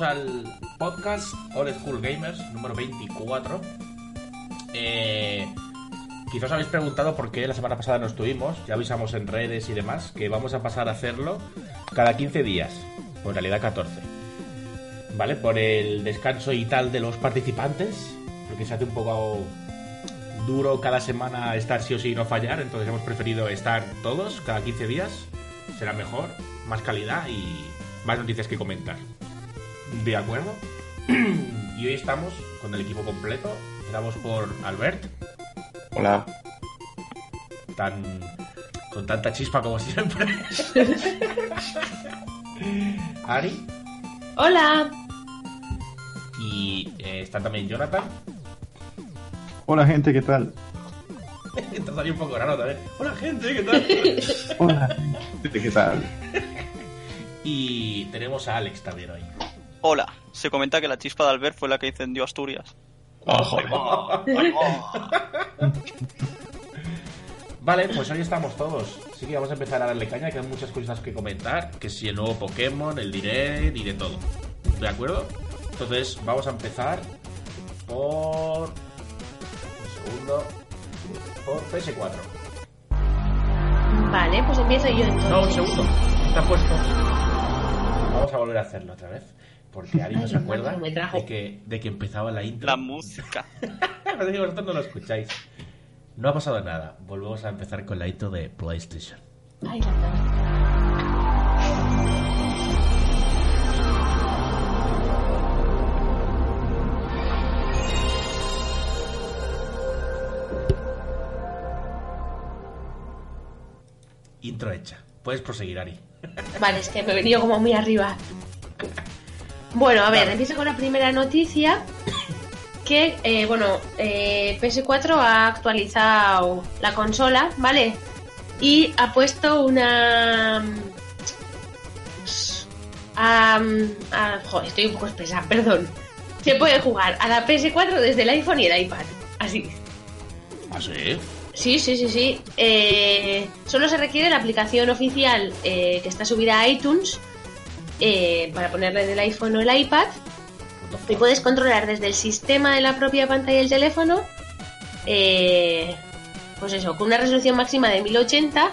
Al podcast Old School Gamers número 24. Eh, quizás habéis preguntado por qué la semana pasada no estuvimos. Ya avisamos en redes y demás que vamos a pasar a hacerlo cada 15 días, o en realidad 14. ¿Vale? Por el descanso y tal de los participantes, porque se hace un poco duro cada semana estar sí o sí y no fallar, entonces hemos preferido estar todos cada 15 días. Será mejor, más calidad y más noticias que comentar. ¿De acuerdo? y hoy estamos con el equipo completo. Estamos por Albert, Hola. tan con tanta chispa como siempre. Ari Hola. y eh, está también Jonathan. Hola gente, ¿qué tal? Estás ahí un poco raro también. Hola gente, ¿qué tal? Hola. gente, ¿Qué tal? y tenemos a Alex también hoy. Hola, se comenta que la chispa de Albert fue la que incendió Asturias. Vale, pues hoy estamos todos. Así que vamos a empezar a darle caña, que hay muchas cosas que comentar. Que si el nuevo Pokémon, el Direct y de todo. ¿De acuerdo? Entonces, vamos a empezar por... Un segundo. Por PS4. Vale, pues empiezo yo entonces. No, un segundo. Está puesto. Vamos a volver a hacerlo otra vez. Porque Ari no se acuerda mío, me trajo. de que, de que empezaba la intro. La música. Parece que vosotros no lo escucháis. No ha pasado nada. Volvemos a empezar con la intro de PlayStation. Ay, la verdad. Intro hecha. Puedes proseguir, Ari. Vale, es que me he venido como muy arriba. Bueno, a ver, Vale. empiezo con la primera noticia. Que, eh, bueno, eh, PS4 ha actualizado la consola, ¿vale? Y ha puesto una... ah, ah, joder, estoy un poco espesa, perdón. Se puede jugar a la PS4 desde el iPhone y el iPad. Así. ¿Ah, sí? Sí, sí, sí, sí. Eh, solo se requiere la aplicación oficial eh, que está subida a iTunes eh, para ponerla en el iPhone o el iPad. Y puedes controlar desde el sistema de la propia pantalla del teléfono, eh, pues eso, con una resolución máxima de 1080,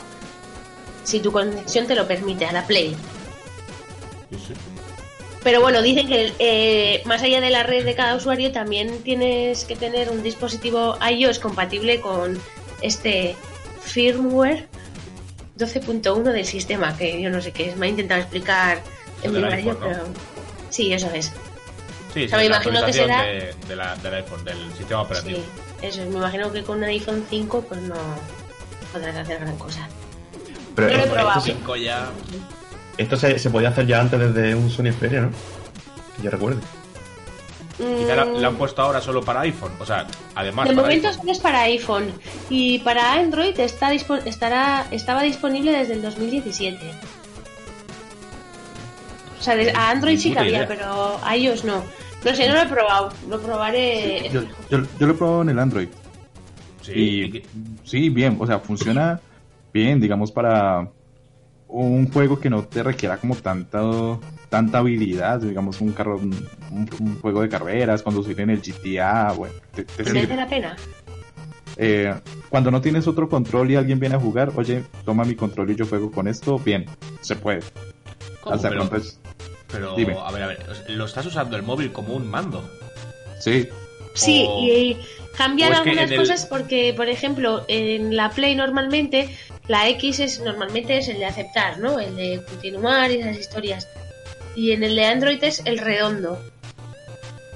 si tu conexión te lo permite, a la Play. Sí, sí. Pero bueno, dicen que eh, más allá de la red de cada usuario también tienes que tener un dispositivo iOS compatible con este firmware 12.1 del sistema, que yo no sé qué es, me ha intentado explicar en del iPhone, ¿no? pero sí, eso es. Sí, O sea, sí, me imagino que será- de, de la, del iPhone, del sistema operativo. Sí, eso es. Me imagino que con un iPhone 5 pues no podrás hacer gran cosa. Pero lo he esto, probado. se, Cinco ya. esto se, se podía hacer ya antes desde un Sony Xperia, ¿no? Que yo recuerde. Quizá la, Mm, la han puesto ahora solo para iPhone. O sea, además de para momento iPhone. solo es para iPhone y para Android está dispo- estará estaba disponible desde el 2017. O sea, de- a Android sí que había, pero a iOS no. No sé, no lo he probado. Lo probaré. Yo, yo, yo lo he probado en el Android. Sí, y sí, bien, o sea, funciona bien, digamos, para un juego que no te requiera como tanto, tanta habilidad, digamos, un carro, un, un juego de carreras, conducir en el GTA, bueno, te, te ¿Merece sirve. la pena? Eh, cuando no tienes otro control y alguien viene a jugar, oye, toma mi control y yo juego con esto, bien, se puede. ¿Cómo? Hacerlo, Pero, entonces, pero, dime. a ver, a ver. Lo estás usando el móvil como un mando. sí, Sí, O- y cambiar algunas el- cosas porque, por ejemplo, en la Play normalmente la X es normalmente es el de aceptar, ¿no? El de continuar y esas historias. Y en el de Android es el redondo.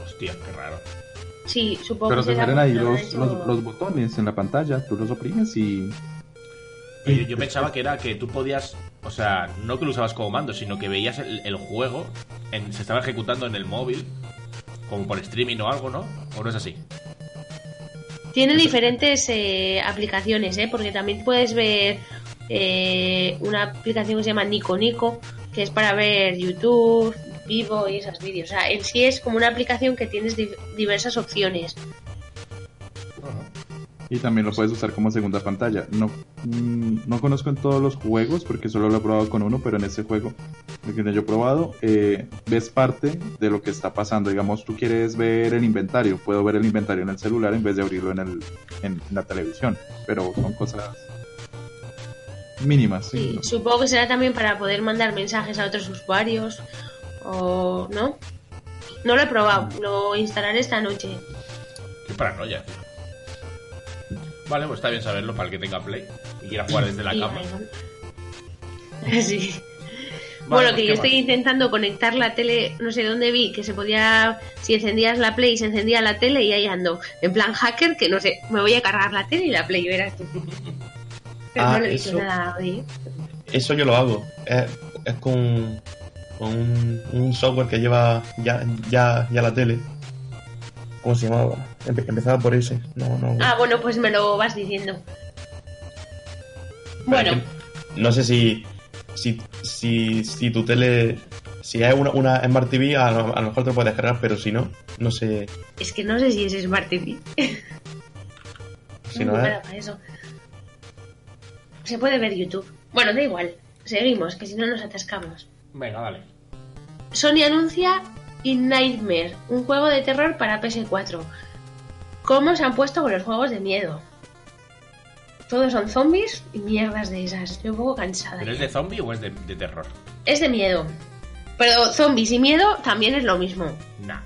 Hostia, qué raro. Sí, supongo pero que te salen ahí los, los, los botones en la pantalla, tú los oprimes y yo pensaba que era que tú podías, o sea, no que lo usabas como mando, sino que veías el, el juego, en- se estaba ejecutando en el móvil, como por streaming o algo, ¿no? ¿O no es así? Tiene diferentes eh, aplicaciones, ¿eh? Porque también puedes ver eh, una aplicación que se llama Nico Nico, que es para ver YouTube, Vivo y esos vídeos. O sea, en sí es como una aplicación que tienes di- diversas opciones. Y también lo puedes usar como segunda pantalla. No, mm, no conozco en todos los juegos porque solo lo he probado con uno, pero en ese juego, el que yo he probado, eh, ves parte de lo que está pasando. Digamos, tú quieres ver el inventario. Puedo ver el inventario en el celular en vez de abrirlo en, el, en la televisión. Pero son cosas mínimas. Sí, ¿sí? supongo que será también para poder mandar mensajes a otros usuarios o no. No lo he probado, lo instalaré esta noche. Qué paranoia, tío. Vale, pues está bien saberlo para el que tenga Play y quiera jugar desde la cama. bueno. Sí. Vale, bueno, pues, que ¿qué yo estoy más? intentando conectar la tele, no sé dónde vi, que se podía, si encendías la Play, se encendía la tele y ahí ando. En plan hacker, que no sé, me voy a cargar la tele y la Play, verás tú. Pero Ah, no le he dicho eso. nada hoy. ¿eh? Eso yo lo hago. Es, es con, con un, un software que lleva ya, ya, ya la tele. ¿Cómo se llamaba? Empe- empezaba por ese. No, no. Ah, bueno, pues me lo vas diciendo. Pero Bueno, no sé si, si, si, si tu tele. Si es una, una Smart TV, a lo, a lo mejor te lo puedes descargar, pero si no, no sé. es que no sé si es Smart TV. Si No no me es. da para eso. Se puede ver YouTube. Bueno, da igual. Seguimos, que si no nos atascamos. Venga, dale. Sony anuncia In Nightmare, un juego de terror para PS4. ¿Cómo se han puesto con los juegos de miedo? Todos son zombies y mierdas de esas. Estoy un poco cansada. ¿Pero es de zombie o es de, de terror? Es de miedo. Pero zombies y miedo también es lo mismo. Nah.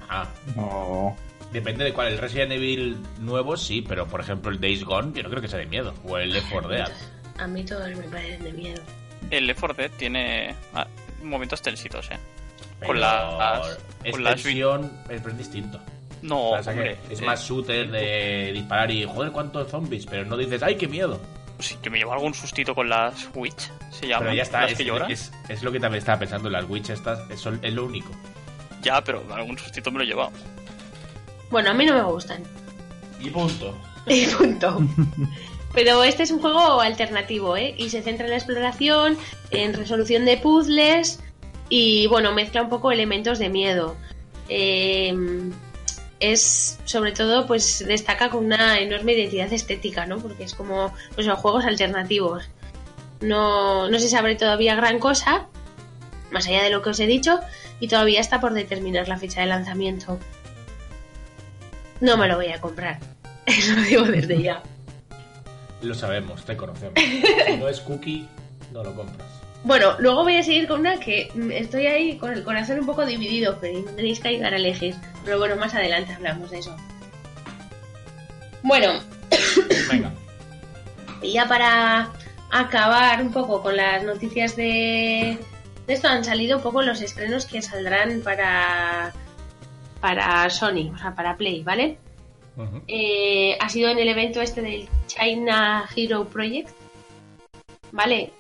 No. Depende de cuál. El Resident Evil nuevo sí, pero por ejemplo el Days Gone yo no creo que sea de miedo. O el Left 4 Dead. A mí todos me parecen de miedo. El Left 4 Dead tiene ah, momentos tensitos, eh. Pero Con las- con las- tensión, es, es distinto. No, hombre. es eh, más shooter de disparar y joder cuántos zombies, pero no dices ¡ay qué miedo! Sí, yo me llevo algún sustito con las Witch, se llama. Pero ya está, es, que lloran. es- es lo que también estaba pensando, las Witch estas es, es lo único. Ya, pero algún sustito me lo he llevado. Bueno, a mí no me gustan. Y punto. Y punto. Pero este es un juego alternativo, ¿eh? Y se centra en la exploración, en resolución de puzzles y, bueno, mezcla un poco elementos de miedo. Eh, es, sobre todo, pues destaca con una enorme identidad estética, ¿no? Porque es como, pues son juegos alternativos. No, no se sabe todavía gran cosa, más allá de lo que os he dicho, y todavía está por determinar la fecha de lanzamiento. No me lo voy a comprar. Eso lo digo desde ya. Lo sabemos, te conocemos. si no es cookie, no lo compras. Bueno, luego voy a seguir con una que mm, estoy ahí con el corazón un poco dividido, pero tenéis que ayudar a elegir. Pero bueno, más adelante hablamos de eso. Bueno, Venga. y ya para acabar un poco con las noticias de, de esto, han salido un poco los estrenos que saldrán para, para Sony, o sea, para Play, ¿vale? Eh, ha sido en el evento este del China Hero Project, ¿vale?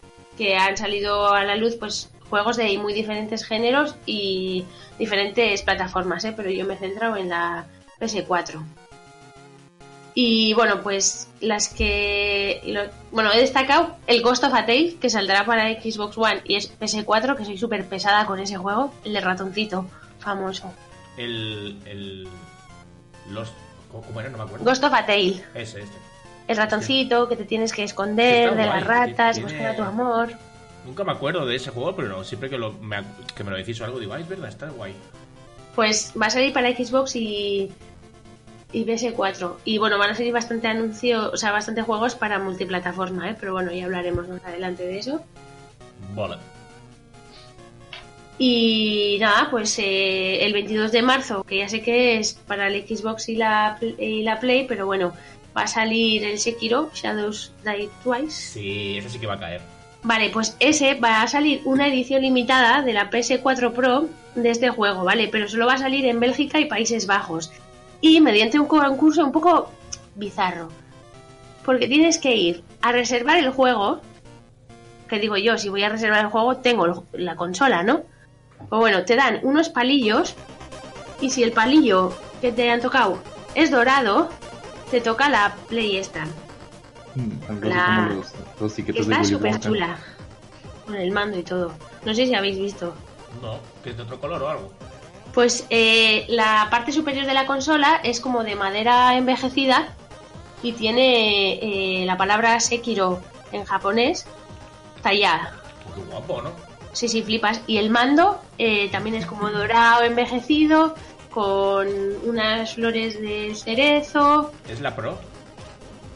Que han salido a la luz pues juegos de muy diferentes géneros y diferentes plataformas, ¿eh? Pero yo me he centrado en la PS4. Y bueno, pues las que... lo- bueno, he destacado el Ghost of a Tale, que saldrá para Xbox One y es PS4, que soy súper pesada con ese juego, el de ratoncito, famoso. El. el los, ¿Cómo era? No me acuerdo. Ghost of a Tale. Ese, este. El ratoncito que te tienes que esconder de guay, las ratas, tiene- buscar a tu amor. Nunca me acuerdo de ese juego, pero no, siempre que, lo, me, que me lo decís o algo, digo, es verdad, está guay. Pues va a salir para Xbox y, y PS4. Y bueno, van a salir bastante anuncios, o sea, bastante juegos para multiplataforma, ¿eh? Pero bueno, ya hablaremos más adelante de eso. Bola. Y nada, pues eh, el 22 de marzo, que ya sé que es para el Xbox y la, y la Play, pero bueno, va a salir el Sekiro, Shadows Die Twice. Sí, ese sí que va a caer. Vale, pues ese va a salir una edición limitada de la PS4 Pro de este juego, ¿vale? Pero solo va a salir en Bélgica y Países Bajos. Y mediante un concurso un poco bizarro. Porque tienes que ir a reservar el juego. Que digo yo, si voy a reservar el juego, tengo la consola, ¿no? Pues bueno, te dan unos palillos. Y si el palillo que te han tocado es dorado, te toca la Play esta. Mm, así La- los, Está súper chula. Con el mando y todo. No sé si habéis visto. No, que es de otro color o algo. Pues eh, la parte superior de la consola es como de madera envejecida y tiene eh, la palabra Sekiro en japonés tallada. Qué guapo, ¿no? Sí, sí, flipas. Y el mando eh, también es como dorado envejecido, con unas flores de cerezo. Es la Pro.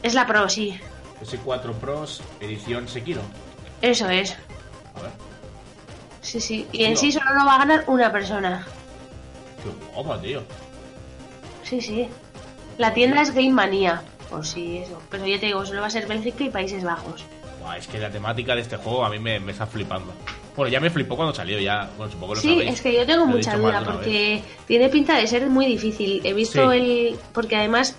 Es la Pro, sí. S4 Pros, edición Sekiro. Eso es. A ver. Sí, sí. Y en Tío. sí solo lo va a ganar una persona. Qué guapa, tío. Sí, sí. La tienda es Game Mania. Por si eso. Pero yo te digo, solo va a ser Bélgica y Países Bajos. Buah, es que la temática de este juego a mí me, me está flipando. Bueno, ya me flipó cuando salió, ya. Bueno, supongo que lo Sí, sabéis. es que yo tengo Lo mucha duda porque tiene pinta de ser muy difícil. He visto Sí. el. Porque además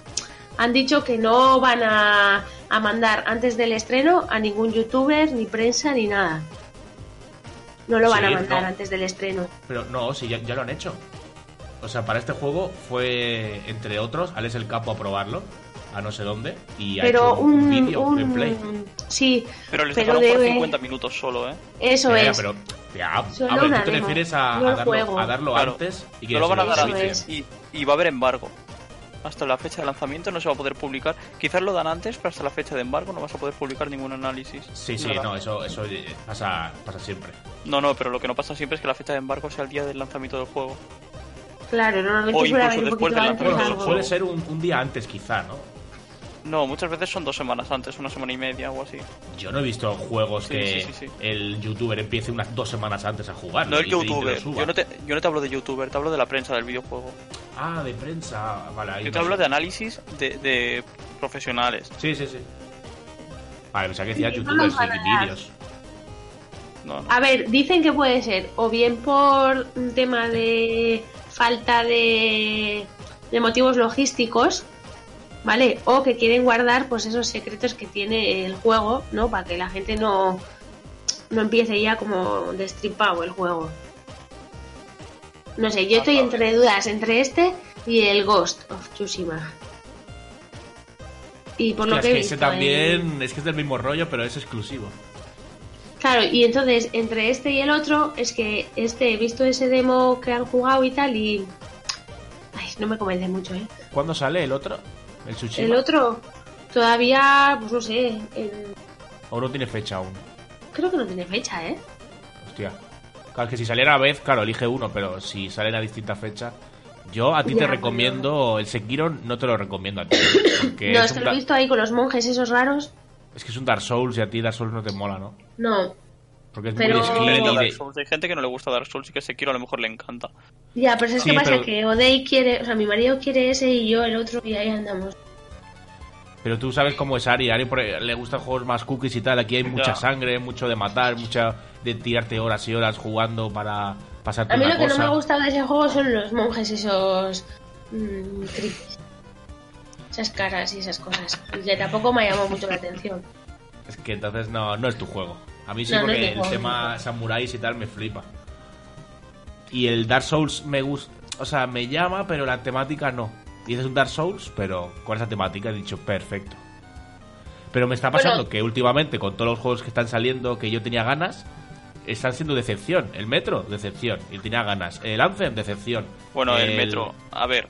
han dicho que no van a, a mandar antes del estreno a ningún youtuber, ni prensa, ni nada. No lo van Sí, a mandar no. antes del estreno. Pero no, sí, ya, ya lo han hecho. O sea, para este juego fue, entre otros, Alex el Capo a probarlo, a no sé dónde, y ha Pero hecho un. vídeo un- gameplay. Sí, Pero les pero dejaron por debe- 50 minutos solo, ¿eh? eso Ya, ya, es. pero, ya, Solo a ver, una tú te demo, refieres a, no a darlo, juego. a darlo Claro. antes y que No lo van a dar es. antes y, y va a haber embargo. Hasta la fecha de lanzamiento no se va a poder publicar. Quizás lo dan antes, pero hasta la fecha de embargo no vas a poder publicar ningún análisis. Sí, sí, Nada. no, eso, eso eh, pasa, pasa siempre. No, no, pero lo que no pasa siempre es que la fecha de embargo sea el día del lanzamiento del juego. Claro, normalmente O incluso después del lanzamiento algo. suele ser un, un día antes quizá, ¿no? No, muchas veces son dos semanas antes, una semana y media o así. Yo no he visto juegos Sí, que sí, sí, sí. el youtuber empiece unas dos semanas antes a jugar. No el youtuber. Yo no, te, yo no te hablo de youtuber, te hablo de la prensa del videojuego. Ah, de prensa, vale. ahí Yo no te hablo sé. de análisis de, de profesionales. Sí, sí, sí. Vale, pensaba que decía youtubers y vídeos. No, no. A ver, dicen que puede ser o bien por un tema de falta de, de motivos logísticos, ¿vale? O que quieren guardar pues esos secretos que tiene el juego, ¿no? Para que la gente no, no empiece ya como destripado el juego. No sé, yo estoy entre dudas entre este y el Ghost of Tsushima. Y por lo que es he que ese visto en- también es que es del mismo rollo, pero es exclusivo. Claro, y entonces entre este y el otro es que este he visto ese demo que han jugado y tal y ay, no me convence mucho, ¿eh? ¿Cuándo sale el otro? ¿El Tsushima? El otro todavía, pues no sé, en- ¿O no tiene fecha aún? creo que no tiene fecha, ¿eh? Hostia. Claro, que si saliera a vez, claro, elige uno, pero si salen a distintas fechas. Yo a ti Ya, te pero- recomiendo el Sekiro, no te lo recomiendo a ti. Porque no, es, que lo he visto ahí con los monjes esos raros. es que es un Dark Souls y a ti Dark Souls no te mola, ¿no? No, Porque es Pero- muy de Dark Souls. Hay gente que no le gusta Dark Souls y que Sekiro a lo mejor le encanta. ya, pero es Sí, que pasa pero- que Odei quiere, o sea, mi marido quiere ese y yo el otro y ahí andamos. Pero tú sabes cómo es Ari. Ari por- le gustan juegos más cookies y tal. Aquí hay mucha Ya. sangre, mucho de matar, mucha de tirarte horas y horas jugando para pasarte A mí una lo que no me ha gustado de ese juego son los monjes esos mm, creepy. Esas caras y esas cosas. Y que tampoco me ha llamado mucho la atención. Es que entonces no, no es tu juego. A mí sí No, porque el tema samuráis y tal me flipa. Y el Dark Souls me gusta, o sea, me llama, pero la temática no. Y es un Dark Souls, pero con esa temática he dicho perfecto. Pero me está pasando Bueno. que últimamente con todos los juegos que están saliendo que yo tenía ganas, están siendo decepción. El Metro, decepción. Y tenía ganas. El Anthem, decepción. Bueno, el metro. A ver,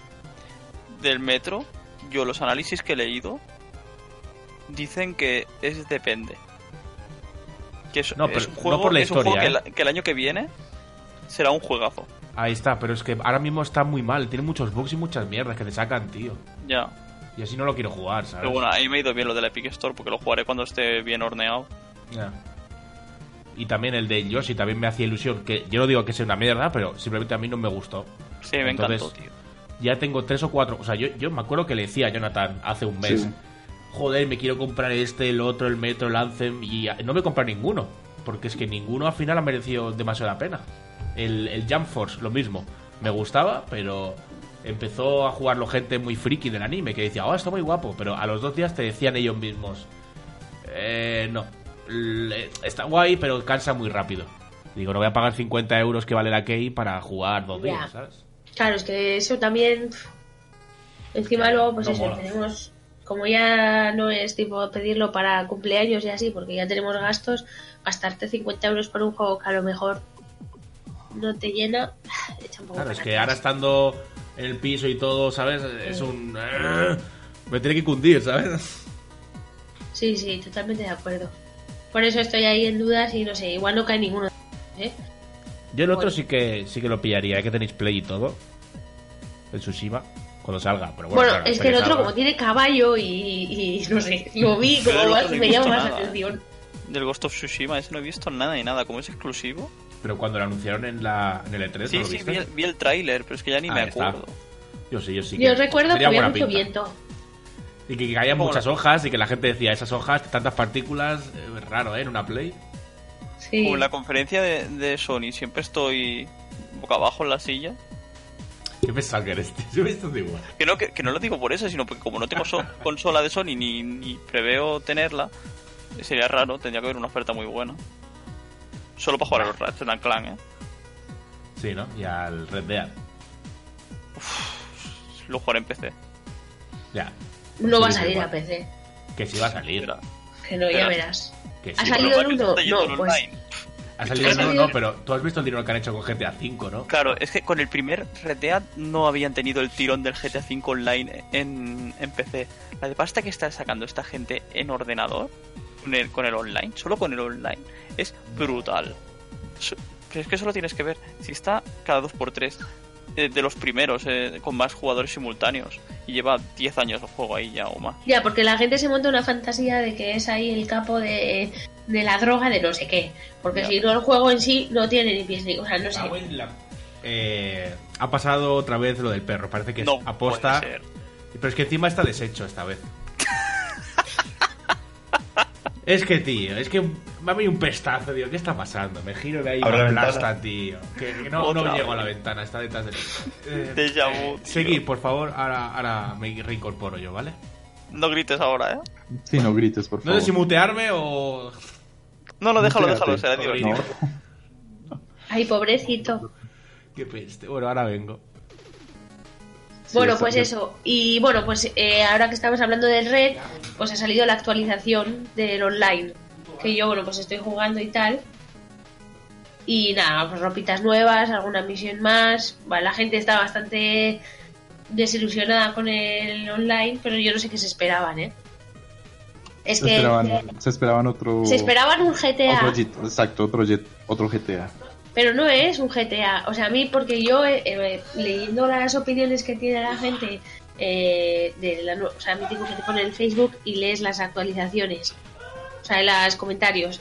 del metro, yo los análisis que he leído dicen que es depende. Que es, No, es pero no juego, por la es un juego historia, que, ¿eh? el, que el año que viene será un juegazo. Ahí está, pero es que ahora mismo está muy mal. Tiene muchos bugs y muchas mierdas que te sacan, tío. Ya. Y así no lo quiero jugar, ¿sabes? Pero bueno, ahí me ha ido bien lo del Epic Store porque lo jugaré cuando esté bien horneado. Ya. Y también el de Yoshi también me hacía ilusión. Que yo no digo que sea una mierda, pero simplemente a mí no me gustó. Sí, me Entonces, encantó, tío. Ya tengo tres o cuatro. O sea, yo, yo me acuerdo que le decía a Jonathan hace un mes: Sí. Joder, me quiero comprar este, el otro, el Metro, el Anthem. Y no me he comprado ninguno. Porque es que ninguno al final ha merecido demasiado la pena. El, el Jump Force, lo mismo. Me gustaba, pero empezó a jugarlo gente muy friki del anime que decía, oh, está muy guapo. Pero a los dos días te decían ellos mismos: eh, no. Está guay, pero cansa muy rápido. Digo, no voy a pagar 50 euros que vale la key para jugar dos días, ¿sabes? Claro, es que eso también. Encima luego, pues No eso, mola. tenemos. Como ya no es tipo pedirlo para cumpleaños y así, porque ya tenemos gastos, gastarte 50 euros por un juego que a lo mejor no te llena, echa un poco Claro, es que ahora estando en el piso y todo, ¿sabes? Es un... eh, Me tiene que cundir, ¿sabes? Sí, sí, totalmente de acuerdo. Por eso estoy ahí en dudas y no sé, igual no cae ninguno. ¿eh? Yo el otro sí que sí que lo pillaría, que tenéis Play y todo. El Tsushima, cuando salga. Pero bueno, Bueno, claro, es que el otro, salga. como tiene caballo y, y no sé, lo vi como más me llama más nada. la atención. Del Ghost of Tsushima, ese no he visto nada ni nada. Como es exclusivo. Pero cuando lo anunciaron en, la, en el E3, Sí, ¿no lo sí, viste? vi el, vi el tráiler, pero es que ya ni Ah, me ya está. acuerdo. Yo sí, yo sí. Yo que recuerdo que había mucho pinta. viento. Y que caían Como muchas la- hojas y que la gente decía, esas hojas, tantas partículas, eh, es raro, ¿eh? En una Play. Sí. Como en la conferencia de, de Sony siempre estoy boca abajo en la silla. Qué pesado que eres, tío. Yo me estoy igual. Que no, que, que no lo digo por eso, sino porque como no tengo so- consola de Sony ni, ni preveo tenerla, sería raro, tendría que haber una oferta muy buena. Solo para jugar a los Ratchet and Clank, ¿eh? Sí, ¿no? Y al Red Dead. Lo jugaré en PC. Ya. No va a salir igual. a PC. Que sí va a salir. Que no, ya Pero- verás. Que ¿Ha sí, salido el uno? No, pues- online. Ha salido, ¿Ha no, no, pero tú has visto el dinero que han hecho con GTA V, ¿no? Claro, es que con el primer Dead no habían tenido el tirón del GTA V online en, en PC. La de pasta que está sacando esta gente en ordenador, con el, con el online, solo con el online, es brutal. Pero es que solo tienes que ver, si está cada 2x3 eh, de los primeros, eh, con más jugadores simultáneos, y lleva 10 años el juego ahí ya o más. Ya, porque la gente se monta una fantasía de que es ahí el capo de, de la droga de no sé qué. Porque Ya. si no, el juego en sí no tiene ni pies ni. O sea, no sé. La- eh, ha pasado otra vez lo del perro. Parece que No aposta. puede ser. Pero es que encima está deshecho esta vez. es que, tío, es que me ha venido un pestazo, tío. ¿Qué está pasando? Me giro de ahí y me la aplasta, tío. Que, que no, no llego a la ventana, está detrás de mí. Eh, Déjà eh, vu, tío. seguid, por favor. Ahora, ahora me reincorporo yo, ¿vale? No grites ahora, ¿eh? Sí, no grites, por No favor. sé si mutearme o. No, no, déjalo, déjalo, será divertido. Ay, pobrecito. Qué peste. Bueno, ahora vengo. Bueno, pues bien. eso. Y bueno, pues eh, ahora que estamos hablando del Red, pues ha salido la actualización del online. Que yo, bueno, pues estoy jugando y tal. Y nada, pues ropitas nuevas, alguna misión más. Vale, la gente está bastante desilusionada con el online, pero yo no sé qué se esperaban, ¿eh? Es Se que esperaban, se esperaban otro. se esperaban un GTA. Otro Jet- exacto, otro, jet, otro GTA. Pero no es un GTA. O sea, a mí, porque yo, eh, eh, leyendo las opiniones que tiene la gente, eh, de la, o sea, mítico que te pone en Facebook y lees las actualizaciones, o sea, los comentarios.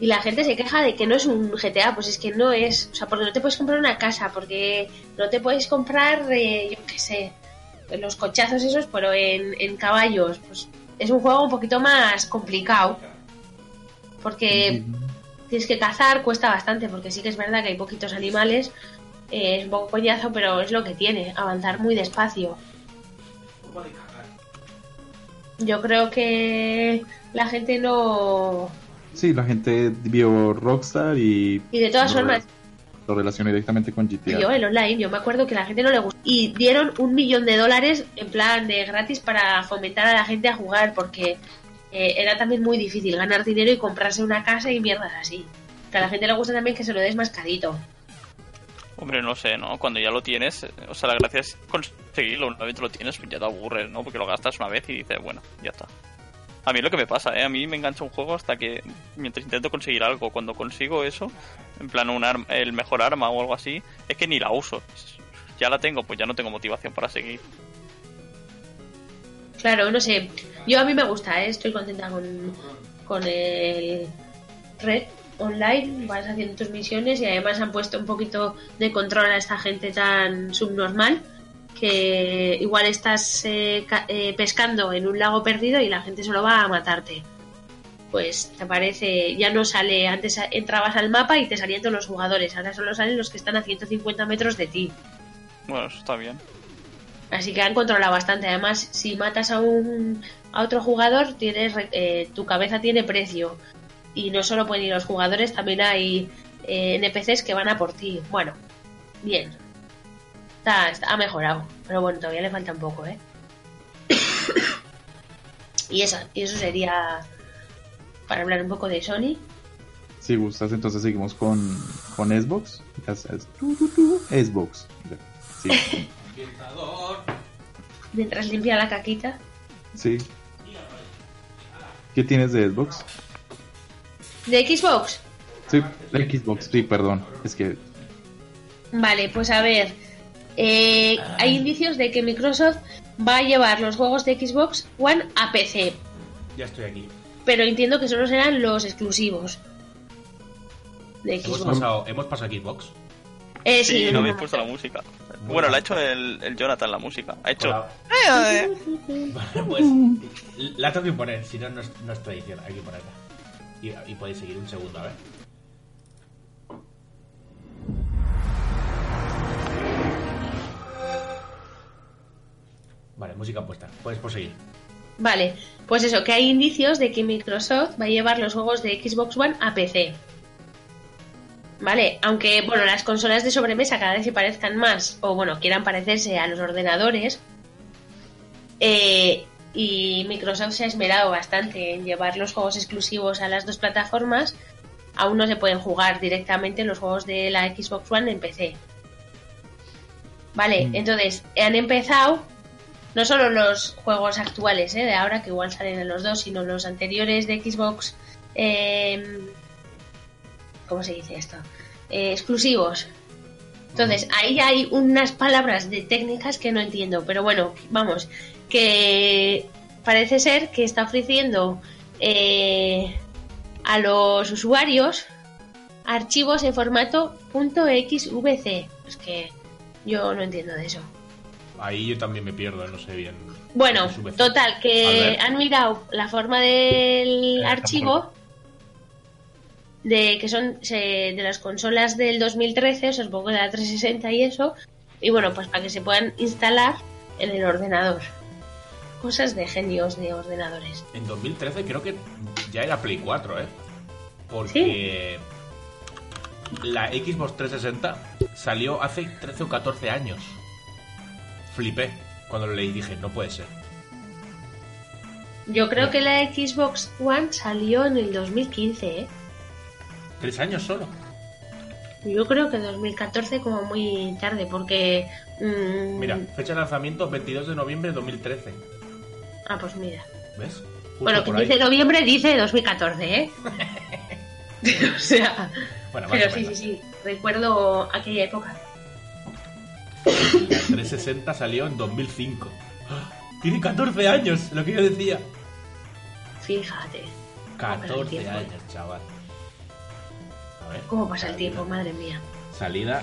Y la gente se queja de que no es un GTA, pues es que no es. O sea, porque no te puedes comprar una casa, porque no te puedes comprar, eh, yo qué sé, los cochazos esos, pero en, en caballos. Pues es un juego un poquito más complicado. Porque tienes que cazar, cuesta bastante, porque sí que es verdad que hay poquitos animales, eh, es un poco coñazo, pero es lo que tiene, avanzar muy despacio. Yo creo que la gente no... Sí, la gente vio Rockstar y. Y de todas formas, Lo relacioné directamente con GTA. yo el online, yo me acuerdo que la gente no le gustó. Y dieron un millón de dólares en plan de gratis para fomentar a la gente a jugar, porque eh, era también muy difícil ganar dinero y comprarse una casa y mierdas así. Que a la gente le gusta también que se lo des más carito. Hombre, no sé, ¿no? Cuando ya lo tienes, eh, o sea, la gracia es conseguirlo. Una vez lo tienes, pues ya te aburres, ¿no? Porque lo gastas una vez y dices, bueno, ya está. A mí lo que me pasa, ¿eh? A mí me engancha un juego hasta que, mientras intento conseguir algo, cuando consigo eso, en plan un arma, el mejor arma o algo así, es que ni la uso. Ya la tengo, pues ya no tengo motivación para seguir. Claro, no sé. Yo a mí me gusta, ¿eh? estoy contenta con, con el Red Online. Vas haciendo tus misiones y además han puesto un poquito de control a esta gente tan subnormal que igual estás eh, eh, pescando en un lago perdido y la gente solo va a matarte. Pues te parece, ya no sale, antes entrabas al mapa y te salían todos los jugadores, ahora solo salen los que están a 150 metros de ti. Bueno, eso está bien. Así que han controlado bastante. Además, si matas a un a otro jugador, tienes eh, tu cabeza tiene precio. Y no solo pueden ir los jugadores, también hay eh, NPCs que van a por ti. Bueno, bien. Está, está- ha mejorado. Pero bueno, todavía le falta un poco, ¿eh? y, eso, y eso sería para hablar un poco de Sony. Si gustas, entonces seguimos con, con Xbox. Xbox. Sí. mientras limpia la caquita. Sí. ¿Qué tienes de Xbox? ¿De Xbox? Sí, de Xbox, sí, perdón. Es que Vale, pues a ver. eh, hay indicios de que Microsoft va a llevar los juegos de Xbox One a PC. Ya estoy aquí. Pero entiendo que solo serán los exclusivos de Hemos Xbox. pasado, hemos pasado Xbox. Eh, Sí, sí, no habéis puesto la música. Bueno, la ha hecho el, el Jonathan la música. Ha hecho. Hola. Pues la tengo que poner, si no, no es, no es tradición, hay que ponerla. Y, podéis seguir un segundo, a ver. Vale, música puesta. Puedes proseguir. Vale, pues eso, que hay indicios de que Microsoft va a llevar los juegos de Xbox One a PC. Vale, aunque bueno, las consolas de sobremesa cada vez se parezcan más, o bueno, quieran parecerse a los ordenadores, eh, y Microsoft se ha esmerado bastante en llevar los juegos exclusivos a las dos plataformas, aún no se pueden jugar directamente los juegos de la Xbox One en PC. Vale, Mm. entonces han empezado no solo los juegos actuales ¿eh? de ahora, que igual salen en los dos, sino los anteriores de Xbox. eh, ¿Cómo se dice esto? Eh, exclusivos. Entonces, ahí hay unas palabras de técnicas que no entiendo, pero bueno, vamos, que parece ser que está ofreciendo eh, a los usuarios archivos en formato .xvc. Es que yo no entiendo de eso. Ahí yo también me pierdo, no sé bien. Bueno, total, que han mirado la forma del Eh, archivo de que son se- de las consolas del 2013, o sea, supongo que de la 360 y eso, y bueno, pues para que se puedan instalar en el ordenador. Cosas de genios de ordenadores. En 2013 creo que ya era Play 4, ¿eh? Porque la Xbox 360 salió hace 13 o 14 años. Flipé cuando lo leí y dije, no puede ser. Yo creo que la Xbox One salió en el 2015, ¿eh? Tres años solo. Yo creo que 2014 como muy tarde, porque... mm, Mira, fecha de lanzamiento 22 de noviembre de 2013. Ah, pues mira. ¿Ves? Justo Bueno, ahí. dice noviembre, dice 2014, ¿eh? o sea, Bueno, pero sí, sí, sí, recuerdo aquella época. La 360 salió en 2005. ¡Ah! Tiene 14 años, lo que yo decía. Fíjate, 14 tiempo. años, chaval. A ver. cómo pasa el tiempo, madre mía. Salida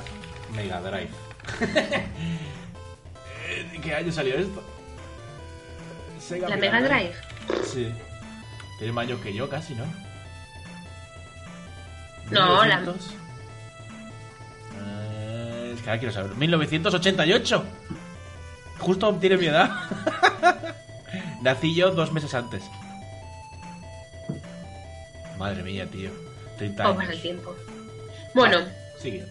Mega Drive. Eh, ¿Qué año salió esto? Sega La Mega Drive. Sí. Tiene más años que yo casi, ¿no? No, la- 1900. Eh, es que ahora quiero saber. 1988. Justo tiene mi edad. Nací yo dos meses antes. Madre mía, tío. 30 ¿Cómo pasa el años. tiempo? Bueno, Sigue.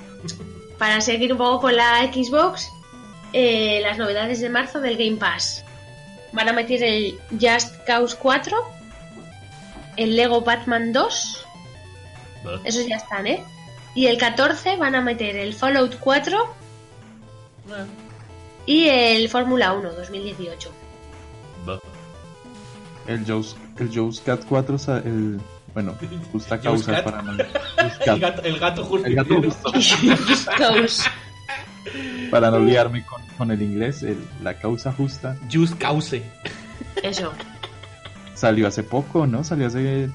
para seguir un poco con la Xbox, eh, las novedades de marzo del Game Pass. Van a meter el Just Cause 4, el Lego Batman 2, Buh. esos ya están, ¿eh? Y el 14 van a meter el Fallout 4 Eh, y el Fórmula 1 2018. buh. el Joe's, el Joe's Cat 4, sa- el, bueno, justa causa Cat. para no, El gato, el gato justo. el gato justo, Just para no liarme con, con el inglés, el- la causa justa Just Cause. Eso. salió hace poco, ¿no? Salió hace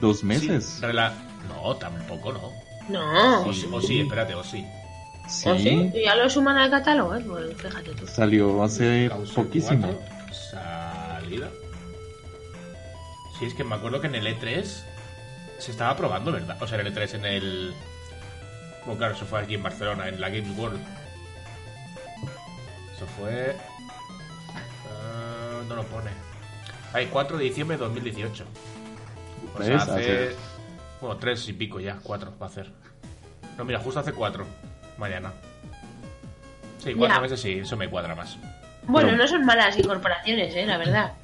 dos Sí, meses. rela- No, tampoco no. No. O sí, o sí, espérate, o sí. Sí, ¿O sí? ¿Y ya lo suman al catálogo? ¿eh? Fíjate tú. salió hace poquísimo. 4, Salida. Sí, es que me acuerdo que en el E3 se estaba probando, ¿verdad? O sea, en el E3 en el. Bueno, claro, eso fue aquí en Barcelona, en la Games World. Eso fue. ah, no lo pone. Hay 4 de diciembre de 2018. O sea, hace. Bueno, 3 y pico ya, 4 va a hacer. No, mira, justo hace 4. Mañana. Sí, 4 Ya. meses sí, eso me cuadra más. Bueno, Pero- no son malas incorporaciones, ¿eh? La verdad.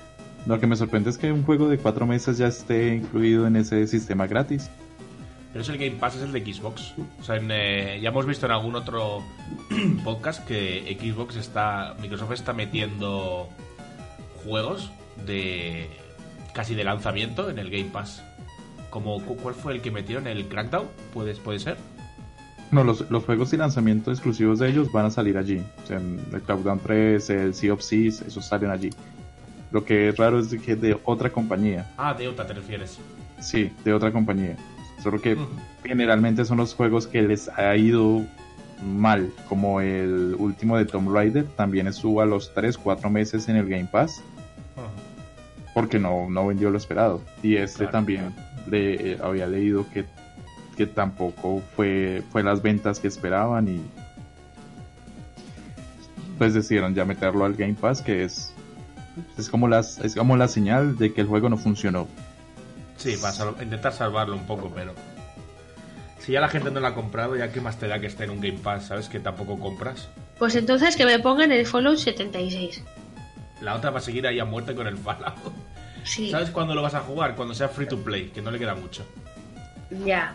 Lo que me sorprende es que un juego de cuatro meses ya esté incluido en ese sistema gratis. Pero es el Game Pass, es el de Xbox. O sea, en, eh, ya hemos visto en algún otro podcast que Xbox está. Microsoft está metiendo juegos de. casi de lanzamiento en el Game Pass. Como, cu- ¿Cuál fue el que metieron? ¿El Crackdown? ¿Puede, puede ser? No, los, los juegos de lanzamiento exclusivos de ellos van a salir allí. O sea, el Clouddown 3, el Sea of Seas, esos salen allí. Lo que es raro es de que es de otra compañía. Ah, de Outa te refieres. Sí, de otra compañía. Solo que generalmente son los juegos que les ha ido mal, como el último de Tomb Raider, también estuvo a los 3, 4 meses en el Game Pass, porque no, no vendió lo esperado. Y este Claro. también le, eh, había leído que, que tampoco fue, fue las ventas que esperaban y pues decidieron ya meterlo al Game Pass, que es, es, como, las, es como la señal de que el juego no funcionó. Sí, para sal- intentar salvarlo un poco, pero. Si ya la gente no lo ha comprado, ya qué más te da que esté en un Game Pass, ¿sabes? Que tampoco compras. Pues entonces que me pongan el Fallout 76. La otra va a seguir ahí a muerte con el Fallout. Sí, ¿Sabes cuándo lo vas a jugar? Cuando sea free to play, que no le queda mucho. ya.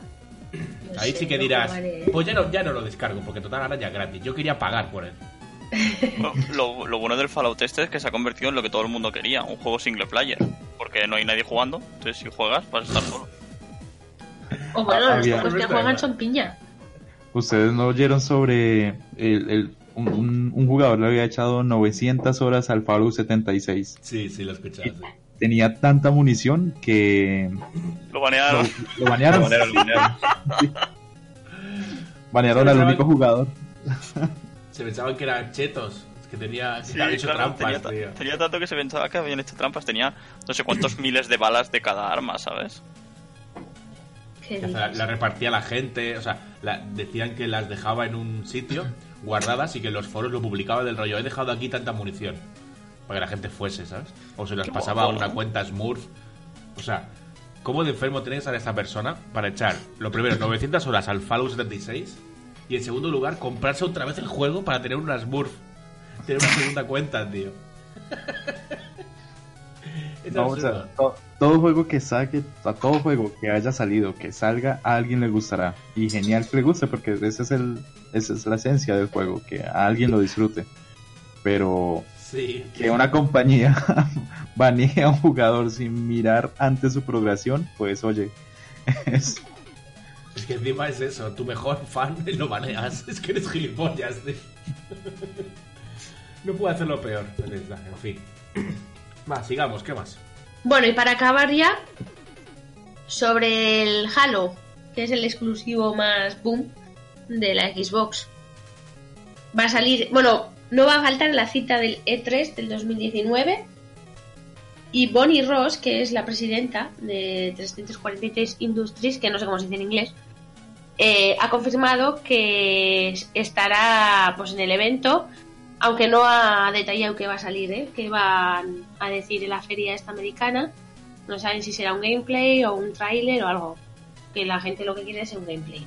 No Ahí sé, sí que dirás, jugaré, ¿eh? pues ya no, ya no lo descargo, porque total ahora ya es gratis. Yo quería pagar por él. Lo, lo bueno del Fallout este es que se ha convertido en lo que todo el mundo quería, un juego single player. Porque no hay nadie jugando, entonces si juegas vas a estar solo. O bueno, los Había- pocos que juegan son piña. ¿Ustedes no oyeron sobre el, el- un, un- un jugador le había echado 900 horas al Fallout 76? Sí, sí, lo he escuchado. sí. Tenía tanta munición que Lo lo, banearon. lo banearon. Monero, el dinero. Banearon al único jugador. Se pensaban que eran chetos, que tenía que Sí, había hecho claro, trampas, tenía, ta- tío. tenía tanto que se pensaba que habían hecho trampas. Tenía no sé cuántos miles de balas de cada arma, ¿sabes? ¿Qué Que la, la repartía la gente, o sea, la- decían que las dejaba en un sitio guardadas y que los foros lo publicaban del rollo. He dejado aquí tanta munición para que la gente fuese, ¿sabes? O se las Qué pasaba a una ¿no? cuenta Smurf. O sea, ¿cómo de enfermo tenéis a esta persona para echar, lo primero, 900 horas al Fallout 76 y en segundo lugar, comprarse otra vez el juego para tener una Smurf? Tener una segunda cuenta, tío. Todo juego que saque, a todo juego que haya salido, que salga, a alguien le gustará. Y genial que le guste, porque ese es el, esa es la esencia del juego, que a alguien lo disfrute. Pero Sí. que una compañía banee a un jugador sin mirar antes su progresión, pues oye, es, Es que encima es eso, tu mejor fan lo baneas. Es que eres gilipollas, tío. No puedo hacerlo peor. En fin. Va, sigamos, ¿qué más? Bueno, y para acabar ya, sobre el Halo, que es el exclusivo más boom de la Xbox. Va a salir, bueno, no va a faltar la cita del E3 del 2019. Y Bonnie Ross, que es la presidenta de 343 Industries, que no sé cómo se dice en inglés, eh, ha confirmado que estará pues en el evento aunque no ha detallado qué va a salir, ¿eh? qué van a decir en la feria esta americana. No saben si será un gameplay o un tráiler o algo. Que la gente lo que quiere es un gameplay.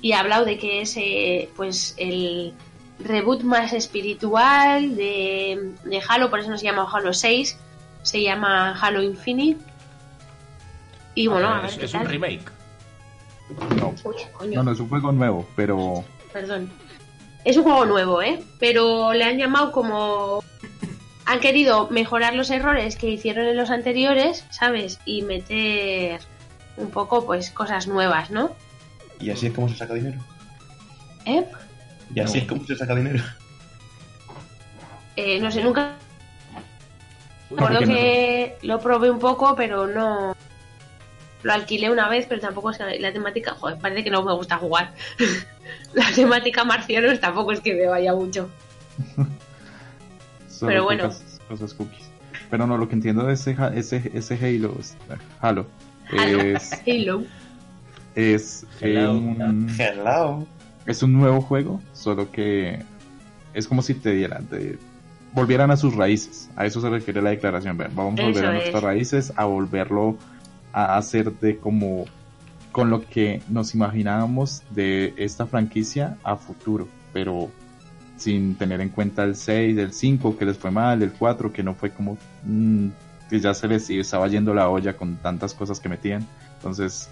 Y ha hablado de que es eh, pues el reboot más espiritual de, de Halo, por eso no se llama Halo 6, se llama Halo Infinite. Y bueno, a ver es, qué es un remake. No, Uy, coño. no, no es un juego nuevo, pero perdón. Es un juego nuevo, ¿eh? Pero le han llamado como... Han querido mejorar los errores que hicieron en los anteriores, ¿sabes? Y meter un poco, pues, cosas nuevas, ¿no? Y así es como se saca dinero. ¿Eh? Y así No. es como se saca dinero. Eh, no sé, nunca... Recuerdo ¿por qué que lo probé un poco, pero no... Lo alquilé una vez, pero tampoco es que la temática... Joder, parece que no me gusta jugar. la temática marcianos tampoco es que me vaya mucho. solo Pero bueno. cosas, cosas cookies. Pero no, lo que entiendo de ese, ese, ese Halo, es- Halo, Halo. es, Halo. es, Hello. un, Hello. es un nuevo juego, solo que es como si te dieran, te volvieran a sus raíces. A eso se refiere la declaración. Ver, Vamos a volver Eso a es. nuestras raíces, a volverlo a hacer de como con lo que nos imaginábamos de esta franquicia a futuro, pero sin tener en cuenta el 6, el 5 que les fue mal, el 4 que no fue como mm, que ya se les estaba yendo la olla con tantas cosas que metían. Entonces,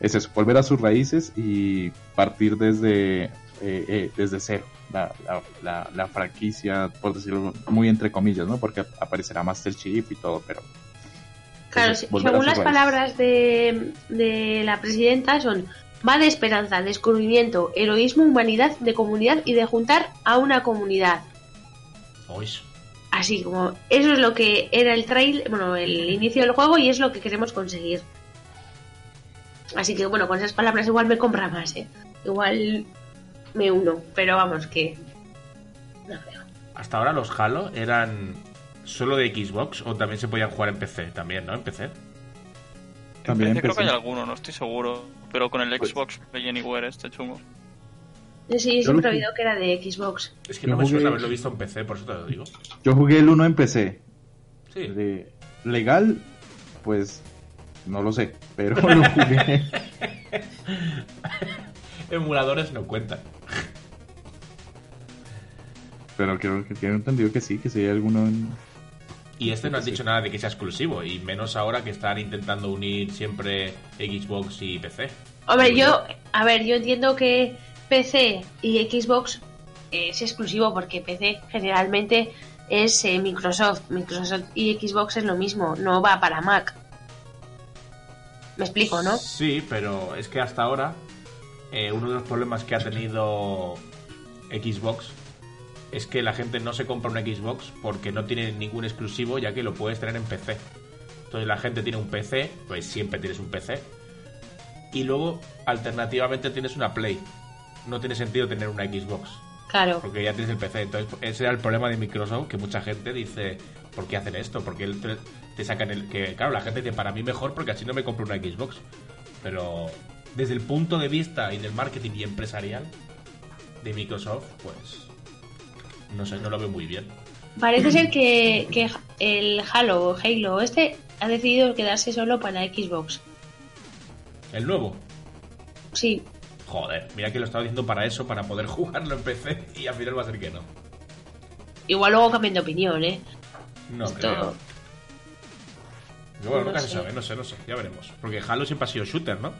es eso, volver a sus raíces y partir desde, eh, eh, desde cero. La, la, la, la franquicia, por decirlo muy entre comillas, ¿no? Porque aparecerá Master Chief y todo, pero Claro, según las palabras de, de la presidenta son va de esperanza, descubrimiento, heroísmo, humanidad, de comunidad y de juntar a una comunidad. Ois. Así como eso es lo que era el trail, bueno, el inicio del juego y es lo que queremos conseguir. Así que bueno, con esas palabras igual me compra más, ¿eh? Igual me uno, pero vamos que no creo. Hasta ahora los Halo eran solo de Xbox o también se podían jugar en PC, también, ¿no? En PC. también En PC creo que hay alguno, no estoy seguro. Pero con el Pues- Xbox de Anywhere este chungo. Yo sí, Yo siempre he que- oído que era de Xbox. Es que Yo no me jugué- suena haberlo visto en PC, por eso te lo digo. Yo jugué el 1 en PC. Sí. De- legal, pues no lo sé, pero lo jugué. Emuladores no cuentan. pero creo que tengo entendido que sí, que sí hay alguno en... Y este no han dicho nada de que sea exclusivo, y menos ahora que están intentando unir siempre Xbox y PC. Hombre, yo, a ver, yo entiendo que PC y Xbox es exclusivo porque PC generalmente es eh, Microsoft. Microsoft y Xbox es lo mismo, no va para Mac. Me explico, ¿no? Sí, pero es que hasta ahora eh, uno de los problemas que ha tenido Xbox es que la gente no se compra una Xbox porque no tiene ningún exclusivo ya que lo puedes tener en PC. Entonces la gente tiene un PC, pues siempre tienes un PC. Y luego alternativamente tienes una Play. No tiene sentido tener una Xbox Claro. porque ya tienes el PC. Entonces, ese era el problema de Microsoft, que mucha gente dice, ¿por qué hacen esto? Porque te, te sacan el... Que, claro, la gente dice, para mí mejor porque así no me compro una Xbox. Pero desde el punto de vista y del marketing y empresarial de Microsoft, pues... No sé, no lo veo muy bien. Parece ser que, que el Halo o Halo este ha decidido quedarse solo para Xbox. El nuevo. Sí, Joder, mira que lo estaba diciendo para eso, para poder jugarlo en PC y al final va a ser que no. igual luego cambian de opinión, ¿eh? No Esto- creo. Pero bueno, no nunca se sé. sabe, no sé, no sé, ya veremos. Porque Halo siempre ha sido shooter, ¿no?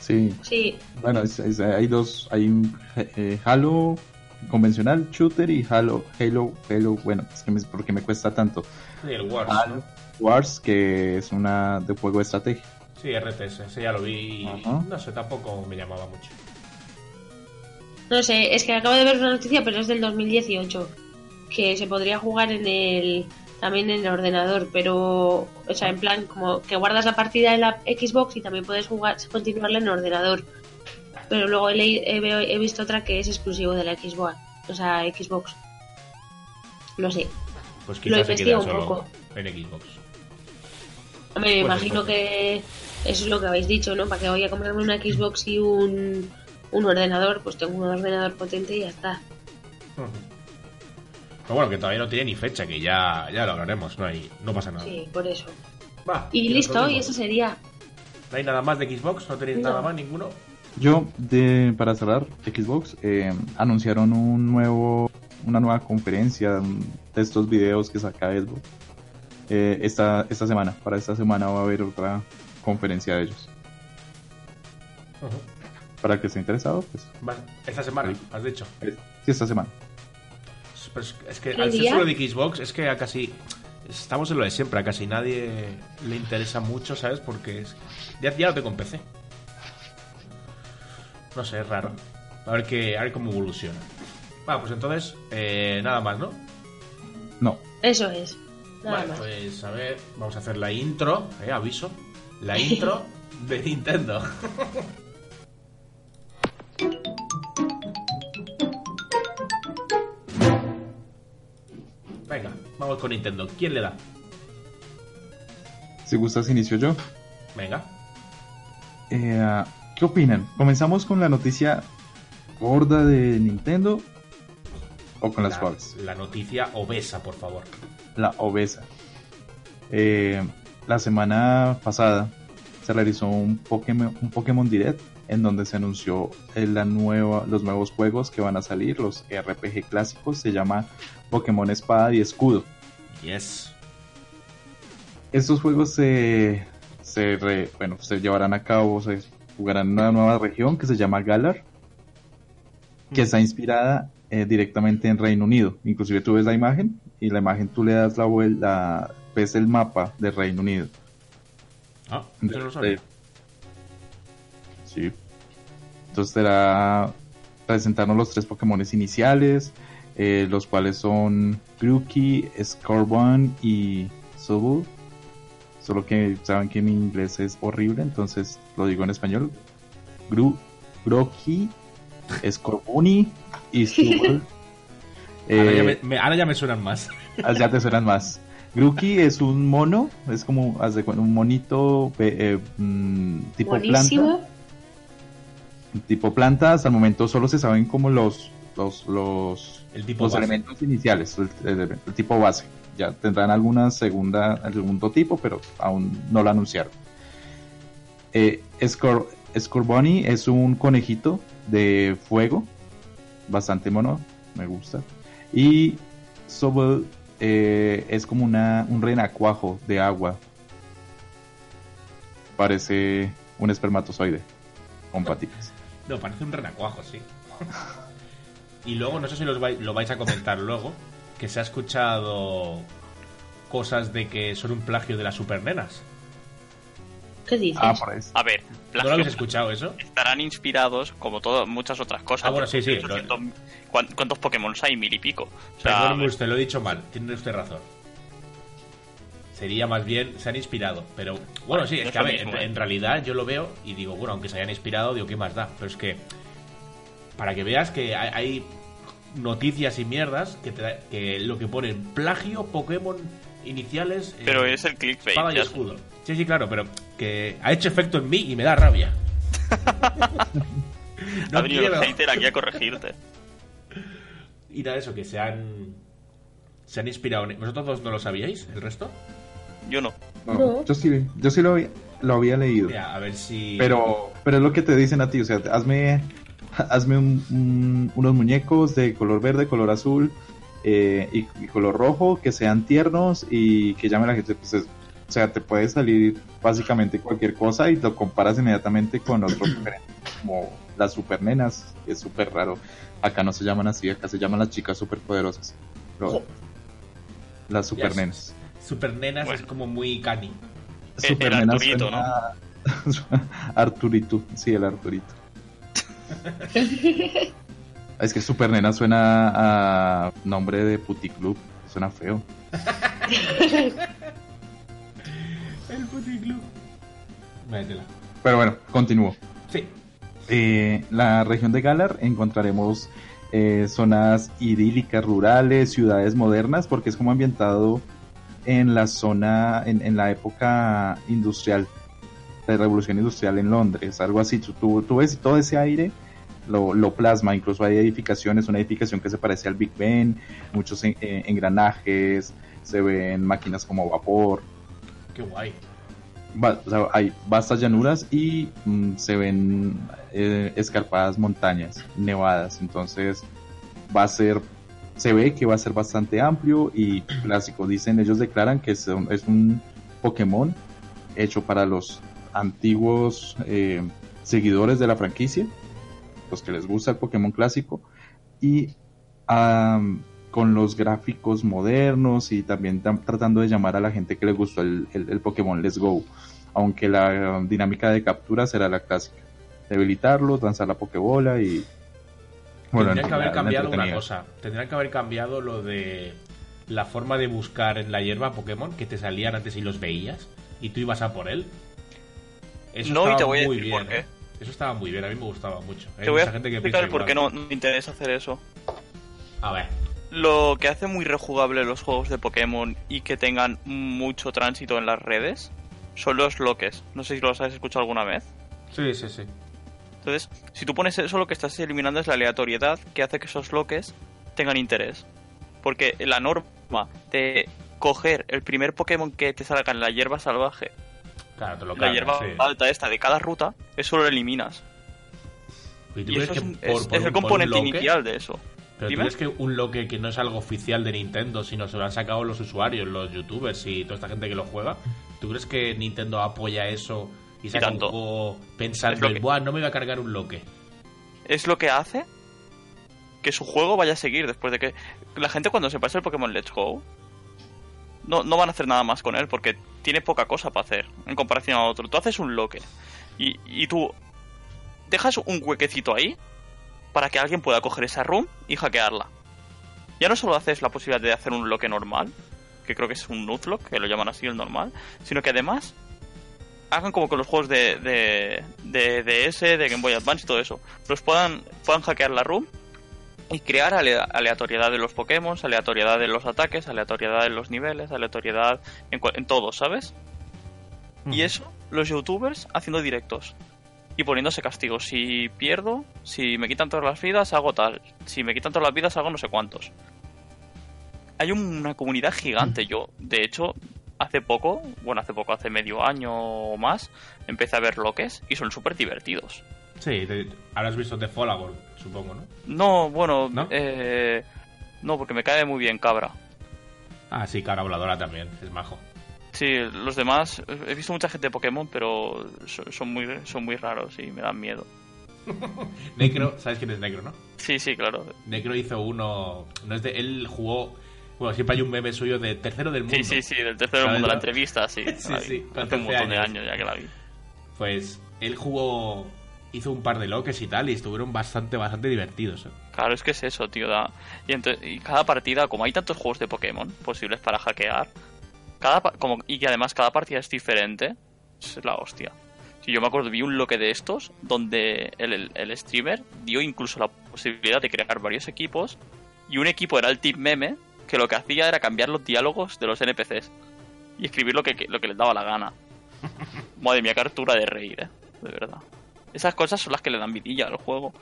Sí, Sí, bueno, es- es- hay dos, hay un eh, Halo convencional, shooter y Halo, Halo, Halo, bueno, es que me, porque me cuesta tanto. Sí, el Wars, Halo ¿no? Wars, que es una de juego de estrategia. Sí, RTS, ese ya lo vi no sé, tampoco me llamaba mucho. no sé, es que acabo de ver una noticia, pero es del 2018. Que se podría jugar en el. También en el ordenador, pero. O sea, en plan, como que guardas la partida en la Xbox y también puedes jugar, continuarla en el ordenador. Pero luego he, visto otra que es exclusivo de la Xbox. O sea, Xbox. No sé. Pues Lo quizás se investigo queda un solo poco. en Xbox. Hombre, me Pues imagino que eso es lo que habéis dicho, ¿no? Para que vaya a comprarme una Xbox y un, un ordenador, pues tengo un ordenador potente y ya está. Pero bueno, que todavía no tiene ni fecha, que ya, ya lo hablaremos, no, hay, no pasa nada. Sí, por eso. Va, Y listo, y eso sería. ¿No hay nada más de Xbox? ¿No tenéis No. nada más, ninguno? Yo, de, para cerrar, Xbox, eh, anunciaron un nuevo, una nueva conferencia de estos videos que saca Xbox. Eh, esta, esta semana, para esta semana va a haber otra conferencia de ellos. Para el que esté interesado, pues, Va, esta semana, Sí. has dicho. sí, esta semana. Es que ¿Qué al ser solo de Xbox, es que a casi. Estamos en lo de siempre, a casi nadie le interesa mucho, ¿sabes? Porque es, ya, ya lo tengo en PC. No sé, es raro. A ver, qué, a ver cómo evoluciona. Va, pues entonces, eh, nada más, ¿no? No, Eso es. Nada vale, más. pues a ver, vamos a hacer la intro, eh, aviso. La intro de Nintendo. Venga, vamos con Nintendo. ¿Quién le da? si gustas inicio yo. Venga. Eh, ¿Qué opinan? ¿Comenzamos con la noticia gorda de Nintendo o con las la, suaves? la noticia obesa, por favor. La obesa. Eh, la semana pasada se realizó un Pokémon, un Pokémon Direct en donde se anunció la nueva, los nuevos juegos que van a salir, los RPG clásicos, se llama Pokémon Espada y Escudo. Yes. Estos juegos se, se, re- bueno, se llevarán a cabo, se jugarán una nueva región que se llama Galar, que está inspirada eh, directamente en Reino Unido. Inclusive tú ves la imagen y la imagen tú le das la vuelta, ves el mapa del Reino Unido. Ah, no lo sabía. Sí. Entonces será presentarnos los tres Pokémon iniciales, eh, los cuales son Grookey, Scorbunny y Sobble. Solo que saben que mi inglés es horrible, entonces lo digo en español. Gru Grookey, Scorbunny y. Ahora, ya Eh, me, me- ahora ya me suenan más. Ah, ya te suenan más. Grookey es un mono, es como un monito eh, mm, tipo planta. Buenísimo. tipo planta, hasta el momento solo se saben como los los los, El tipo los elementos iniciales, el, el- el tipo base. Ya tendrán alguna segunda, el segundo tipo, pero aún no lo anunciaron. Eh, Scor- Scorbunny es un conejito de fuego, bastante mono, me gusta. Y Sobble eh, es como una, un renacuajo de agua. Parece un espermatozoide con patitas. No, parece un renacuajo, sí. y luego, no sé si los vai- lo vais a comentar luego, que se ha escuchado cosas de que son un plagio de las supernenas. ¿Qué dices? Ah, por eso. A ver, ¿No lo plagio, habéis escuchado eso? estarán inspirados, como todo, muchas otras cosas. Ah, bueno, sí, sí, 800 ¿cuán- ¿Cuántos Pokémon hay? Mil y pico. O sea, Perdóneme usted, lo he dicho mal, tiene usted razón. Sería más bien, se han inspirado. Pero bueno, sí, es que a ver, mismo, en, ¿eh? en realidad yo lo veo y digo, bueno, aunque se hayan inspirado, digo, ¿qué más da? Pero es que, para que veas que hay, hay noticias y mierdas que, te- que lo que ponen plagio Pokémon iniciales. eh, pero es el clickbait. espada y escudo. Sí, sí, claro, pero que ha hecho efecto en mí y me da rabia. ha venido quiero. el hater aquí a corregirte. Y nada, eso, que se han. Se han inspirado. en- ¿Vosotros dos no lo sabíais? ¿El resto? Yo no. No, No. Yo sí, yo sí lo, había, lo había leído. Mira, a ver si. Pero, pero es lo que te dicen a ti, o sea, hazme, hazme un- un- unos muñecos de color verde, color azul eh, y, y color rojo que sean tiernos y que llamen a la gente. Pues, es- o sea, te puede salir básicamente cualquier cosa y lo comparas inmediatamente con otro como las supernenas, que es súper raro. Acá no se llaman así, acá se llaman las chicas superpoderosas. Jo. Las supernenas. Super nenas Bueno. es como muy cani. El- el Supernenas Arturito, suena- Arturito, sí, el Arturito. es que Supernena suena a nombre de puticlub, suena feo. El puticlub. Métela. Pero bueno, continúo. Sí. Eh, la región de Galar encontraremos eh, zonas idílicas, rurales, ciudades modernas, porque es como ambientado en la zona, en, en la época industrial, de revolución industrial en Londres, algo así. Tú, tú, ves todo ese aire, lo, lo plasma, incluso hay edificaciones, una edificación que se parece al Big Ben, muchos en- eh, engranajes, se ven máquinas como vapor, Qué guay. va- o sea, hay vastas llanuras y mm, se ven eh, escarpadas montañas, nevadas. Entonces va a ser, se ve que va a ser bastante amplio y clásico. Dicen, ellos declaran que es un, es un Pokémon hecho para los antiguos eh, seguidores de la franquicia, los que les gusta el Pokémon clásico y am, con los gráficos modernos y también tam- tratando de llamar a la gente que le gustó el, el- el Pokémon Let's Go, aunque la um, dinámica de captura será la clásica, debilitarlos, lanzar la Pokébola y Tendrían en- que haber cambiado una cosa. Tendrían que haber cambiado lo de la forma de buscar en la hierba Pokémon que te salían antes y los veías y tú ibas a por él. Eso No, y te voy a muy decir bien, por qué. ¿eh? Eso estaba muy bien, a mí me gustaba mucho. Hay Te voy a gente que explicar por qué no me interesa hacer eso. A ver. Lo que hace muy rejugable los juegos de Pokémon y que tengan mucho tránsito en las redes son los loques. No sé si los has escuchado alguna vez. Sí, sí, sí. Entonces, si tú pones eso, lo que estás eliminando es la aleatoriedad que hace que esos loques tengan interés. Porque la norma de coger el primer Pokémon que te salga en la hierba salvaje, Claro, te lo la cargas, hierba sí. alta esta de cada ruta, eso lo eliminas. ¿Y tú Y crees eso es, que por- es- por es un- el componente inicial de eso. Pero Dime. tú crees que un loque que no es algo oficial de Nintendo, sino se lo han sacado los usuarios, los youtubers y toda esta gente que lo juega, ¿tú crees que Nintendo apoya eso y saca un juego pensando en, que- Buah, no me voy a cargar un loque. Es lo que hace que su juego vaya a seguir después de que la gente cuando se pase el Pokémon Let's Go no, no van a hacer nada más con él porque tiene poca cosa para hacer en comparación a otro. Tú haces un loque y, y tú dejas un huequecito ahí para que alguien pueda coger esa room y hackearla. Ya no solo haces la posibilidad de hacer un loque normal, que creo que es un nuzlocke, que lo llaman así el normal, sino que además hagan como que los juegos de, de, de DS, de Game Boy Advance y todo eso, los puedan, puedan hackear la room y crear ale- aleatoriedad de los Pokémon, aleatoriedad de los ataques, aleatoriedad de los niveles, aleatoriedad en, en todo, ¿sabes? Y eso, los youtubers haciendo directos y poniéndose castigos. Si pierdo, si me quitan todas las vidas, hago tal. Si me quitan todas las vidas, hago no sé cuántos. Hay una comunidad gigante. Yo, de hecho, hace poco, bueno, hace poco, hace medio año o más, empecé a ver loques y son súper divertidos. Sí, te- habrás visto The Fallout, supongo, ¿no? No, bueno, ¿No? eh, no, porque me cae muy bien cabra. Ah, sí, cara voladora también, es majo. Sí, los demás, he visto mucha gente de Pokémon, pero son, muy, son muy raros y me dan miedo. Necro, ¿sabes quién es Necro, no? Sí, sí, claro. Necro hizo uno. No es de. Él jugó. Bueno, siempre hay un meme suyo de tercero del mundo. Sí, sí, sí, del tercero ¿Sabes, mundo, la entrevista, sí. Sí, sí, Hace un 13 montón de años ya que la vi. Pues él jugó. Hizo un par de loques y tal, y estuvieron bastante, bastante divertidos. ¿eh? Claro, es que es eso, tío. da- Y, cada partida, como hay tantos juegos de Pokémon posibles para hackear, cada pa- como y que además cada partida es diferente, es la hostia. Si yo me acuerdo, vi un loque de estos donde el, el- el streamer dio incluso la posibilidad de crear varios equipos y un equipo era el Team Meme que lo que hacía era cambiar los diálogos de los NPCs y escribir lo que, lo que les daba la gana. Madre mía, captura de reír, eh, de verdad. Esas cosas son las que le dan vidilla al juego.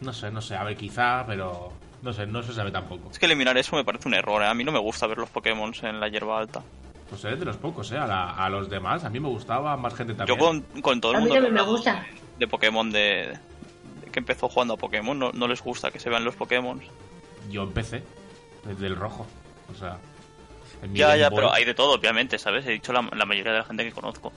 No sé, no sé, a ver, quizá, pero. No sé, no se sabe tampoco. Es que eliminar eso me parece un error. ¿eh? A mí no me gusta ver los Pokémon en la hierba alta. Pues eres de los pocos, ¿eh? A, la- a los demás, a mí me gustaba, más gente también. Yo con, con todo el A mí mundo que también me gusta. de Pokémon de, de que empezó jugando a Pokémon, no, no les gusta que se vean los Pokémon. Yo empecé desde el rojo. O sea. en mi Ya, Game ya, Boy. pero hay de todo, obviamente, ¿sabes? He dicho la, la mayoría de la gente que conozco.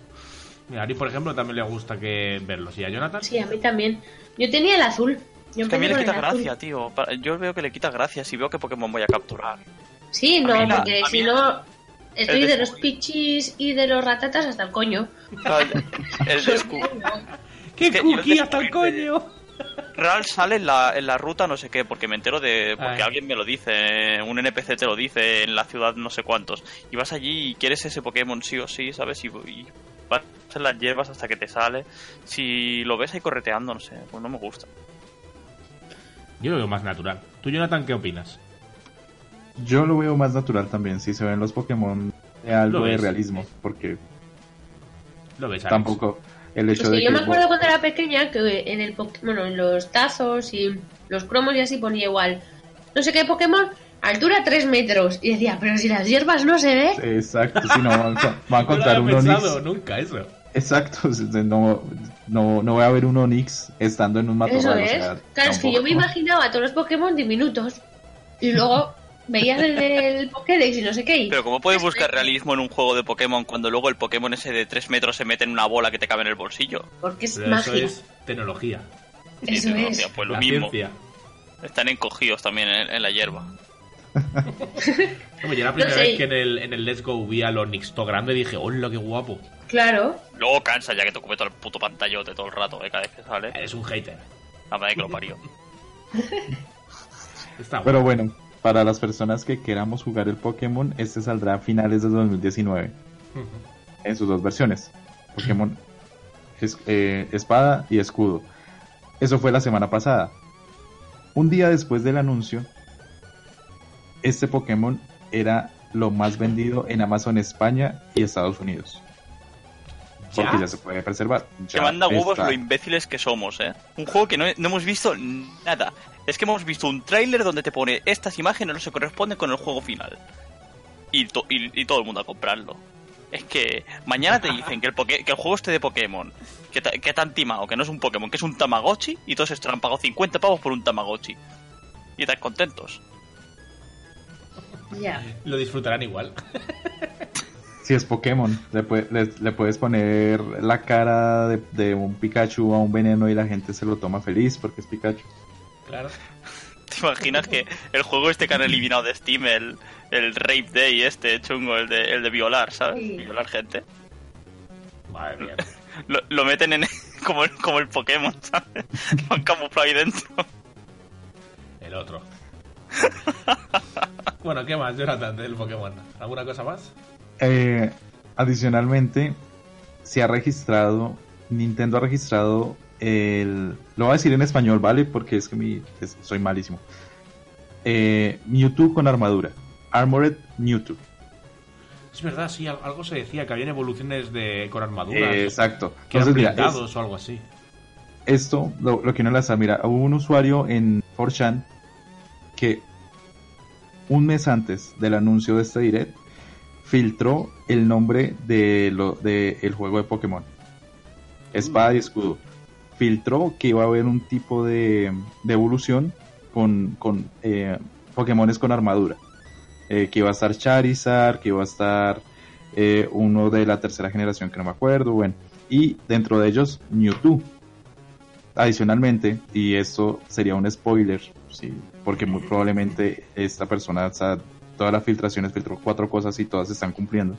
Mira, a Ari, por ejemplo, también le gusta que verlos. ¿Y a Jonathan? Sí, a mí también. Yo tenía el azul. Yo Es que a mí le quita azul. gracia, tío. Yo veo que le quita gracia si veo que Pokémon voy a capturar. Sí, no, A mí la- porque si no. Estoy de los pichis y de los ratatas hasta el coño. El ¡Qué que yo cookie hasta el coño! Real sale en la, en la ruta no sé qué, porque me entero de... Porque Ay. alguien me lo dice, un NPC te lo dice, en la ciudad no sé cuántos. Y vas allí y quieres ese Pokémon sí o sí, ¿sabes? Y, y en las hierbas hasta que te sale. Si lo ves ahí correteando, no sé, pues no me gusta. Yo lo veo más natural. ¿Tú, Jonathan, qué opinas? Yo lo veo más natural también, si se ven los Pokémon de algo de realismo, porque Lo ves, Alex? tampoco el hecho Pues que de yo que me acuerdo cuando era pequeña que en el bueno, en los tazos y los cromos y así ponía igual. No sé qué Pokémon, altura 3 metros. Y decía, pero si las hierbas no se ve. Exacto, si no van, a- van a No lo contar había un pensado Onix. nunca eso. Exacto, no, no, no voy a ver un Onix estando en un matorral. Eso o es. sea, claro, es que yo me imaginaba a todos los Pokémon diminutos. Y luego veías el Pokédex y no sé qué. Pero ¿cómo puedes buscar realismo en un juego de Pokémon cuando luego el Pokémon ese de 3 metros se mete en una bola que te cabe en el bolsillo? Porque es Pero magia. eso es tecnología. Sí, Eso tecnología, es. Pues lo la mismo. ciencia. Están encogidos también en, en la hierba. Hombre, yo la primera sé. vez que en el, en el Let's Go vi a los Nixto grande dije, ¡hola, qué guapo! Claro. Luego cansa ya que te ocupe todo el puto pantallote todo el rato, ¿eh? cada vez que sale. Es un hater. La madre que lo parió. Está bueno. Pero bueno, para las personas que queramos jugar el Pokémon, este saldrá a finales de 2019 en sus dos versiones. Pokémon es- eh, Espada y Escudo. Eso fue la semana pasada. Un día después del anuncio, este Pokémon era lo más vendido en Amazon España y Estados Unidos. Porque ¿Ya? se puede preservar. Que manda huevos está. lo imbéciles que somos, ¿eh? Un juego que no, no hemos visto nada. Es que hemos visto un tráiler donde te pone estas imágenes no se corresponden con el juego final. Y, to- y, y todo el mundo a comprarlo. Es que mañana te dicen que el, que el juego este de Pokémon, que, ta- que te han timado, que no es un Pokémon, que es un Tamagotchi, y todos estos han pagado 50 pavos por un Tamagotchi. Y están contentos. Lo disfrutarán igual. Si es Pokémon, le, pue- le- le puedes poner la cara de, de un Pikachu a un veneno y la gente se lo toma feliz porque es Pikachu. Claro. ¿Te imaginas que el juego este que han eliminado de Steam, el, el Rape Day este chungo, el de, el de violar, ¿sabes? Sí. Violar gente. Madre mía. Lo, lo meten en como el, como el Pokémon, ¿sabes? Lo han camuflado ahí dentro. El otro. bueno, ¿qué más, Jonathan, del Pokémon? ¿Alguna cosa más? Eh, adicionalmente, se ha registrado, Nintendo ha registrado el... Lo voy a decir en español, ¿vale? Porque es que mi, es- soy malísimo. Eh, Mewtwo con armadura. Armored Mewtwo. Es verdad, sí, al- algo se decía, que habían evoluciones de con armaduras. Eh, exacto. Que eran Entonces, mira, es- o algo así. esto, lo, lo que uno las mira, hubo un usuario en 4chan que un mes antes del anuncio de este direct filtró el nombre de lo el juego de Pokémon. Espada y escudo. Filtró que iba a haber un tipo de, de evolución con, con eh, Pokémones con armadura. Eh, que iba a estar Charizard, que iba a estar eh, uno de la tercera generación que no me acuerdo, bueno. Y dentro de ellos, Mewtwo. Adicionalmente, y esto sería un spoiler, sí, porque muy probablemente esta persona, o sea, todas las filtraciones filtró cuatro cosas y todas se están cumpliendo.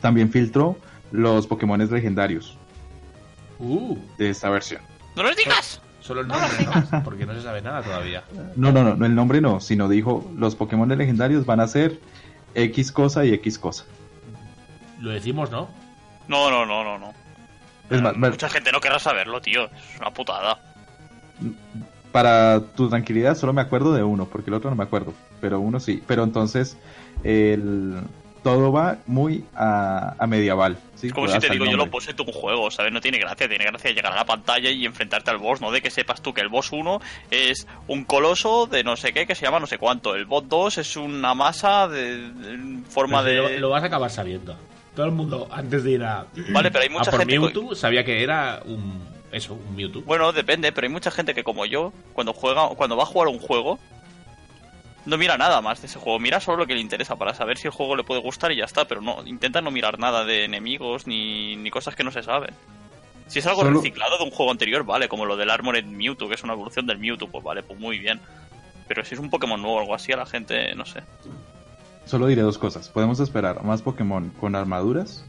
También filtró los Pokémones legendarios Uh, de esta versión. ¡No los digas! solo el nombre, ¿no? Porque no se sabe nada todavía. No, no, no, no, el nombre no, sino dijo los Pokémon legendarios van a ser X cosa y X cosa. Lo decimos, ¿no? No, no, no, no, no. Es más, Mucha gente no querrá saberlo, tío. Es una putada. Para tu tranquilidad solo me acuerdo de uno, porque el otro no me acuerdo, pero uno sí. Pero entonces el todo va muy a, a medieval. ¿sí? Es como si te digo yo lo puse en un juego, ¿sabes? No tiene gracia, tiene gracia llegar a la pantalla y enfrentarte al boss, ¿no? De que sepas tú que el boss 1 es un coloso de no sé qué, que se llama no sé cuánto. El boss 2 es una masa de, forma Pero de... Lo, lo vas a acabar sabiendo. Todo el mundo, antes de ir a, Vale, pero hay a mucha por gente... Mewtwo, sabía que era un. Eso, un Mewtwo. Bueno, depende, pero hay mucha gente que como yo, cuando juega, cuando va a jugar un juego, no mira nada más de ese juego, mira solo lo que le interesa para saber si el juego le puede gustar y ya está, pero no, intenta no mirar nada de enemigos ni, ni cosas que no se saben. Si es algo Solo- reciclado de un juego anterior, vale, como lo del Armored Mewtwo, que es una evolución del Mewtwo, pues vale, pues muy bien. Pero si es un Pokémon nuevo o algo así, a la gente, no sé. Solo diré dos cosas. Podemos esperar más Pokémon con armaduras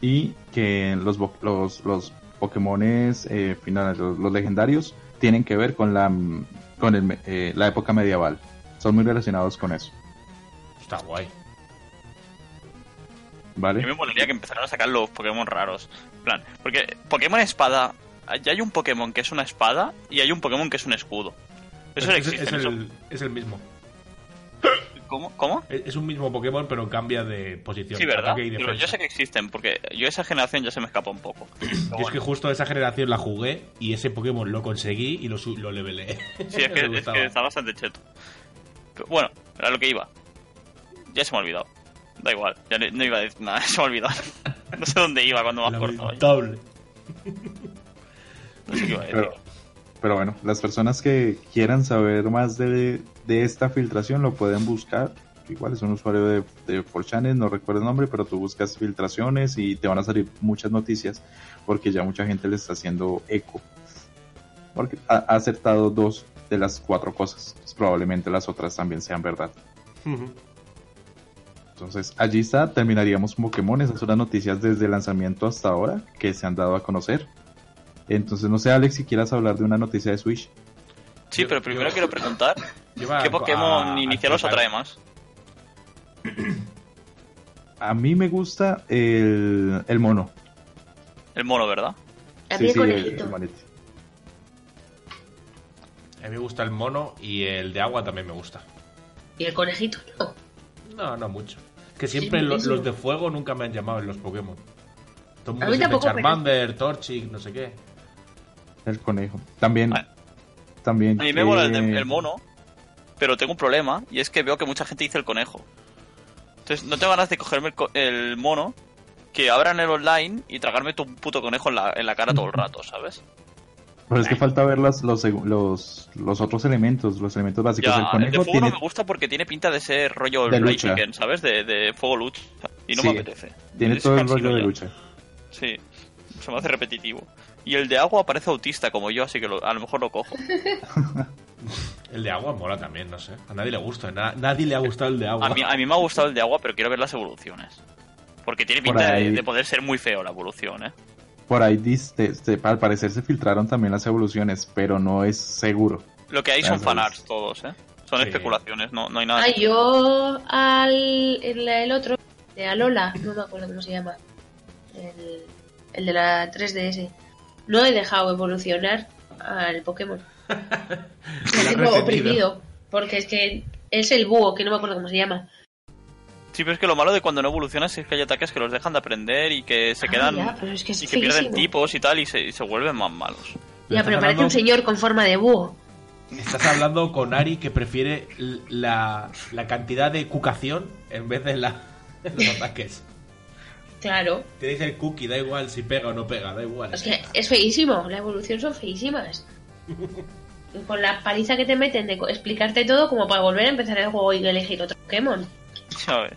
y que los, los, los Pokémones eh, finales, los, los legendarios, tienen que ver con la, mm, con el me- eh, la época medieval. Son muy relacionados con eso, Está guay. A ¿vale? mí me molaría que empezaran a sacar los Pokémon raros. En plan, porque Pokémon Espada, ya hay un Pokémon que es una espada y hay un Pokémon que es un escudo. Eso es, existe. es eso- el, es el mismo. ¿Cómo? ¿Cómo? Es un mismo Pokémon, pero cambia de posición. Sí, ¿verdad? y Digo, yo sé que existen, porque yo esa generación ya se me escapa un poco. Yo es que justo esa generación la jugué y ese Pokémon lo conseguí y lo, lo levelé. sí, es que, es gustaba. que está bastante cheto. Pero bueno, era lo que iba. Ya se me ha olvidado. Da igual, ya no, no iba a decir nada, se me ha olvidado. No sé dónde iba cuando me has cortado. Lamentable. No sé qué iba a decir. Pero, pero bueno, las personas que quieran saber más de, de esta filtración lo pueden buscar. Igual es un usuario de, de 4chan, no recuerdo el nombre, pero tú buscas filtraciones y te van a salir muchas noticias porque ya mucha gente le está haciendo eco. Porque ha, ha acertado dos de las cuatro cosas. Pues probablemente las otras también sean verdad. Entonces, allí está, terminaríamos Pokémon. Esas son las noticias desde el lanzamiento hasta ahora que se han dado a conocer. Entonces, no sé, Alex, si quieras hablar de una noticia de Switch. Sí, pero primero quiero preguntar, ¿qué Pokémon a- inicial os a- atrae más? A mí me gusta el, el mono. El mono, ¿verdad? A Sí, mí el sí, el- conejito. el monete. A mí me gusta el mono y el de agua también me gusta. Y el conejito, no. No, no mucho. Que siempre Sí, lo- los de fuego nunca me han llamado en los Pokémon. Todo el mundo A mí siempre tampoco, pero- Charmander, Torchic, no sé qué. El conejo. También. Ah. También. A mí me mola el, de- el mono, pero tengo un problema, y es que veo que mucha gente dice el conejo. Entonces, no tengo ganas de cogerme el, co- el mono, que abran el online y tragarme tu puto conejo en la, en la cara todo el rato, ¿sabes? Pero es que falta ver los, los, los, los otros elementos, los elementos básicos. Ya, el el de conejo fuego tiene, no me gusta porque tiene pinta de ser rollo De lucha. Chicken, ¿sabes? De, de fuego lucha. Y no Sí, me apetece. tiene todo el rollo de ya. lucha. Sí, se me hace repetitivo. Y el de agua parece autista como yo, así que lo- a lo mejor lo cojo. El de agua mola también, no sé. A nadie le gusta. na- nadie le ha gustado el de agua. A mí, a mí me ha gustado el de agua, pero quiero ver las evoluciones. Porque tiene pinta de, ahí. de poder ser muy feo la evolución, ¿eh? Por ahí, dis- te- te- al parecer, se filtraron también las evoluciones, pero no es seguro. Lo que hay son fanarts todos, ¿eh? Son Sí. especulaciones, no, no hay nada. Ah, yo al el, el otro, de Alola, no me acuerdo cómo se llama. El, el de la 3DS. No he dejado evolucionar al Pokémon. Lo tengo oprimido. Porque es que es el búho, que no me acuerdo cómo se llama. Sí, pero es que lo malo de cuando no evolucionas es que hay ataques que los dejan de aprender y que se Ah, quedan. ya, pero es que es y que pierden tipos y tal y se, y se vuelven más malos. Ya, pero parece hablando- un señor con forma de búho. Estás hablando con Ari que prefiere la, la cantidad de cucación en vez de la, los ataques. Claro. Tenéis el cookie, da igual si pega o no pega, da igual. Es que es feísimo. La evolución son feísimas. Con la paliza que te meten de explicarte todo como para volver a empezar el juego y elegir otro Pokémon. ¿Sabes?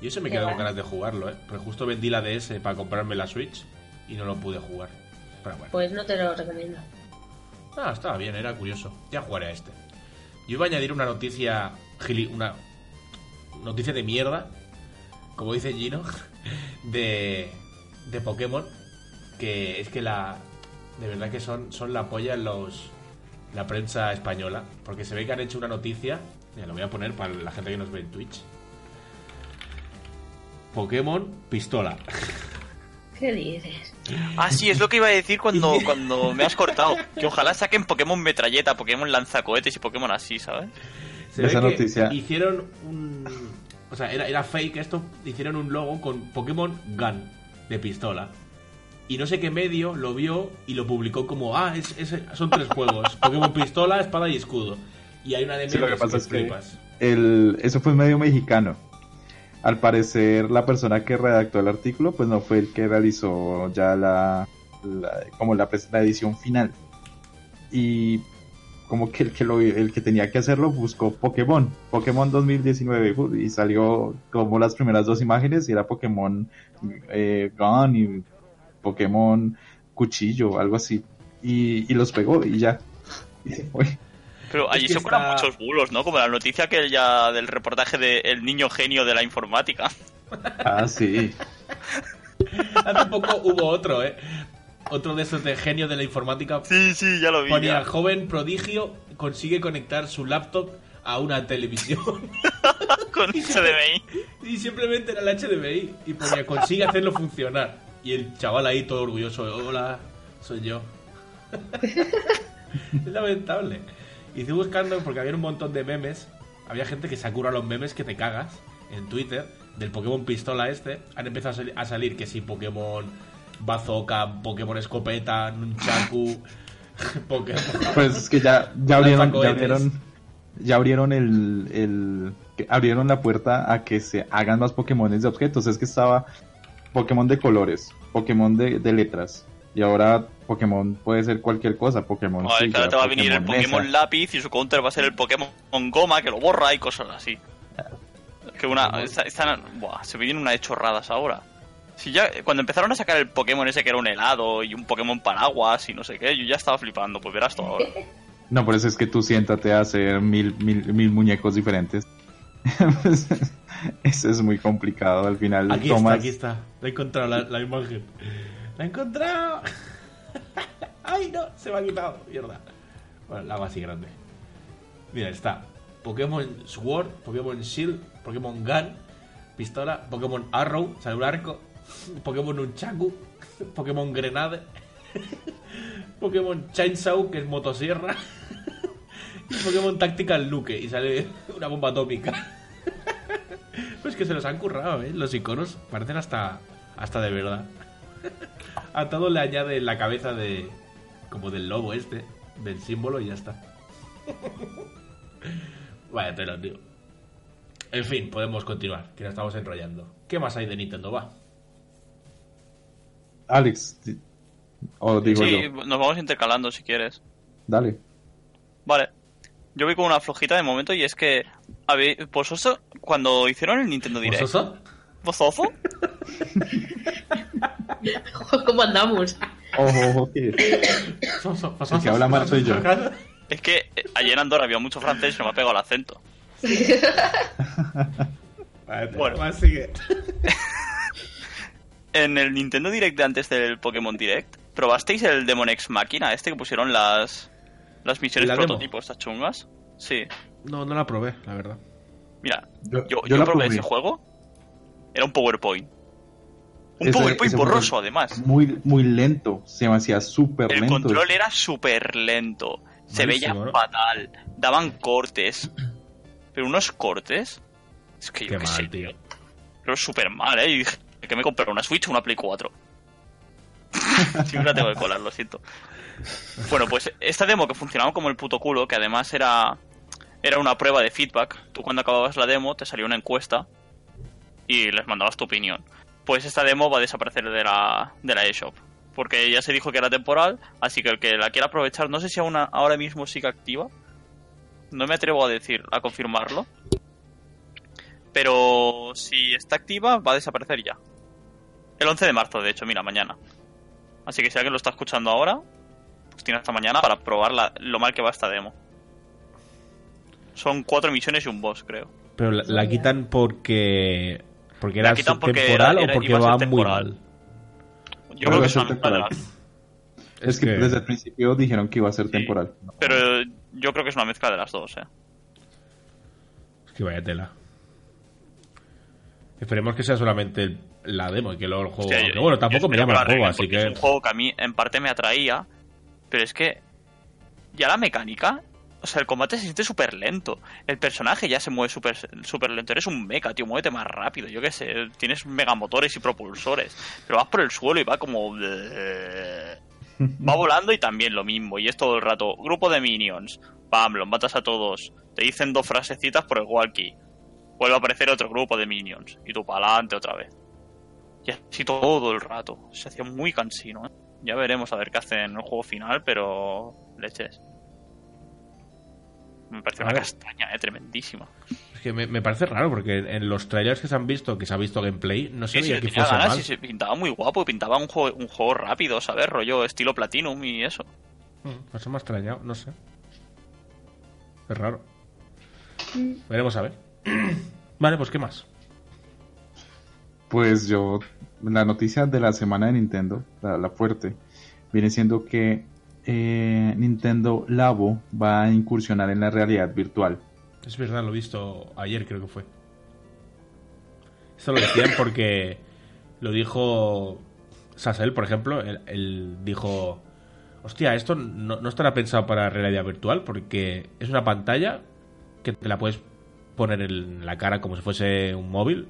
Yo eso me quedo con ganas de jugarlo, ¿eh? Porque justo vendí la DS para comprarme la Switch y no lo pude jugar. Pero bueno. Pues no te lo recomiendo. Ah, estaba bien, era curioso. Ya jugaré a este. Yo iba a añadir una noticia gili- una noticia de mierda, como dice Gino, de, de Pokémon, que es que la de verdad que son son la polla en los la prensa española, porque se ve que han hecho una noticia, ya lo voy a poner para la gente que nos ve en Twitch. Pokémon pistola. ¿Qué dices? Ah, sí, es lo que iba a decir cuando, cuando me has cortado. Que ojalá saquen Pokémon metralleta, Pokémon lanzacohetes y Pokémon así, ¿sabes? Se ve Esa que noticia. hicieron un. O sea, era, era fake esto. Hicieron un logo con Pokémon Gun de pistola. Y no sé qué medio lo vio y lo publicó como: Ah, es, es- son tres juegos: Pokémon Pistola, Espada y Escudo. Y hay una de Sí, lo que pasa es que-. El, eso fue medio mexicano. Al parecer, la persona que redactó el artículo, pues no fue el que realizó ya la, la- como la, la edición final. Y como que el que lo, el que tenía que hacerlo buscó Pokémon, Pokémon 2019 fu- y salió como las primeras dos imágenes y era Pokémon eh, Gun y Pokémon Cuchillo, algo así. Y, y los pegó y ya. Y se fue. Pero allí que se está- muchos bulos, ¿no? Como la noticia que ya del reportaje de El niño genio de la informática. Ah, sí. Hace poco hubo otro, ¿eh? Otro de esos de genio de la informática. Sí, sí, ya lo vi. Ponía ya. joven prodigio consigue conectar su laptop a una televisión. Con HDMI. Y simplemente era el HDMI y ponía consigue hacerlo funcionar. Y el chaval ahí todo orgulloso, hola, soy yo. es lamentable. Hice buscando porque había un montón de memes. Había gente que se ha currado los memes que te cagas en Twitter del Pokémon Pistola este. Han empezado a salir que si Pokémon Bazooka, Pokémon Escopeta, Nunchaku, Pokémon... Pues es que ya, ya abrieron, ya abrieron, ya abrieron el, el, abrieron la puerta a que se hagan más Pokémones de objetos. Es que estaba Pokémon de colores, Pokémon de, de letras. Y ahora Pokémon puede ser cualquier cosa, Pokémon. Ahora te va a venir el Pokémon mesa. lápiz y su counter va a ser el Pokémon goma que lo borra y cosas así. Que una. esta- están- buah, se vienen unas chorradas ahora. Si ya, cuando empezaron a sacar el Pokémon ese que era un helado y un Pokémon paraguas y no sé qué, yo ya estaba flipando, pues verás todo ahora. No, por eso es que tú siéntate a hacer mil, mil, mil muñecos diferentes. eso es muy complicado. Al final Aquí tomas... está, aquí está. La he encontrado la, la imagen. ¡La he encontrado! ¡Ay, no! Se me ha quitado. Mierda. Bueno, la hago así grande. Mira, está. Pokémon Sword, Pokémon Shield, Pokémon Gun, pistola, Pokémon Arrow, sale un arco, Pokémon Nunchaku, Pokémon Grenade, Pokémon Chainsaw, que es motosierra, y Pokémon Tactical Luke, y sale una bomba atómica. Pues que se los han currado, ¿eh? Los iconos parecen hasta, hasta de verdad. A todo le añade la cabeza de. como del lobo este, del símbolo y ya está. Vaya tela, tío. En fin, podemos continuar, que nos estamos enrollando. ¿Qué más hay de Nintendo? Va. Alex, O digo Sí, yo. nos vamos intercalando si quieres. Dale. Vale. Yo voy con una flojita de momento y es que habéis, vosotros cuando hicieron el Nintendo Direct, ¿Vosotros? ¿vosotros? ¿Cómo andamos? Ojo, ojo, que El que habla mal soy yo. Es que eh, ayer en Andorra había mucho francés y no me ha pegado el acento. Vale, Bueno. sigue. En el Nintendo Direct de antes del Pokémon Direct, ¿probasteis el Demon X Máquina este que pusieron las las misiones ¿La prototipos estas chungas? Sí. No, no la probé, la verdad. Mira, Yo- yo, yo yo la probé probé. ese juego. Era un PowerPoint. Un Ese- PowerPoint ese borroso, además. Muy, muy lento. Se me hacía súper El lento. control era súper lento. Se veía ¿no? fatal. Daban cortes. Pero unos cortes. Es que yo Qué qué mal, sé. tío. Pero súper mal, ¿eh? Y dije que me compré una Switch o una Play 4. Siempre tengo que colar, lo siento. Bueno, pues esta demo que funcionaba como el puto culo, que además era, era una prueba de feedback. Tú cuando acababas la demo te salía una encuesta y les mandabas tu opinión. Pues esta demo va a desaparecer de la, de la eShop. Porque ya se dijo que era temporal, así que el que la quiera aprovechar, no sé si aún ahora mismo sigue activa. No me atrevo a decir, a confirmarlo. Pero si está activa, va a desaparecer ya. El 11 de marzo, de hecho, mira, mañana. Así que si alguien lo está escuchando ahora, pues tiene hasta mañana para probar la- lo mal que va esta demo. Son cuatro misiones y un boss, creo. Pero la, la quitan porque. Porque era porque temporal era- era- o porque iba a ser va muy temporal. mal. Yo creo que es es una el mezcla de temporal. Es que, desde el principio dijeron que iba a ser Sí. temporal. Pero yo creo que es una mezcla de las dos, eh. Es que vaya tela. Esperemos que sea solamente la demo y que luego el juego. Yo- bueno, tampoco me llama el juego, así que. Es un juego que a mí en parte me atraía, pero es que ya la mecánica, o sea, el combate se siente súper lento. El personaje ya se mueve súper súper lento. Eres un mecha, tío, muévete más rápido. Yo qué sé, tienes megamotores y propulsores, pero vas por el suelo y va como... Va volando y también lo mismo. Y es todo el rato, grupo de minions, pam, los matas a todos. Te dicen dos frasecitas por el walkie. Vuelve a aparecer otro grupo de minions. Y tú para adelante otra vez. Y así todo el rato. Se hacía muy cansino, ¿eh? Ya veremos a ver qué hacen en el juego final, pero... Leches. Me pareció A una castaña, ¿eh? Tremendísima. Es que me, me parece raro porque en los trailers que se han visto, que se ha visto gameplay, no se Sí, sí, veía le que fuese ganas mal. se pintaba muy guapo. y Pintaba un juego, un juego rápido, ¿sabes? Rollo estilo Platinum y eso. Mm, Eso me ha extrañado, no sé. Es raro. Veremos a ver. vale, pues ¿qué más? Pues yo, la noticia de la semana de Nintendo, la, la fuerte, viene siendo que eh, Nintendo Labo va a incursionar en la realidad virtual. Es verdad, lo he visto ayer, creo que fue. Esto lo decían porque lo dijo Sassel, por ejemplo. Él, él dijo: Hostia, esto no, no estará pensado para realidad virtual porque es una pantalla que te la puedes poner en la cara como si fuese un móvil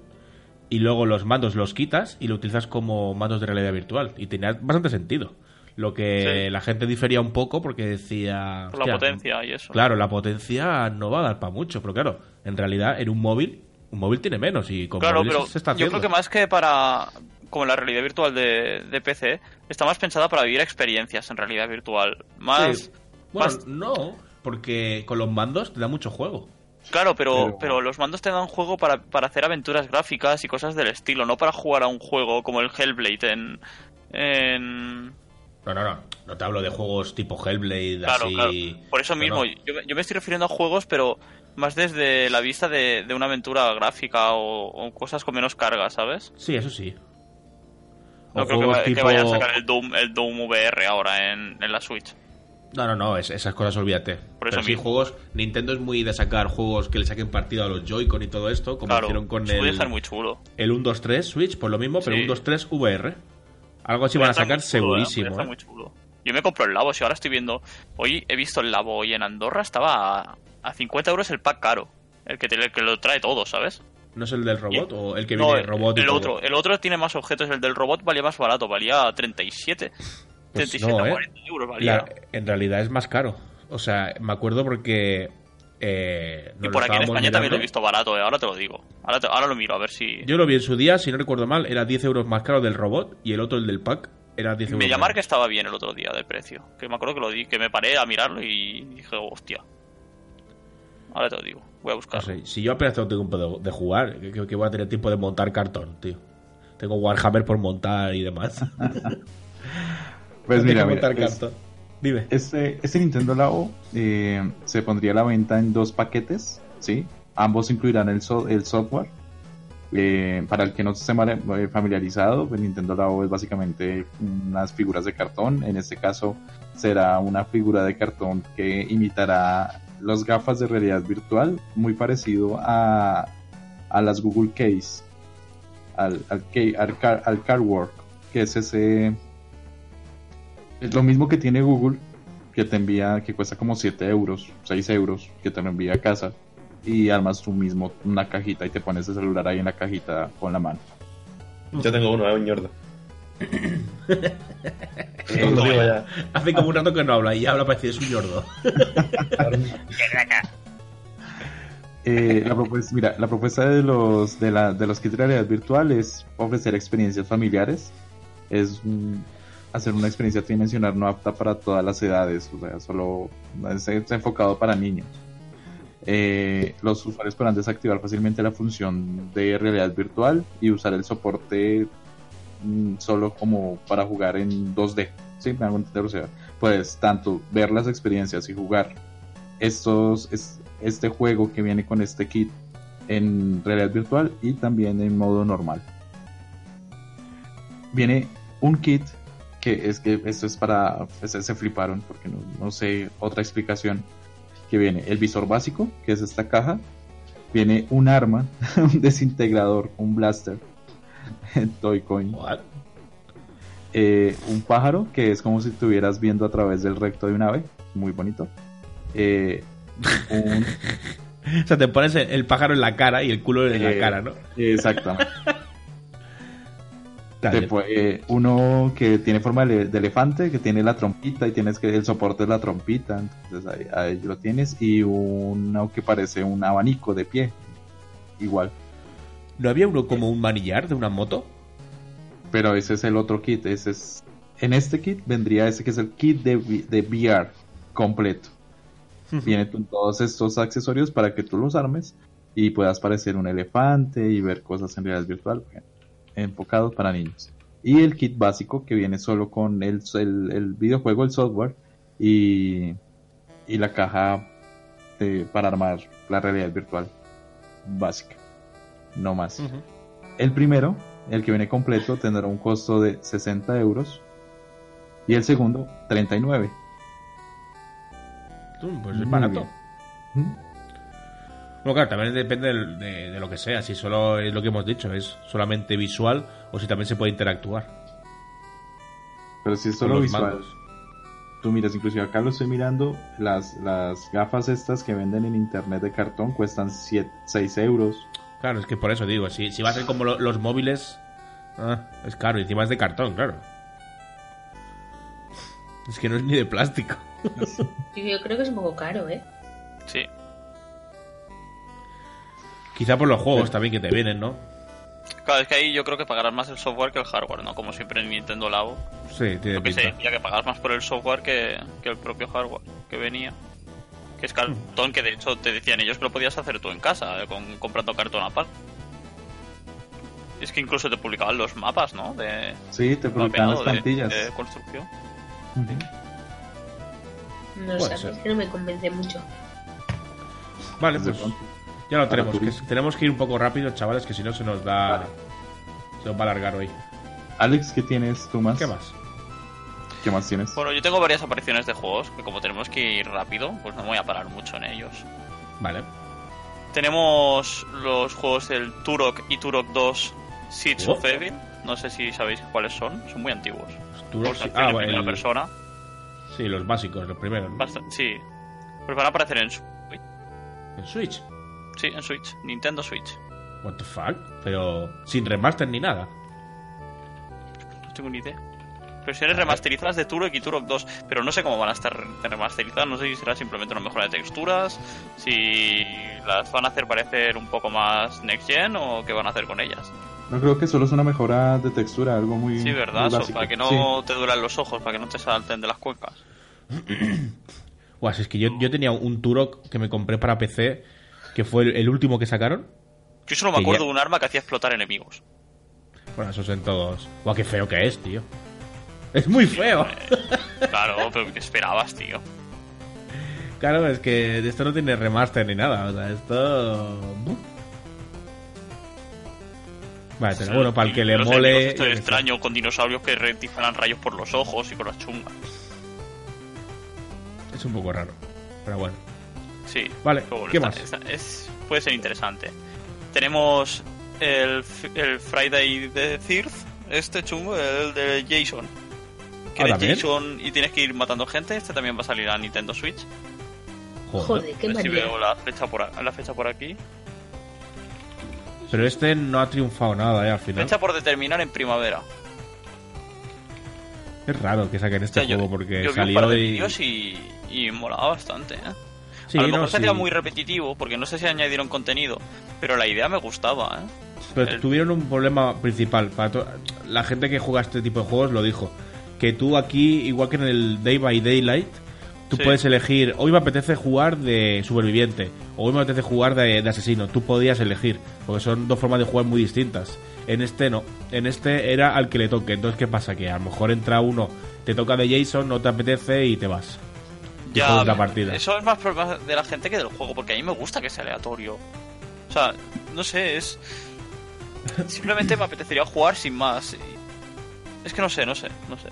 y luego los mandos los quitas y lo utilizas como mandos de realidad virtual. Y tenía bastante sentido. Lo que Sí. la gente difería un poco porque decía. Por la "Hostia, potencia y eso. Claro, la potencia no va a dar para mucho, pero claro, en realidad en un móvil, un móvil tiene menos y con Claro, pero se está yo creo que más que para como la realidad virtual de, de PC, está más pensada para vivir experiencias en realidad virtual. Más, Sí. Bueno, más- no, porque con los mandos te da mucho juego. Claro, pero, Pero- pero los mandos te dan juego para, para hacer aventuras gráficas y cosas del estilo, no para jugar a un juego como el Hellblade en, en No, no, no, no te hablo de juegos tipo Hellblade, Claro, así... claro. Por eso mismo, no. Yo, me- yo me estoy refiriendo a juegos, pero más desde la vista de, de una aventura gráfica o, o cosas con menos carga, ¿sabes? Sí, eso sí. No O creo que, va- que vayan a sacar el Doom, el Doom VR ahora en, en la Switch. No, no, no, es- esas cosas olvídate. Por Pero eso sí, mismo. juegos... Nintendo es muy de sacar juegos que le saquen partido a los Joy-Con y todo esto, como claro, hicieron con el, ser muy chulo. el 1, 2, 3 Switch, pues lo mismo, pero Sí. 1, 2, 3 VR. Algo así van a estar sacar chulo, ¿eh? segurísimo. Estar ¿eh? muy chulo. Yo me compro el Labo, si ahora estoy viendo... Hoy he visto el Labo hoy en Andorra, estaba a, a 50 euros el pack caro. El que, te, el que lo trae todo, ¿sabes? ¿No es el del robot Y- o el que No, viene el, robot y el todo? otro, el otro tiene más objetos, el del robot valía más barato, valía 37. Pues 37 no, o ¿eh? 40 euros valía. La- en realidad es más caro. O sea, me acuerdo porque. Eh, y por aquí en España también lo he visto barato, eh, ahora te lo digo. Ahora, te- ahora lo miro, a ver si... Yo lo vi en su día, si no recuerdo mal, era 10 euros más caro del robot y el otro, el del pack, era 10 euros. Mediamarkt menos. estaba bien el otro día del precio. Que me acuerdo que lo di, que me paré a mirarlo y dije, hostia. Ahora te lo digo, voy a No sé, si yo apenas tengo tiempo de, de jugar, que, que- que voy a tener tiempo de montar cartón, tío. Tengo Warhammer por montar y demás. Pues mira, pues. Dime. Este, este Nintendo Labo eh, se pondría a la venta en dos paquetes, ¿sí? Ambos incluirán el, so- el software. Eh, para el que no esté eh, familiarizado, el Nintendo Labo es básicamente unas figuras de cartón. En este caso será una figura de cartón que imitará las gafas de realidad virtual, muy parecido a, a las Google Case, al, al, al, Car- al que es ese es lo mismo que tiene Google, que te envía, que cuesta como 7 euros, 6 euros, que te lo envía a casa. Y armas tú mismo una cajita y te pones el celular ahí en la cajita con la mano. Yo tengo uno, es un ñordo. Eh, digo ya. Hace como un rato que no habla y habla parecido es un yordo. Eh, la propuesta, mira, la propuesta de los de, la, de los kits de realidad virtual es ofrecer experiencias familiares, es hacer una experiencia tridimensional no apta para todas las edades, o sea, solo es, enfocado para niños. Eh, los usuarios podrán desactivar fácilmente la función de realidad virtual y usar el soporte mm, solo como para jugar en 2D. ¿Sí? Me hago entender, o sea, puedes tanto ver las experiencias y jugar estos, es, este juego que viene con este kit en realidad virtual y también en modo normal. Viene un kit que es que esto es para, se, se fliparon porque no, no sé otra explicación que viene el visor básico que es esta caja viene un arma un desintegrador un blaster Toycoin eh, un pájaro que es como si estuvieras viendo a través del recto de un ave, muy bonito. Eh, un- O sea, te pones el, el pájaro en la cara y el culo en la Eh, cara, ¿no? exactamente. Dale. Eh, uno que tiene forma de, de elefante, que tiene la trompita y tienes que el soporte de la trompita, entonces ahí, ahí lo tienes y uno que parece un abanico de pie, igual. ¿No había uno como un manillar de una moto? Pero ese es el otro kit, ese es en este kit vendría ese que es el kit de, de VR completo. Viene con todos estos accesorios para que tú los armes y puedas parecer un elefante y ver cosas en realidad virtual, enfocado para niños. Y el kit básico que viene solo con el, el, el videojuego, el software y, y la caja de- para armar la realidad virtual básica. No más. El primero, el que viene completo, tendrá un costo de 60 euros y el segundo 39. Mm, Pues es barato. bien. Bueno, claro, también depende del- de, de lo que sea. Si solo es lo que hemos dicho, es solamente visual o si también se puede interactuar. Pero si es solo visual, mandos. tú miras, inclusive acá lo estoy mirando, las, las gafas estas que venden en internet de cartón cuestan 6 euros. Claro, es que por eso digo, si, si va a ser como lo- los móviles, ah, es caro, y encima es de cartón, claro. Es que no es ni de plástico. Yo creo que es un poco caro, ¿eh? Sí. Quizá por los juegos también que te vienen, ¿no? Claro, es que ahí yo creo que pagarás más el software que el hardware, ¿no? Como siempre en Nintendo Labo. Sí, tiene Yo que pinta. sé, ya que pagas más por el software que, que el propio hardware que venía. Que es cartón que de hecho te decían ellos que lo podías hacer tú en casa, eh, con, comprando cartón aparte. Es que incluso te publicaban los mapas, ¿no? De Sí, te publican las de- plantillas. de construcción. No sé, es que no me convence mucho. Vale, pues. Ya lo tenemos. Que tenemos que ir un poco rápido, chavales, que si no se nos da... Vale. Se nos va a alargar hoy. Alex, ¿qué tienes tú más? ¿Qué más? ¿Qué más tienes? Bueno, yo tengo varias apariciones de juegos que como tenemos que ir rápido, pues no me voy a parar mucho en ellos. Vale. Tenemos los juegos del Turok y Turok 2 Seeds Oh. of Evil. No sé si sabéis cuáles son, son muy antiguos. De sí, ah, en bueno, primera el- persona. sí, los básicos, los primeros. ¿no? Bast- sí. Pues van a aparecer en Switch. En Switch. Sí, en Switch. Nintendo Switch. What the fuck? Pero sin remaster ni nada. No tengo ni idea. Versiones remasterizadas de Turok y Turok 2. Pero no sé cómo van a estar remasterizadas. No sé si será simplemente una mejora de texturas. Si las van a hacer parecer un poco más next gen o qué van a hacer con ellas. No creo que solo es una mejora de textura, algo muy. Sí, ¿verdad? muy Eso, básico. para que no Sí. te duran los ojos, para que no te salten de las cuencas. Guau, si es que yo, yo tenía un Turok que me compré para PC, que fue el, el último que sacaron. Yo solo me acuerdo ya- de un arma que hacía explotar enemigos. Bueno, esos en todos. Guau, qué feo que es, tío. Es muy feo. Claro, pero ¿qué esperabas, tío? Claro, es que esto no tiene remaster ni nada. O sea, esto. Vale, pero bueno, para el que le Los mole. qué sé. extraño con dinosaurios que disparan rayos por los ojos y con las chungas. Es un poco raro. Pero bueno. Sí. Vale, ¿qué está- más? está- es, puede ser interesante. Tenemos el, el Friday the 13 este chungo, el de Jason. Que Ah, eres. Jason y tienes que ir matando gente. Este también va a salir a Nintendo Switch. Joder. Joder, qué si veo la fecha por, a- la fecha por aquí. Pero este no ha triunfado nada, ¿eh? Al final. Fecha por determinar en primavera. Es raro que saquen O este sea, yo, juego porque yo vi un par de y. y, y molaba bastante, ¿eh? Sí, a lo no, mejor se hacía sí. muy repetitivo porque no sé si añadieron contenido, pero la idea me gustaba, ¿eh? Pero el- tuvieron un problema principal. Para to- La gente que juega este tipo de juegos lo dijo. Que tú aquí, igual que en el Day by Daylight, tú Sí. puedes elegir, hoy me apetece jugar de superviviente, o hoy me apetece jugar de, de asesino. Tú podías elegir, porque son dos formas de jugar muy distintas. En este no, en este era al que le toque. Entonces, ¿qué pasa? Que a lo mejor entra uno, te toca de Jason, no te apetece y te vas. Y juegas la partida. Eso es más problema de la gente que del juego, porque a mí me gusta que sea aleatorio. O sea, no sé, es. Simplemente me apetecería jugar sin más. Es que no sé, no sé, no sé.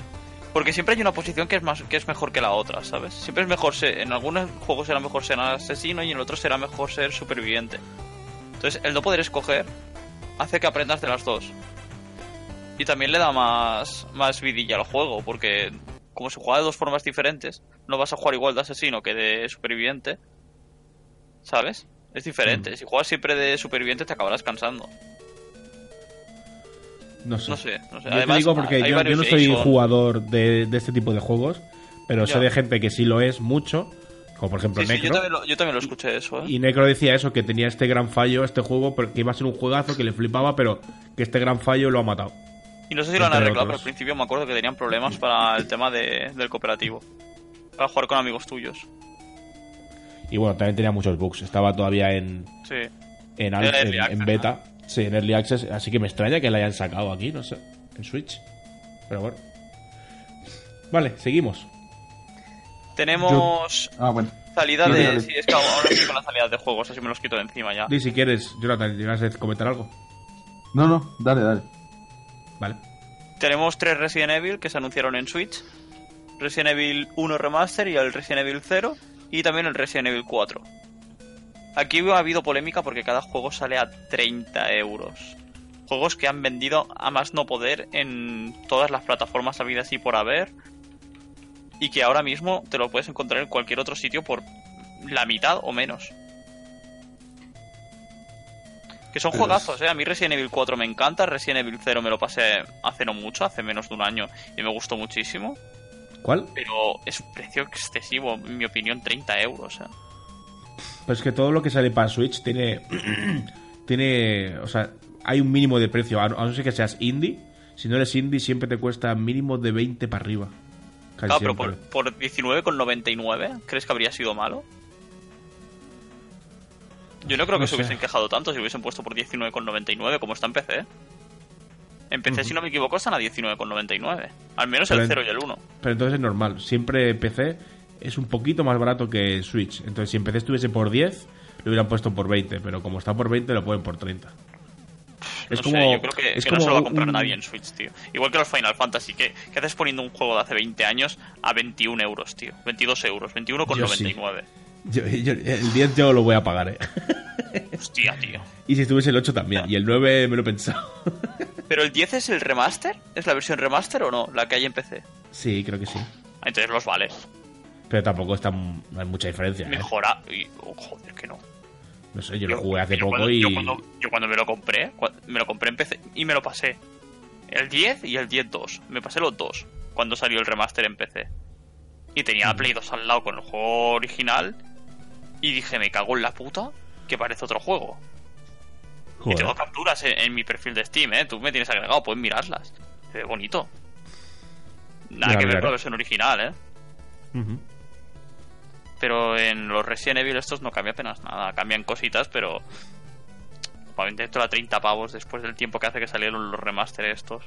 Porque siempre hay una posición que es más que es mejor que la otra, ¿sabes? Siempre es mejor ser. En algunos juegos será mejor ser asesino y en otros será mejor ser superviviente. Entonces, el no poder escoger hace que aprendas de las dos. Y también le da más, más vidilla al juego, porque como se juega de dos formas diferentes, no vas a jugar igual de asesino que de superviviente. ¿Sabes? Es diferente. Si juegas siempre de superviviente te acabarás cansando. No sé. No sé, no sé. Yo Además, te digo porque hay yo, yo varios no soy jugador de, de este tipo de juegos, pero sé de gente que sí lo es mucho, como por ejemplo Sí, sí, yo, Necro. también lo, yo también lo escuché eso, ¿eh? Y Necro decía eso, que tenía este gran fallo, este juego, porque iba a ser un juegazo que le flipaba, pero que este gran fallo lo ha matado. Y no sé si lo han arreglado, pero al principio me acuerdo que tenían problemas para el tema de- del cooperativo. Para jugar con amigos tuyos. Y bueno, también tenía muchos bugs, estaba todavía en, Sí. en, al- en- en beta, sí, en Early Access, así que me extraña que la hayan sacado aquí, no sé, en Switch. Pero bueno. Vale, seguimos. Tenemos Ah, bueno. salida de... dale. Sí, es que ahora sí con las salidas de juegos, así me los quito de encima ya. Di si quieres, Jonathan, ¿llegas a comentar algo? No, no, dale, dale. Vale. Tenemos tres Resident Evil que se anunciaron en Switch. Resident Evil 1 Remaster y el Resident Evil 0 y también el Resident Evil 4. Aquí ha habido polémica porque cada juego sale a 30 euros. Juegos que han vendido a más no poder en todas las plataformas habidas y por haber. Y que ahora mismo te lo puedes encontrar en cualquier otro sitio por la mitad o menos. Que son Pero juegazos, ¿eh? A mí Resident Evil 4 me encanta, Resident Evil 0 me lo pasé hace no mucho, hace menos de un año, y me gustó muchísimo. ¿Cuál? Pero es un precio excesivo, en mi opinión, 30 euros, ¿eh? Pues que todo lo que sale para Switch tiene. tiene. O sea, hay un mínimo de precio. A no ser que seas indie. Si no eres indie, siempre te cuesta mínimo de 20 para arriba. Casi Claro, pero por, por 19,99, ¿crees que habría sido malo? Yo no creo que No se sé. hubiesen quejado tanto si hubiesen puesto por 19,99 como está en PC. En PC, si no me equivoco, están a 19,99. Al menos Pero el en- 0 y el 1. Pero entonces es normal. Siempre PC es un poquito más barato que Switch. Entonces, si en PC estuviese por 10, lo hubieran puesto por 20. Pero como está por 20, lo ponen por 30. Es no como. sé, yo creo que, es que no como se lo va a comprar un- nadie en Switch, tío. Igual que los Final Fantasy, ¿qué, qué haces poniendo un juego de hace 20 años a 21 euros, tío? 22 euros, 21,99. Yo- yo- el 10 yo lo voy a pagar, eh. Hostia, tío. Y si estuviese el 8 también. Y el 9 me lo he pensado. ¿Pero el 10 es el remaster? ¿Es la versión remaster o no? La que hay en PC. sí, creo que sí. Entonces los vale. Pero tampoco está, no hay mucha diferencia. ¿eh? Mejora. Y, oh, joder, que no. No sé, yo lo jugué hace yo poco cuando, y. Yo cuando, yo cuando me lo compré, me lo compré en PC y me lo pasé. El 10 y el 10-2. Me pasé los dos cuando salió el remaster en PC. Y tenía la Play 2 al lado con el juego original. Y dije, me cago en la puta, que parece otro juego. Y Joder. tengo capturas en, en mi perfil de Steam, ¿eh? Tú me tienes agregado, puedes mirarlas. Se ve bonito. Nada Ya que ver con la versión original, ¿eh? Pero en los Resident Evil estos no cambia apenas nada. Cambian cositas, pero... Probablemente esto a 30 pavos después del tiempo que hace que salieron los remaster estos.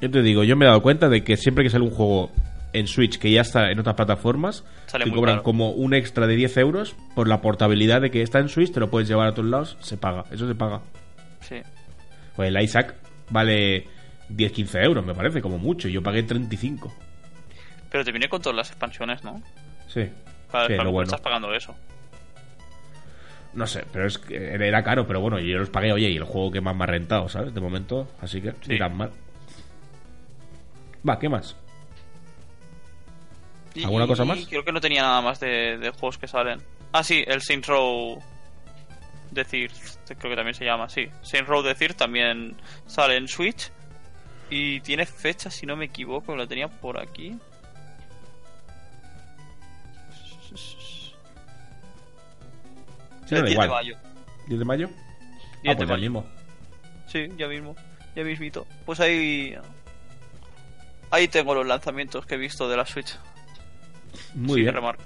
Yo te digo, yo me he dado cuenta de que siempre que sale un juego en Switch que ya está en otras plataformas, Sale te muy cobran caro. como un extra de 10 euros por la portabilidad de que está en Switch, te lo puedes llevar a todos lados, se paga. Eso se paga. Sí. Pues el Isaac vale 10-15 euros, me parece, como mucho. Yo pagué 35. Pero te viene con todas las expansiones, ¿no? Sí. Cada Sí, vez lo bueno. estás pagando eso. No sé, pero es que era caro, pero bueno, yo los pagué, oye, y el juego que más me ha rentado, ¿sabes? De momento, así que ni Sí. tan mal. Va, ¿qué más? Y- ¿Alguna cosa más? Creo que no tenía nada más de, de juegos que salen. Ah, sí, el Saints Row Decir, creo que también se llama así. Saints Row Decir también sale en Switch. Y tiene fecha, si no me equivoco, la tenía por aquí. Sí, el da 10 igual. de mayo. ¿10 de mayo? 10 ah, de pues ya mayo. mismo. Sí, ya mismo. Ya mismito. Pues ahí. Ahí tengo los lanzamientos que he visto de la Switch. Muy Sí, bien. remarco.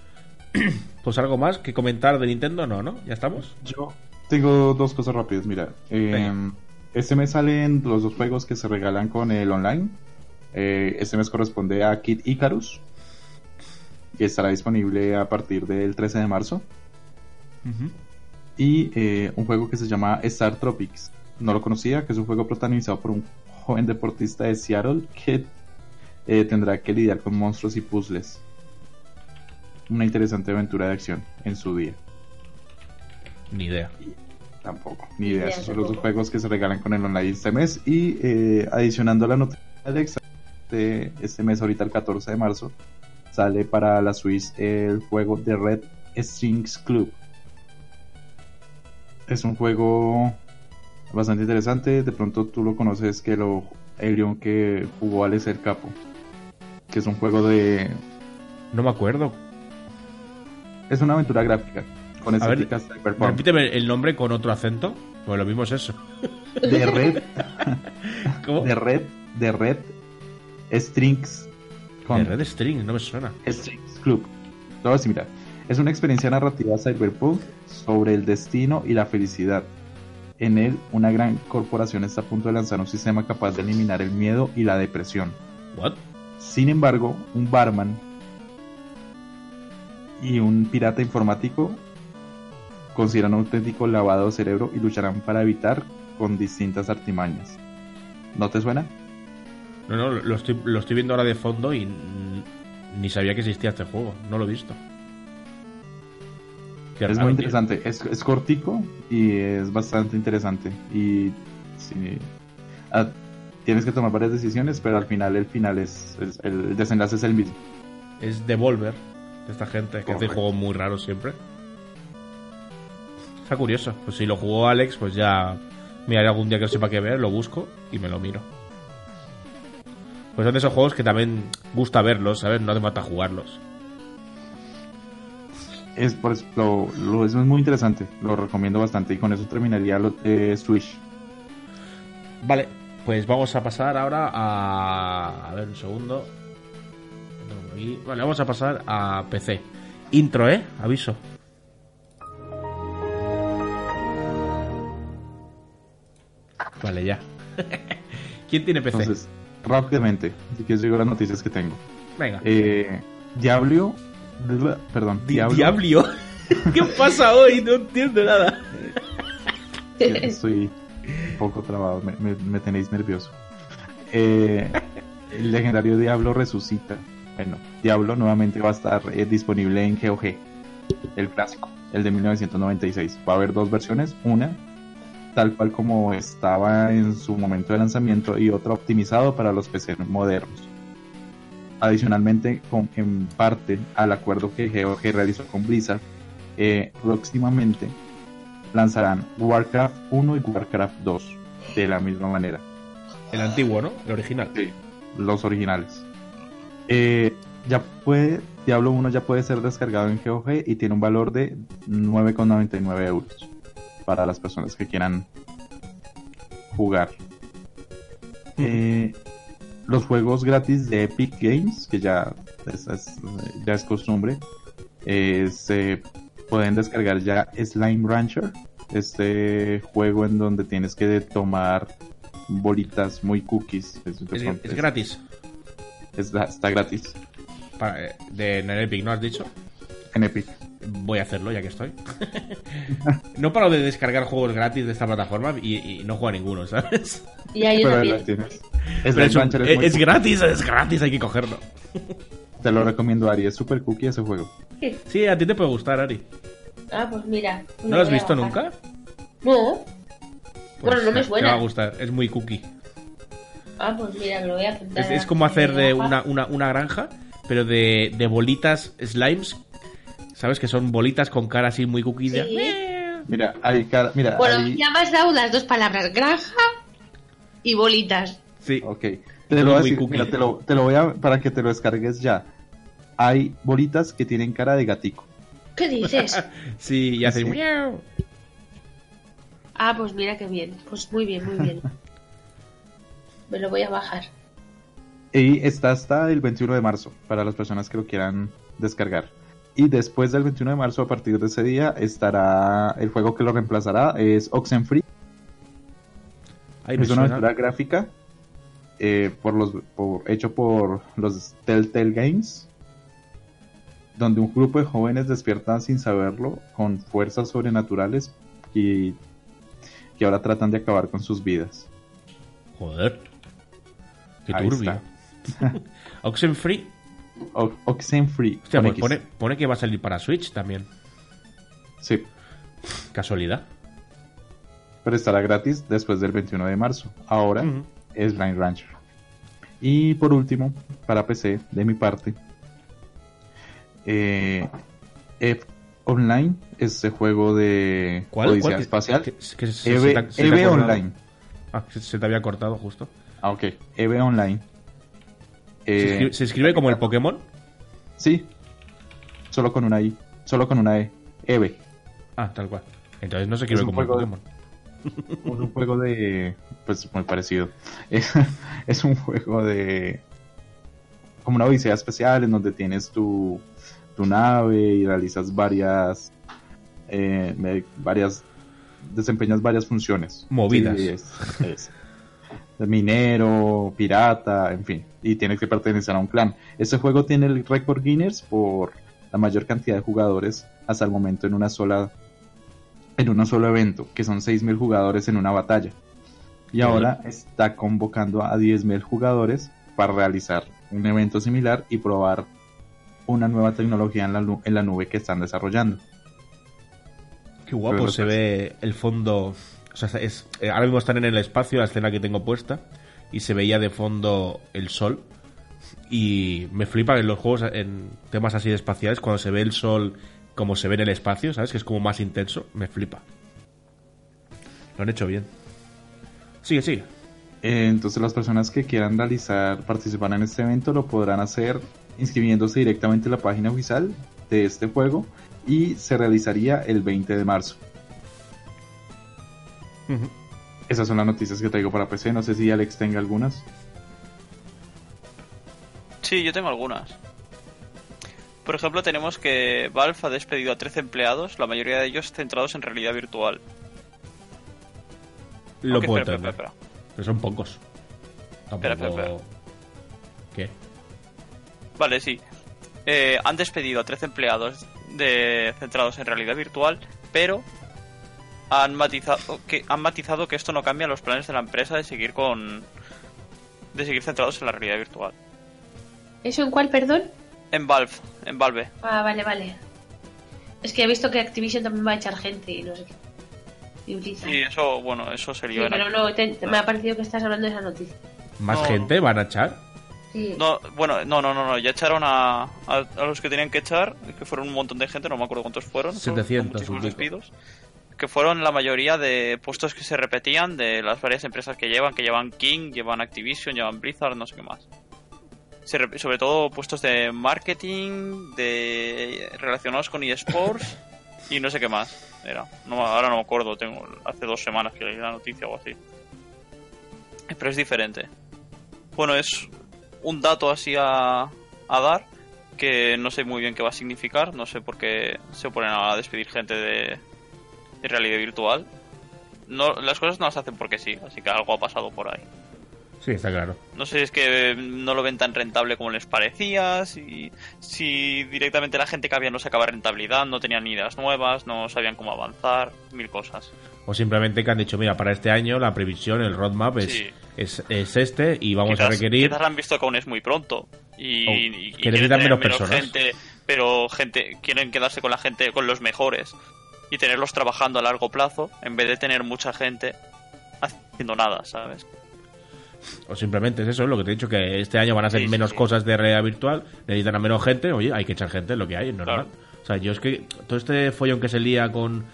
Pues algo más que comentar de Nintendo, no, ¿no? ¿Ya estamos? Yo tengo dos cosas rápidas, mira. Eh, Venga. este mes salen los dos juegos que se regalan con el online. Eh, este mes corresponde a Kid Icarus. Y estará disponible a partir del 13 de marzo. Y eh, un juego que se llama Star Tropics. No lo conocía, que es un juego protagonizado por un joven deportista de Seattle que eh, tendrá que lidiar con monstruos y puzzles. Una interesante aventura de acción en su día. Ni idea. Tampoco, ni Ni idea. idea, Esos son los dos tampoco. juegos que se regalan con el online este mes. Y eh, adicionando a la noticia de de este mes, ahorita el 14 de marzo, sale para la Switch el juego de Red Strings Club. Es un juego bastante interesante. De pronto tú lo conoces, que lo Elion que jugó Alex el Capo. Que es un juego de. No me acuerdo. Es una aventura gráfica. Con estéticas cyberpunk. Repíteme el nombre con otro acento. Pues lo mismo es eso. De Red ¿Cómo? de Red, de Red Strings De Red String, no me suena. Strings Club. Todo así, mira. Es una experiencia narrativa cyberpunk sobre el destino y la felicidad. En él, una gran corporación está a punto de lanzar un sistema capaz de eliminar el miedo y la depresión. ¿What? Sin embargo, un barman y un pirata informático consideran un auténtico lavado de cerebro y lucharán para evitar con distintas artimañas. ¿No te suena? No, no, lo estoy, lo estoy viendo ahora de fondo y ni sabía que existía este juego. No lo he visto. Qué Es muy interesante, es, es cortico y es bastante interesante. Y sí, ah, tienes que tomar varias decisiones, pero al final el final es, es- el desenlace es el mismo. Es Devolver, de esta gente que hace juegos muy raros siempre. Está curioso. Pues si lo jugó Alex, pues ya miraré algún día que no sepa qué ver, lo busco y me lo miro. Pues son de esos juegos que también gusta verlos, ¿sabes? No hace falta jugarlos. Es por eso, lo, lo- es muy interesante, lo recomiendo bastante y con eso terminaría lo de Switch. Vale, pues vamos a pasar ahora a. A ver, un segundo. Aquí. Vale, vamos a pasar a PC. Intro, ¿eh? Aviso. Vale, ya. ¿Quién tiene PC? Entonces, rápidamente, si quieres digo las noticias que tengo. Venga. Eh, Diablo, perdón, Di- Diablo, Diablio. ¿Qué pasa hoy? No entiendo nada. Estoy un poco trabado, me, me- me tenéis nervioso. Eh, el legendario Diablo resucita. Bueno, Diablo nuevamente va a estar eh, disponible en GOG, el clásico, el de 1996. Va a haber dos versiones, una tal cual como estaba en su momento de lanzamiento y otra optimizado para los PC modernos. Adicionalmente, con, en parte al acuerdo que GOG realizó con Blizzard, eh, próximamente lanzarán Warcraft 1 y Warcraft 2 de la misma manera, El antiguo, ¿no? El original. los originales. Eh, ya puede, Diablo 1 ya puede ser descargado en GOG y tiene un valor de 9,99 euros para las personas que quieran jugar. Eh, los juegos gratis de Epic Games, que ya es, es- ya es costumbre, eh, se pueden descargar ya Slime Rancher, este juego en donde tienes que tomar bolitas muy cookies. Es, Es, es- es gratis. Es- está gratis Para- eh, de en el Epic, ¿no has dicho? en Epic. Voy a hacerlo ya que estoy. no paro de descargar juegos gratis de esta plataforma y, y no juego a ninguno, ¿sabes? Y ahí yo Pero Slime es, un- es es- es cool. gratis, es gratis, hay que cogerlo. Te lo recomiendo, Ari. Es super cookie ese juego. Sí, a ti te puede gustar, Ari. Ah, pues mira. ¿No lo has visto bajar. nunca? No. Pues Bueno, no me suena. Te va a gustar, es muy cookie. Ah, pues mira, me lo voy a apuntar. Es, es como hacer de una, una, una granja, pero de, de bolitas slimes. ¿Sabes? Que son bolitas con cara así muy Sí. Mira, Ari, cara- mira, Bueno, ya me has dado las dos palabras, granja y bolitas. Sí. Ok. Te lo voy a Muy decir, cookie. mira, te lo, te lo voy a, para que te lo descargues ya. Hay bolitas que tienen cara de gatico. ¿Qué dices? Sí, y hace Sí. miau. ah, pues mira qué bien. Pues muy bien, muy bien. Me lo voy a bajar. Y está hasta el 21 de marzo para las personas que lo quieran descargar. Y después del 21 de marzo, a partir de ese día, estará el juego que lo reemplazará, es Oxenfree. Es una aventura gráfica eh, por los, por- hecho por los Telltale Games, donde un grupo de jóvenes despiertan sin saberlo con fuerzas sobrenaturales y que ahora tratan de acabar con sus vidas. Joder. Qué Ahí turbio. Oxenfree. O- Oxenfree. Hostia, pues pone, pone que va a salir para Switch también. Sí, Casualidad. pero estará gratis después del 21 de marzo. Ahora es Blind Rancher. Y por último, para PC, de mi parte, eh, Eve Online, este juego de ¿Cuál? Odisea Espacial. que- que se- se se. Online. Ah, se te había cortado justo. Ah, ok. Eve Online. ¿Se, Eh, escribe, se escribe como el Pokémon? Sí. Solo con una I. Solo con una E. Eve. Ah, tal cual. Entonces no se escribe Es un como el juego de- Pokémon. Es un juego de. Pues muy parecido. Es, es un juego de. Como una odisea especial en donde tienes tu, tu nave y realizas varias. eh, varias. Desempeñas varias funciones. Movidas. Sí, es- minero, pirata, en fin. Y tienes que pertenecer a un clan. Este juego tiene el récord Guinness por la mayor cantidad de jugadores hasta el momento en una sola en un solo evento, que son 6.000 jugadores en una batalla. Y ahora está convocando a 10.000 jugadores para realizar un evento similar y probar una nueva tecnología en la, en la nube que están desarrollando. Qué guapo Pero se los- ve el fondo. Sea, es, eh, ahora mismo están en el espacio, la escena que tengo puesta, y se veía de fondo el sol. Y me flipa en los juegos, en temas así de espaciales, cuando se ve el sol como se ve en el espacio, ¿sabes? Que es como más intenso, me flipa. Lo han hecho bien. Sigue, sigue. Eh, Entonces las personas que quieran realizar, participar en este evento lo podrán hacer inscribiéndose directamente en la página oficial de este juego y se realizaría el 20 de marzo. Esas son las noticias que traigo para PC. No sé si Alex tenga algunas. Sí, yo tengo algunas. Por ejemplo, tenemos que Valve ha despedido a 13 empleados, la mayoría de ellos centrados en realidad virtual. Lo Aunque, puedo espera, entender. espera, espera. Pero son pocos. Tampoco... Espera, espera, ¿Qué? Vale, sí. Eh, han despedido a 13 empleados de, centrados en realidad virtual, pero han matizado que han matizado que esto no cambia los planes de la empresa de seguir con de seguir centrados en la realidad virtual. ¿Eso en cuál, perdón? En Valve, en Valve. Ah, vale, vale. Es que he visto que Activision también va a echar gente y no sé qué. Y Blizzard. Y eso, bueno, eso se Sí, lió en pero no, te- te- me ha parecido que estás hablando de esa noticia. ¿Más No. gente van a echar? Sí. No, bueno, no, no, no, no, ya echaron a, a, a los que tenían que echar, que fueron un montón de gente, no me acuerdo cuántos fueron. fueron 700 muchísimos pico. Que fueron la mayoría de puestos que se repetían de las varias empresas que llevan, que llevan King, llevan Activision, llevan Blizzard, no sé qué más. Se sobre todo puestos de marketing, de relacionados con eSports y no sé qué más. Era. No, ahora no me acuerdo, tengo hace dos semanas que leí la noticia o así. pero es diferente. Bueno, es un dato así a, a dar que no sé muy bien qué va a significar, no sé por qué se oponen a despedir gente de, de realidad virtual. No, las cosas no las hacen porque sí, así que algo ha pasado por ahí. Sí, está claro. No sé si es que no lo ven tan rentable como les parecía, si, si directamente la gente que había no sacaba rentabilidad, no tenían ideas nuevas, no sabían cómo avanzar, mil cosas. O simplemente que han dicho, mira, para este año la previsión, el roadmap es, Sí. es, es este y vamos quizás, a requerir... Quizás han visto que aún es muy pronto y, O y- y que quieren menos personas. gente, pero gente quieren quedarse con la gente, con los mejores y tenerlos trabajando a largo plazo en vez de tener mucha gente haciendo nada, ¿sabes? O simplemente es eso, lo que te he dicho, que este año van a ser Sí, menos sí. cosas de realidad virtual, necesitan a menos gente, oye, hay que echar gente, es lo que hay, es normal. O sea, yo es que todo este follón que se lía con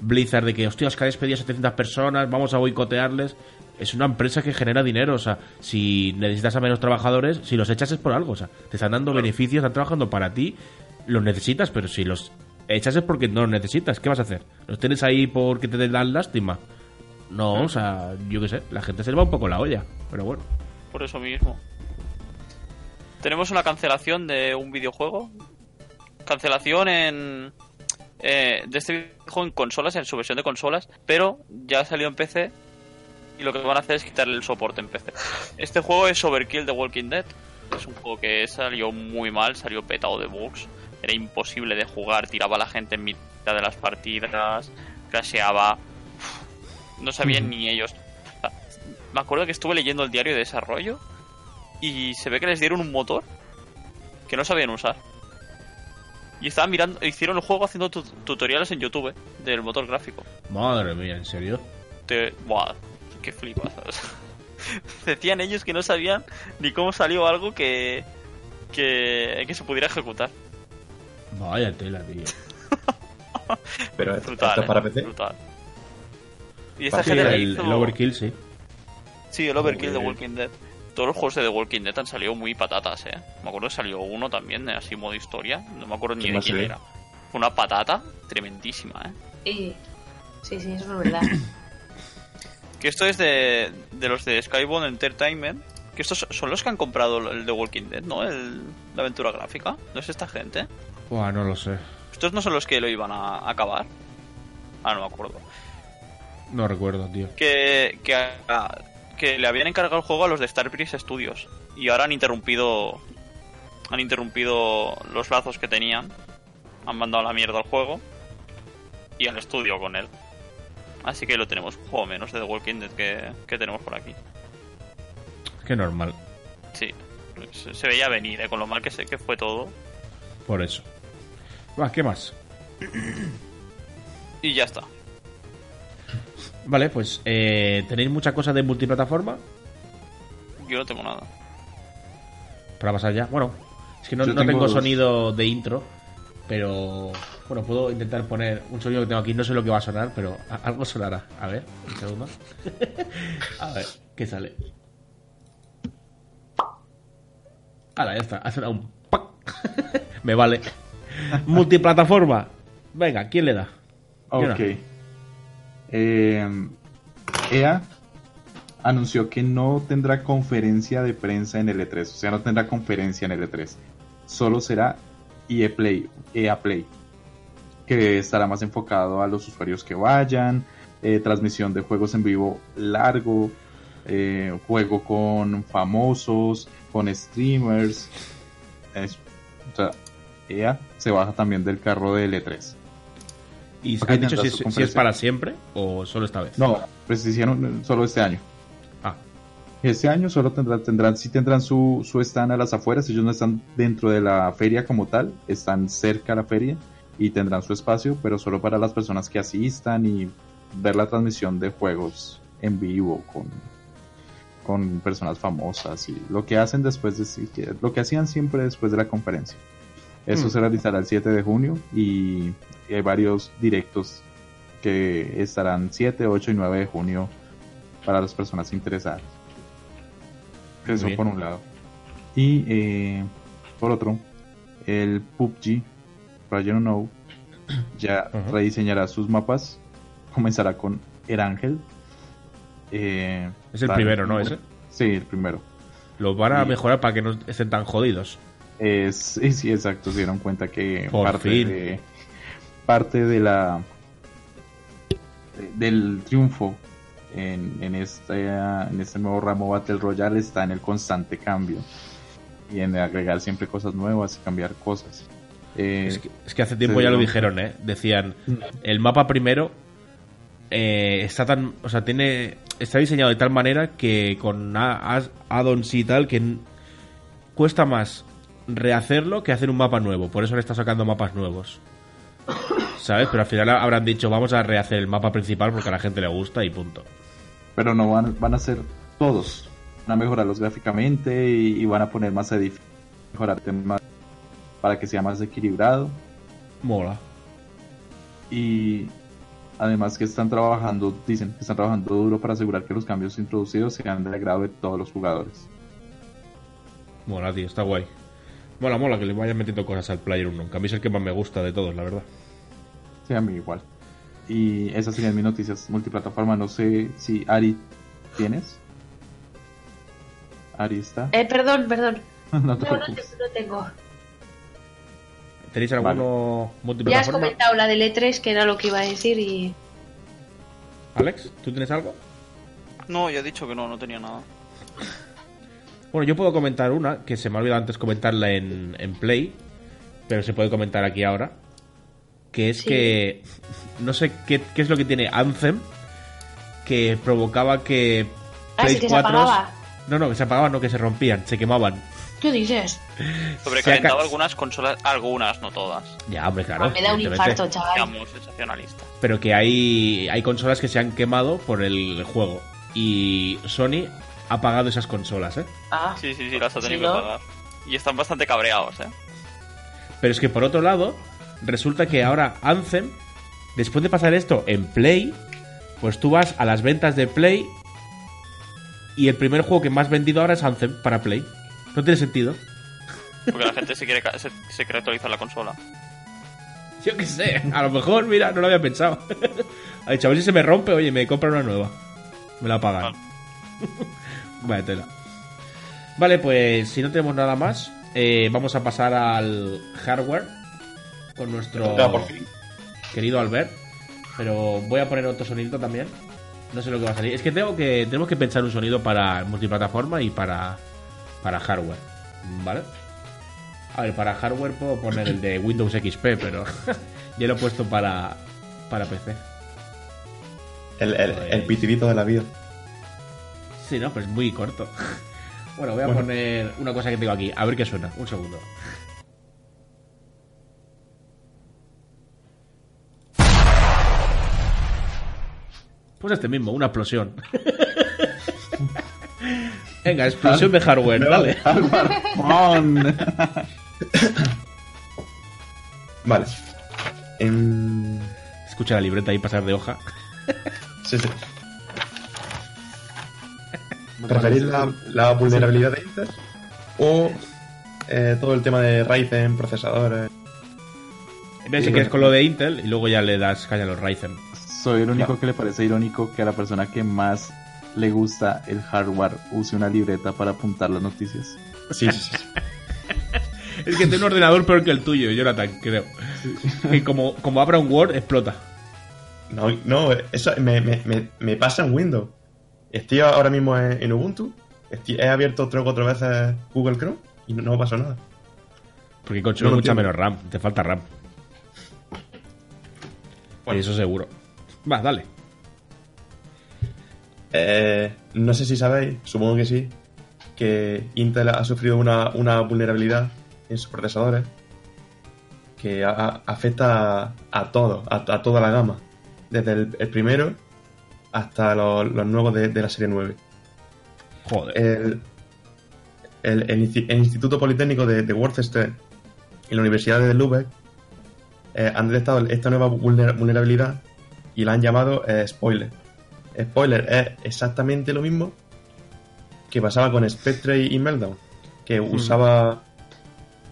Blizzard de que, hostias, que ha despedido a 700 personas, vamos a boicotearles, es una empresa que genera dinero, o sea, si necesitas a menos trabajadores, si los echas es por algo, o sea, te están dando beneficios, están trabajando para ti, los necesitas, pero si los echas es porque no los necesitas, ¿qué vas a hacer? ¿Los tienes ahí porque te dan lástima? No, o sea, yo qué sé, la gente se le va un poco la olla, pero bueno. Por eso mismo. Tenemos una cancelación de un videojuego. Cancelación en. eh, de este videojuego en consolas, en su versión de consolas, pero ya salió en PC. Y lo que van a hacer es quitarle el soporte en PC. Este juego es Overkill de Walking Dead. Es un juego que salió muy mal, salió petado de bugs. Era imposible de jugar, tiraba a la gente en mitad de las partidas, crasheaba. No sabían ni ellos. Me acuerdo que estuve leyendo el diario de desarrollo y se ve que les dieron un motor que no sabían usar. Y estaban mirando, hicieron el juego haciendo tu- tutoriales en YouTube del motor gráfico. Madre mía, ¿en serio? Te, buah, qué flipas. Decían ellos que no sabían ni cómo salió algo que, que, que se pudiera ejecutar. Vaya tela, tío. Pero esto Brutal. es para ¿eh? PC. Brutal. Y esta gente el, hizo- el overkill, sí. Sí, el Overkill de. Walking Dead. Todos los juegos de The Walking Dead han salido muy patatas, eh. Me acuerdo que salió uno también, así modo historia. No me acuerdo ni ¿Qué de quién era. Fue una patata tremendísima, eh. Y- sí, sí, eso es verdad. Que esto es de, de los de Skybound Entertainment. Que estos son los que han comprado el The Walking Dead, ¿no? El, la aventura gráfica. ¿No es esta gente? Buah, no lo sé. Estos no son los que lo iban a, acabar. Ah, no me acuerdo. No recuerdo, tío. que, que, a- que le habían encargado el juego a los de Starbreeze Studios y ahora han interrumpido han interrumpido los lazos que tenían han mandado a la mierda al juego y al estudio con él así que lo tenemos un juego menos de The Walking Dead que, que tenemos por aquí que normal. sí se, se veía venir ¿eh? con lo mal que, se, que fue todo Por eso. Va, ¿qué más? y ya está Vale, pues, eh, ¿tenéis mucha cosa de multiplataforma? yo no tengo nada Para pasar ya. Bueno, es que no, no tengo, sonido de intro, pero bueno, puedo intentar poner un sonido que tengo aquí. No sé lo que va a sonar, pero algo sonará. A ver, un segundo. a ver, ¿qué sale? Ahora, ya está. Ha sonado un. Me vale. Multiplataforma. Venga, ¿quién le da? Ok. Eh, EA anunció que no tendrá conferencia de prensa en L3, o sea, no tendrá conferencia en L3. Solo será EA Play, EA Play, que estará más enfocado a los usuarios que vayan, eh, transmisión de juegos en vivo largo, eh, juego con famosos, con streamers. O sea, EA se baja también del carro de L3. ¿Y Ok, has dicho si, es para siempre o solo esta vez? No, pues hicieron solo este año. Ah, Este año solo tendrán, tendrán, sí tendrán su, su stand a las afueras, ellos no están dentro de la feria como tal, están cerca a la feria y tendrán su espacio, pero solo para las personas que asistan y ver la transmisión de juegos en vivo con, con personas famosas y lo que hacen después de lo que hacían siempre después de la conferencia. Eso Hmm. se realizará el 7 de junio y, y hay varios directos que estarán 7, 8 y 9 de junio para las personas interesadas. Muy Eso bien. por un lado. Y eh, por otro, el PUBG, Project Know, ya rediseñará sus mapas. Comenzará con Erangel. Eh, es el primero, ¿no? Ese. Sí, el primero. Lo van a Sí. mejorar para que no estén tan jodidos. Es, sí, sí, exacto. Se dieron cuenta que Por parte fin. de parte de la de- del triunfo en, en este en este nuevo ramo Battle Royale está en el constante cambio y en agregar siempre cosas nuevas y cambiar cosas. Eh, Es que, es que hace tiempo ya lo dijeron, ¿eh? Decían, el mapa primero eh, está tan, o sea, tiene, está diseñado de tal manera que con add-ons y tal que cuesta más rehacerlo que hacer un mapa nuevo. Por eso le está sacando mapas nuevos. ¿Sabes? Pero al final habrán dicho, vamos a rehacer el mapa principal porque a la gente le gusta y punto. pero no van, van a ser todos. Van a mejorarlos gráficamente y, y van a poner más edificios, mejorar temas para que sea más equilibrado. Mola. y además que están trabajando, dicen que están trabajando duro para asegurar que los cambios introducidos sean de agrado de todos los jugadores. Mola, tío, está guay. Mola, mola que le vayan metiendo cosas al Player 1. Que a mí es el que más me gusta de todos, la verdad. Sí, a mí igual. Y esas serían mis noticias multiplataforma. No sé si Ari tienes. Ari está. Eh, perdón, perdón. no te No, no, te- preocupes. no tengo. ¿Tenéis alguno Ya has comentado la del E3, que era lo que iba a decir, y Alex, ¿tú tienes algo? No, ya he dicho que no, no tenía nada. Bueno, yo puedo comentar una, que se me ha olvidado antes comentarla en, en Play, pero se puede comentar aquí ahora. Que es Sí. que no sé qué, qué es lo que tiene Anthem, que provocaba que Ah, Play sí que se 4 apagaba. No, no, que se apagaban, no, que se rompían, se quemaban. ¿Qué dices? Ca- algunas consolas, algunas, no todas. Ya, hombre, claro. Ah, me da un infarto, chaval. Digamos, sensacionalista. Pero que hay, hay consolas que se han quemado por el juego. Y Sony ha pagado esas consolas, ¿eh? Ah, Sí, sí, sí, las ha Sí, tenido ¿no? que pagar. Y están bastante cabreados, ¿eh? Pero es que por otro lado, resulta que ahora Anthem, después de pasar esto en Play, pues tú vas a las ventas de Play y el primer juego que más vendido ahora es Anthem para Play. No tiene sentido. Porque la gente se quiere, se, se quiere actualizar la consola. Yo qué sé, a lo mejor, mira, no lo había pensado. ha dicho, a ver si se me rompe, oye, me compran una nueva. Me la pagan. Vaya tela. Vale, pues si no tenemos nada más, eh, vamos a pasar al hardware con nuestro querido Albert. Pero voy a poner otro sonido también. No sé lo que va a salir. Es que tengo que tenemos que pensar un sonido para multiplataforma y para para hardware, ¿vale? A ver, para hardware puedo poner el de Windows XP, pero ya lo he puesto para para PC. El, el, Pues- el pitidito de la vida. Sí, no, pues muy corto. Bueno, voy a Bueno. poner una cosa que tengo aquí, a ver qué suena. Un segundo. Pues este mismo, una explosión. Venga, explosión de hardware, dale. ¡Alvarón! Vale. En... Escucha la libreta ahí pasar de hoja. Sí, sí. ¿Preferís la, la vulnerabilidad de Intel? ¿O eh, todo el tema de Ryzen, procesadores? En vez Sí, si quieres con lo de Intel y luego ya le das caña a los Ryzen. Soy el único No. que le parece irónico que a la persona que más le gusta el hardware use una libreta para apuntar las noticias. Sí, sí, sí. Es que tiene un ordenador peor que el tuyo, Jonathan, creo. Que como, como abra un Word, explota. No, no, eso me, me, me, me pasa en Windows. Estoy ahora mismo en, en Ubuntu. Estoy- he abierto tres o cuatro veces Google Chrome y no, no pasa nada. Porque consume No mucha entiendo. menos RAM, te falta RAM. Bueno. Eso seguro. Va, dale. Eh, no sé si sabéis, supongo que sí, que Intel ha sufrido una, una vulnerabilidad en sus procesadores que a- a- afecta a, a todo, a, toda la gama, desde el, el primero hasta los, los nuevos de, de la serie 9. Joder. El, el- el Insti- el Instituto Politécnico de, de Worcester y la Universidad de Lübeck eh, han detectado esta nueva vulner- vulnerabilidad y la han llamado eh, spoiler. Spoiler es exactamente lo mismo que pasaba con Spectre y Meltdown, que usaba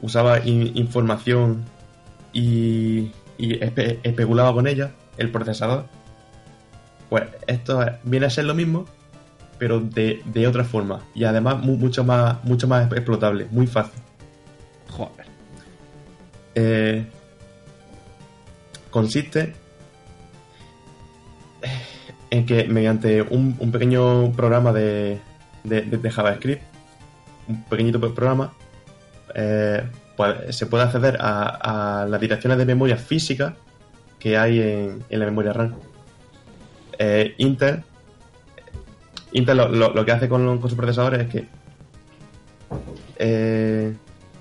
usaba in- información y, y espe- especulaba con ella el procesador. Pues esto es- viene a ser lo mismo, pero de, de otra forma. Y además mu- mucho más, mucho más explotable, muy fácil. Joder. Eh, consiste en que mediante un, un pequeño programa de, de- de- JavaScript, un pequeñito programa, eh, pues, se puede acceder a, a las direcciones de memoria física que hay en, en la memoria RAM. Eh, Intel, Intel lo, lo- que hace con, con sus procesadores es que eh,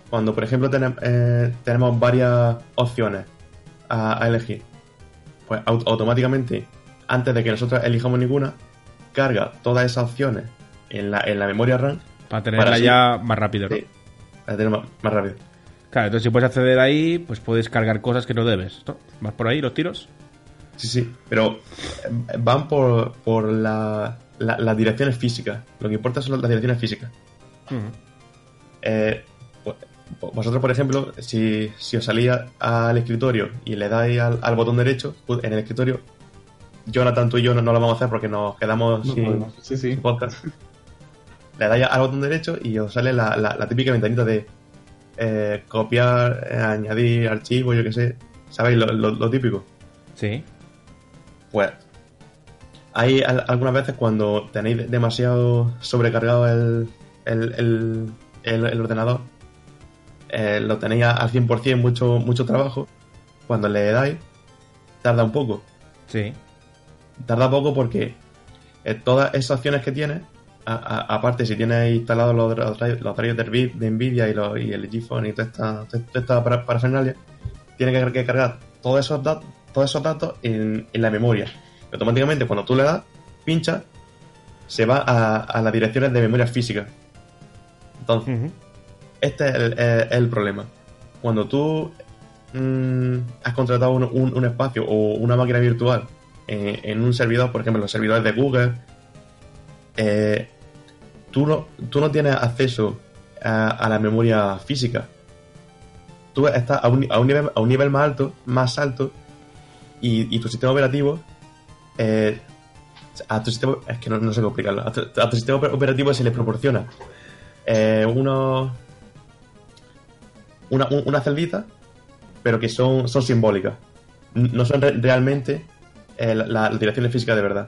cuando, por ejemplo, tenem- eh, tenemos varias opciones a, elegir, pues au- automáticamente, antes de que nosotros elijamos ninguna, carga todas esas opciones en la, en la memoria RAM Para tenerla Para así- ya más rápido, ¿no? sí, para tener más, más rápido. Claro, entonces si puedes acceder ahí, pues puedes cargar cosas que no debes. ¿no? ¿Vas por ahí los tiros? Sí, sí, pero eh, van por, por la- la- las direcciones físicas. Lo que importa son las direcciones físicas. Eh, vo- vosotros, por ejemplo, si, si os salís al escritorio y le dais al, al botón derecho, pues, en el escritorio, Jonathan, tú y yo no, no lo vamos a hacer porque nos quedamos No sin, podemos. Sí, sí. sin podcast. Le dais al botón derecho y os sale la, la- la típica ventanita de eh, copiar, eh, añadir archivo, yo qué sé. ¿Sabéis? Lo, lo- lo típico. Sí. Pues hay al- algunas veces cuando tenéis demasiado sobrecargado el, el, el, el- el ordenador, eh, lo tenéis al 100%, mucho, mucho trabajo, cuando le dais, tarda un poco. Sí. Tarda poco porque eh, todas esas opciones que tiene, a- a- aparte si tienes instalados los, los, los drivers de, Nvi- de Nvidia y, los, y el GeForce y toda esta, toda esta para- parafernalia, tiene que, cargar todos esos, datos todos esos datos en, en la memoria. Y automáticamente cuando tú le das, pincha, se va a, a las direcciones de memoria física. Entonces, este es el, problema. Cuando tú mm, has contratado un, un- un espacio o una máquina virtual en, en un servidor, por ejemplo, los servidores de Google, eh, tú, no, tú no tienes acceso a, la memoria física. Tú estás a un, a un nivel, a un nivel más alto, más alto, y, y tu sistema operativo eh, a tu sistema es que no, no sé cómo a tu, sistema operativo se le proporciona eh, unos una, un- una celditas, pero que son, son simbólicas. No son re- realmente eh, la- la- direcciones físicas de verdad.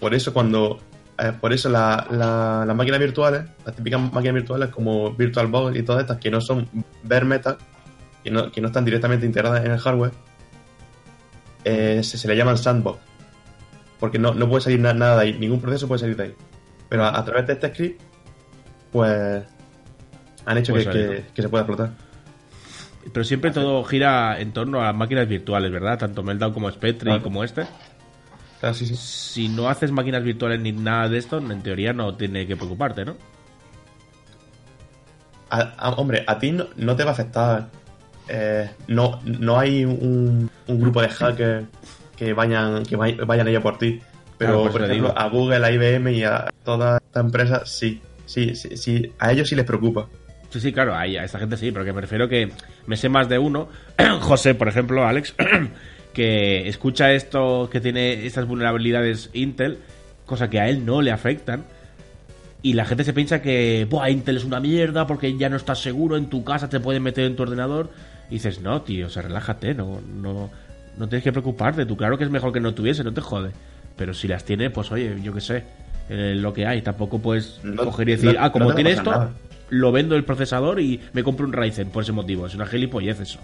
Por eso cuando eh, por eso la- la- las máquinas virtuales, las típicas máquinas virtuales como VirtualBox y todas estas que no son bare metal, que no, que no están directamente integradas en el hardware, eh, se, se le llaman sandbox. Porque no, no puede salir na- nada de ahí, ningún proceso puede salir de ahí. Pero a, a través de este script, pues han hecho que, que- que se pueda explotar. Pero siempre todo gira en torno a máquinas virtuales, ¿verdad? Tanto Meltdown como Spectre y como este. Claro, sí, sí. Si no haces máquinas virtuales ni nada de esto, en teoría no tiene que preocuparte, ¿no? A- a- hombre, a ti no, no te va a afectar. eh, no, no hay un, un grupo de hackers que vayan que vay- vayan a ello por ti. Pero, Claro, por ejemplo, digo. a Google, a IBM y a todas estas empresas, sí. Sí, sí, sí. A ellos sí les preocupa. Sí, sí, claro, ahí, a esta gente sí, pero que me refiero que me sé más de uno. José, por ejemplo, Alex, que escucha esto, que tiene estas vulnerabilidades Intel, cosa que a él no le afectan. Y la gente se piensa que, Buah, Intel es una mierda porque ya no estás seguro, en tu casa te pueden meter en tu ordenador. Y dices, no, tío, o sea, relájate, no, no, no tienes que preocuparte. Tú, claro que es mejor que no tuviese, no te jode. Pero si las tiene, pues oye, yo qué sé, eh, lo que hay. Tampoco puedes No- coger y decir, no- ah, como no tiene esto, nada. Lo vendo el procesador y me compro un Ryzen por ese motivo. Es una gilipollez eso.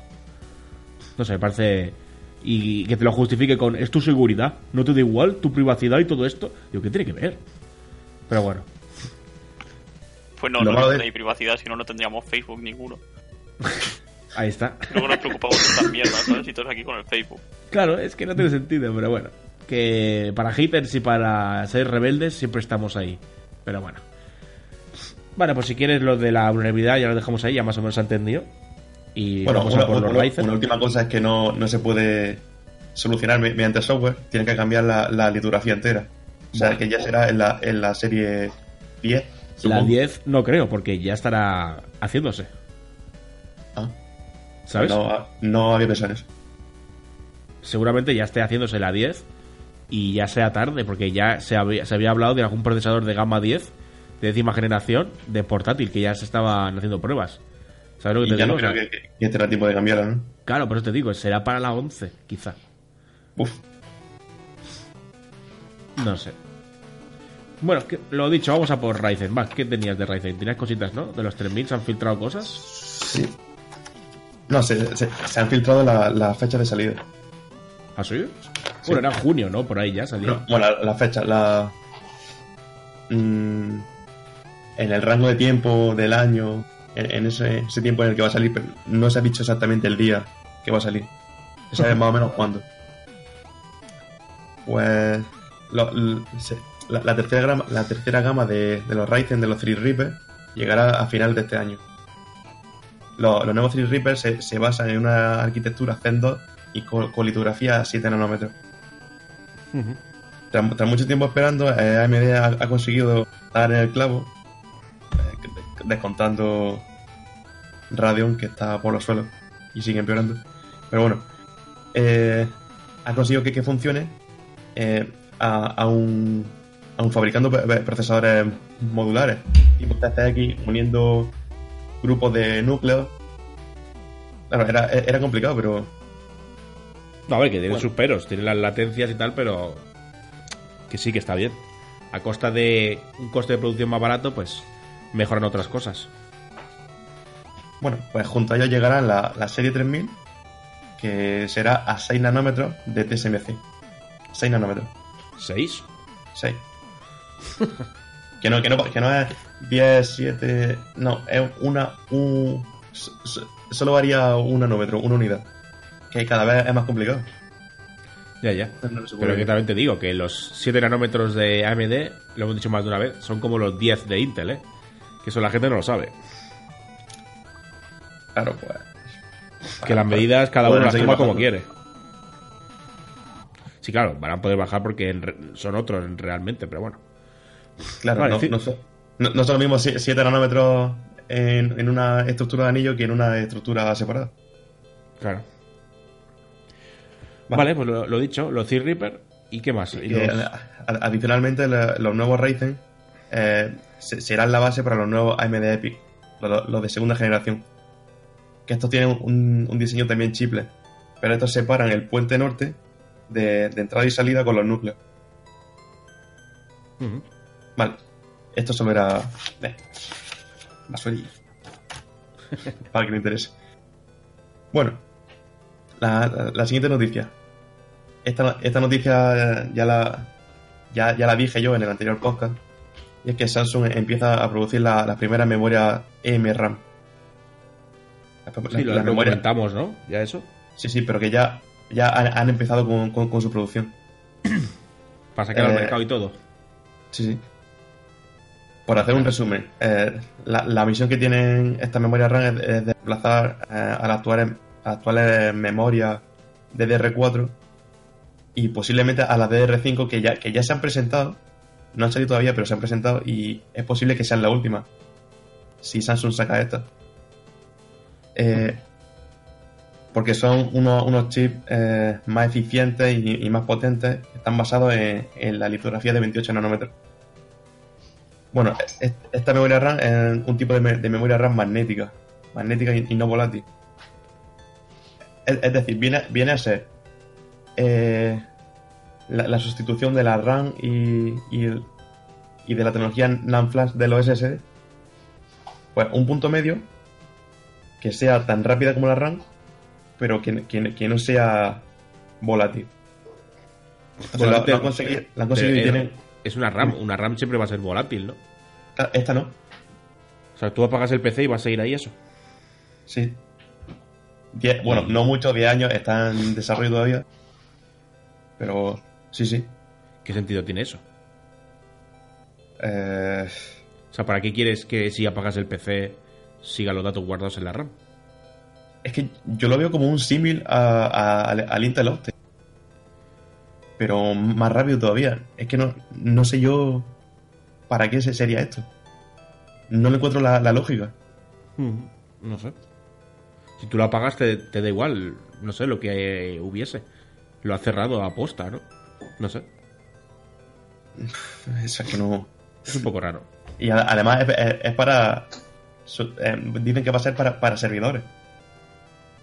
No sé, me parece. Y que te lo justifique con es tu seguridad, no te da igual tu privacidad y todo esto. Digo, ¿qué tiene que ver? Pero bueno, Pues no, Lo no hay de- privacidad, si no, no tendríamos Facebook ninguno. ahí está. Luego nos preocupamos de estas mierdas, ¿sabes? Y todos aquí con el Facebook. Claro, es que no tiene sentido, pero bueno. Que para haters y para ser rebeldes siempre estamos ahí. Pero bueno. Vale, pues si quieres lo de la vulnerabilidad ya lo dejamos ahí, ya más o menos ha entendido. Y Bueno, vamos una, a por los una- Ryzen. una última cosa es que no, no se puede solucionar me- mediante software. Tienen que cambiar la, la litografía entera. O sea, Bueno. que ya será en la, en la serie 10. La supongo. 10 no creo, porque ya estará haciéndose. Ah, ¿Sabes? No, no había pensado en eso. Seguramente ya esté haciéndose la 10 y ya sea tarde, porque ya se había, se había hablado de algún procesador de gama 10 de décima generación de portátil, que ya se estaban haciendo pruebas. ¿Sabes lo que Y te ya digo? no creo O sea, que, que, que este era tiempo de cambiarla, ¿no? Claro, por eso te digo, será para la 11, quizá. Uf. No sé. Bueno, que- lo dicho, vamos a por Ryzen. Va, ¿qué tenías de Ryzen? Tenías cositas, ¿no? De los 3000 se han filtrado cosas. Sí. No, se, se, se han filtrado la- las fechas de salida. ¿Ah, sí? Bueno, era junio, ¿no? Por ahí ya salió. No, bueno, la, la fecha, la. mm, en el rango de tiempo del año, en, en ese, ese tiempo en el que va a salir, pero no se ha dicho exactamente el día que va a salir. Se sabe más o menos cuándo. Pues. lo- l- se- la, la tercera gama, la tercera gama de, de los Ryzen de los Threadripper llegará a final de este año. Los, los nuevos Threadripper se, se basan en una arquitectura Zen 2 y con, con litografía a 7 nanómetros. Tras, tras mucho tiempo esperando, eh, AMD ha, ha conseguido dar en el clavo, descontando Radeon, que está por los suelos y sigue empeorando. Pero bueno, eh, ha conseguido que, que funcione eh, a, a fabricando procesadores modulares, tipo TCX, uniendo grupos de núcleos. Claro, era, era complicado, pero No, a ver, que tiene Bueno. sus peros, tiene las latencias y tal, pero que sí que está bien. A costa de un coste de producción más barato, pues mejoran otras cosas. Bueno, pues junto a ello llegará la, la serie 3000, que será a 6 nanómetros de TSMC. 6 nanómetros. ¿Seis? 6. que, no, que, no, que no es 10, 7. No, es una. Un, solo varía un nanómetro, una unidad. Que cada vez es más complicado. Ya, ya. No Pero que también te digo que los 7 nanómetros de AMD, lo hemos dicho más de una vez, son como los 10 de Intel, ¿eh? Que eso la gente no lo sabe. Claro, pues. Que las medidas cada uno las toma como quiere. Sí, claro, van a poder bajar porque son otros realmente, pero bueno. Claro, Vale, no, sí. no, son- no- no son lo mismo 7 nanómetros en, en una estructura de anillo que en una estructura separada. Claro. Va. Vale, pues lo, lo dicho, los Reaper y qué más. Y los- adicionalmente, los nuevos Ryzen eh, serán la base para los nuevos AMD Epic, los, los de segunda generación. Que estos tienen un, un diseño también chiple, pero estos separan el puente norte de, de entrada y salida con los núcleos. Vale, esto solo era. Eh, basurilla. Para que le interese. Bueno, la, la- la siguiente noticia. Esta, esta noticia ya la, ya, ya la dije yo en el anterior podcast. Y es que Samsung empieza a producir la- las primeras memorias EMRAM. La, la- Sí, la lo memoria- comentamos, ¿no? Ya eso. Sí, sí, pero que ya, ya han, han empezado con, con- con su producción. Para sacar al Eh, mercado y todo. Sí, sí. Por hacer un resumen, eh, la, la misión que tienen estas memorias RAM es, es desplazar eh, a las actuales, actuales memorias DDR4 y posiblemente a las DDR5 que ya, que ya se han presentado. No han salido todavía, pero se han presentado y es posible que sean la última. Si Samsung saca esta. Eh, porque son unos, unos chips eh, más eficientes y, más potentes. Están basados en, la litografía de 28 nanómetros. Bueno, es- esta memoria RAM es un tipo de, me- de memoria RAM magnética. Magnética y, no volátil. Es, es decir, viene, viene a ser eh, la, la sustitución de la RAM y, y, el- y de la tecnología NAND flash de los SSD. Pues un punto medio que sea tan rápida como la RAM, pero que, que- que no sea volátil. O sea, lo- lo han conseguido, lo han conseguido y Eh, tienen... Es una RAM. Una RAM siempre va a ser volátil, ¿no? Ah, Esta no, O sea, tú apagas el PC y vas a seguir ahí eso. sí. Die- bueno, no mucho, 10 años, está en desarrollo todavía. Pero sí, sí. ¿Qué sentido tiene eso? Eh, O sea, ¿para qué quieres que si apagas el PC sigan los datos guardados en la RAM? es que yo lo veo como un símil a- a- al, al Intel Optane. Pero más rápido todavía. Es que no, no sé yo para qué se- sería esto. No le encuentro la, la lógica. No sé. Si tú lo apagas, te, te da igual. No sé lo que hubiese. Lo ha cerrado a posta, ¿no? No sé. Eso es que no. Es un poco raro. Y además es, es- es para. eh, dicen que va a ser para, para servidores.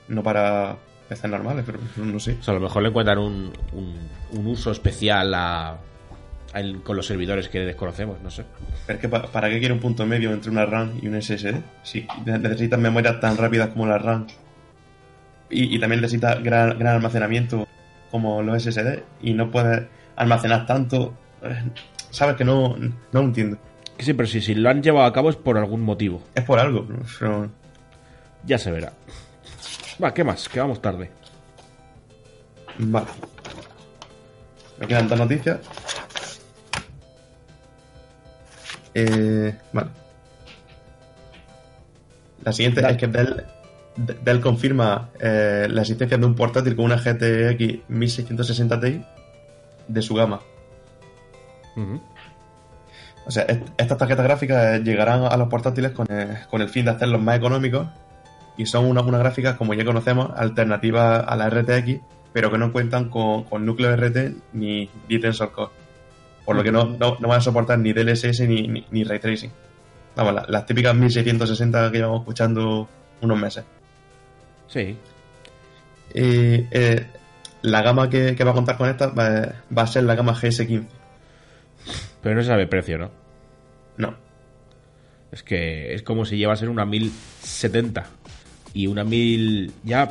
No para PCs normales, pero no sé. O sea, a lo mejor le encuentran un, un, un uso especial a, a el- con los servidores que desconocemos, no sé. Pero es que pa- ¿para qué quiere un punto medio entre una RAM y un SSD? Si ne- necesitas memorias tan rápidas como la RAM. Y, y también necesitas gran, gran almacenamiento como los SSD. Y no puedes almacenar tanto. Eh, Sabes que no, no lo entiendo. Que sí, pero si, si lo han llevado a cabo es por algún motivo. Es por algo. pero- Ya se verá. Va, ¿qué más? Que vamos tarde. Vale. Me quedan dos noticias. Eh, vale. La siguiente Dale. es que Dell, Dell confirma eh, la existencia de un portátil con una GTX 1660 Ti de su gama. O sea, est- estas tarjetas gráficas eh, llegarán a los portátiles con, eh, con el fin de hacerlos más económicos y son una- unas gráficas, como ya conocemos, alternativas a la RTX, pero que no cuentan con, con núcleo RT ni, ni Tensor Core. Por lo que no, no, no van a soportar ni DLSS ni, ni, ni Ray Tracing. Vamos, la- las típicas 1660 que llevamos escuchando unos meses. Sí. Y eh, la gama que, que va a contar con esta va, va a ser la gama GS15. Pero no se sabe precio, ¿no? No, Es que es como si llevasen una 1070 y una 1000... Ya,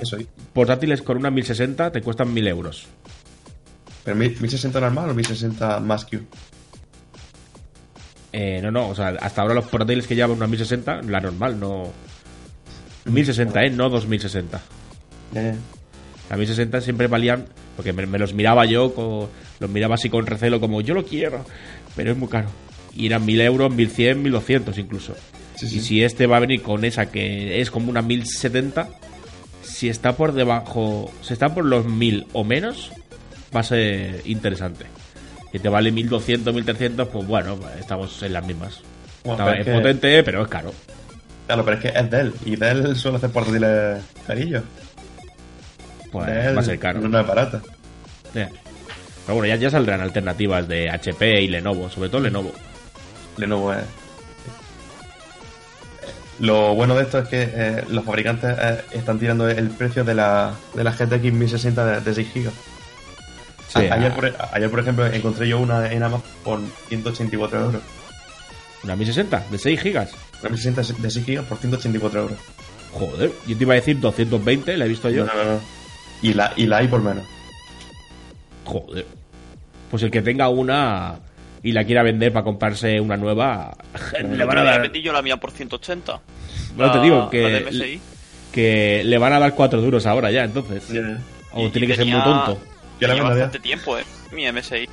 portátiles con una 1060 te cuestan 1000 euros. ¿Pero 1060 normal o 1060 más Q? Eh, no, no, o sea, hasta ahora los portátiles que llevan una 1060, la normal, no... 1060, ¿eh? No 2060. Ya, ya. La 1060 siempre valían, porque me, me los miraba yo, co- los miraba así con recelo, como yo lo quiero, pero es muy caro. Y eran 1000 euros, 1100, 1200 incluso. Sí, Y sí. si este va a venir con esa que es como una 1070, si está por debajo, si está por los 1000 o menos, va a ser interesante. Si te vale 1200, 1300, pues bueno, estamos en las mismas. Bueno, Está- pero es es que- potente, pero es caro. Claro, pero es que es Dell. Y Dell suele hacer portátiles carillos. Pues Dell va a ser caro. No, es barata. Pero bueno, ya, ya saldrán alternativas de HP y Lenovo, sobre todo Lenovo. Lenovo es. Lo bueno de esto es que eh, los fabricantes eh, están tirando el precio de la, de la GTX 1060 de, de 6 GB. Sí, ayer, ah. por, ayer, por ejemplo, encontré yo una en Amazon por 184 euros. Una 1060 de 6 gigas. 1060 de 6 GB por 184 euros. Joder, yo te iba a decir 220, la he visto yo. No, no, no. Y la, y la hay por menos. Joder. Pues el que tenga una y la quiera vender para comprarse una nueva, le van a dar. vendí yo la mía por 180. No te digo que, que le van a dar 4 duros ahora ya, entonces. O Y- tiene y que ser muy tonto. Yo la bastante tiempo, eh, mi MSI.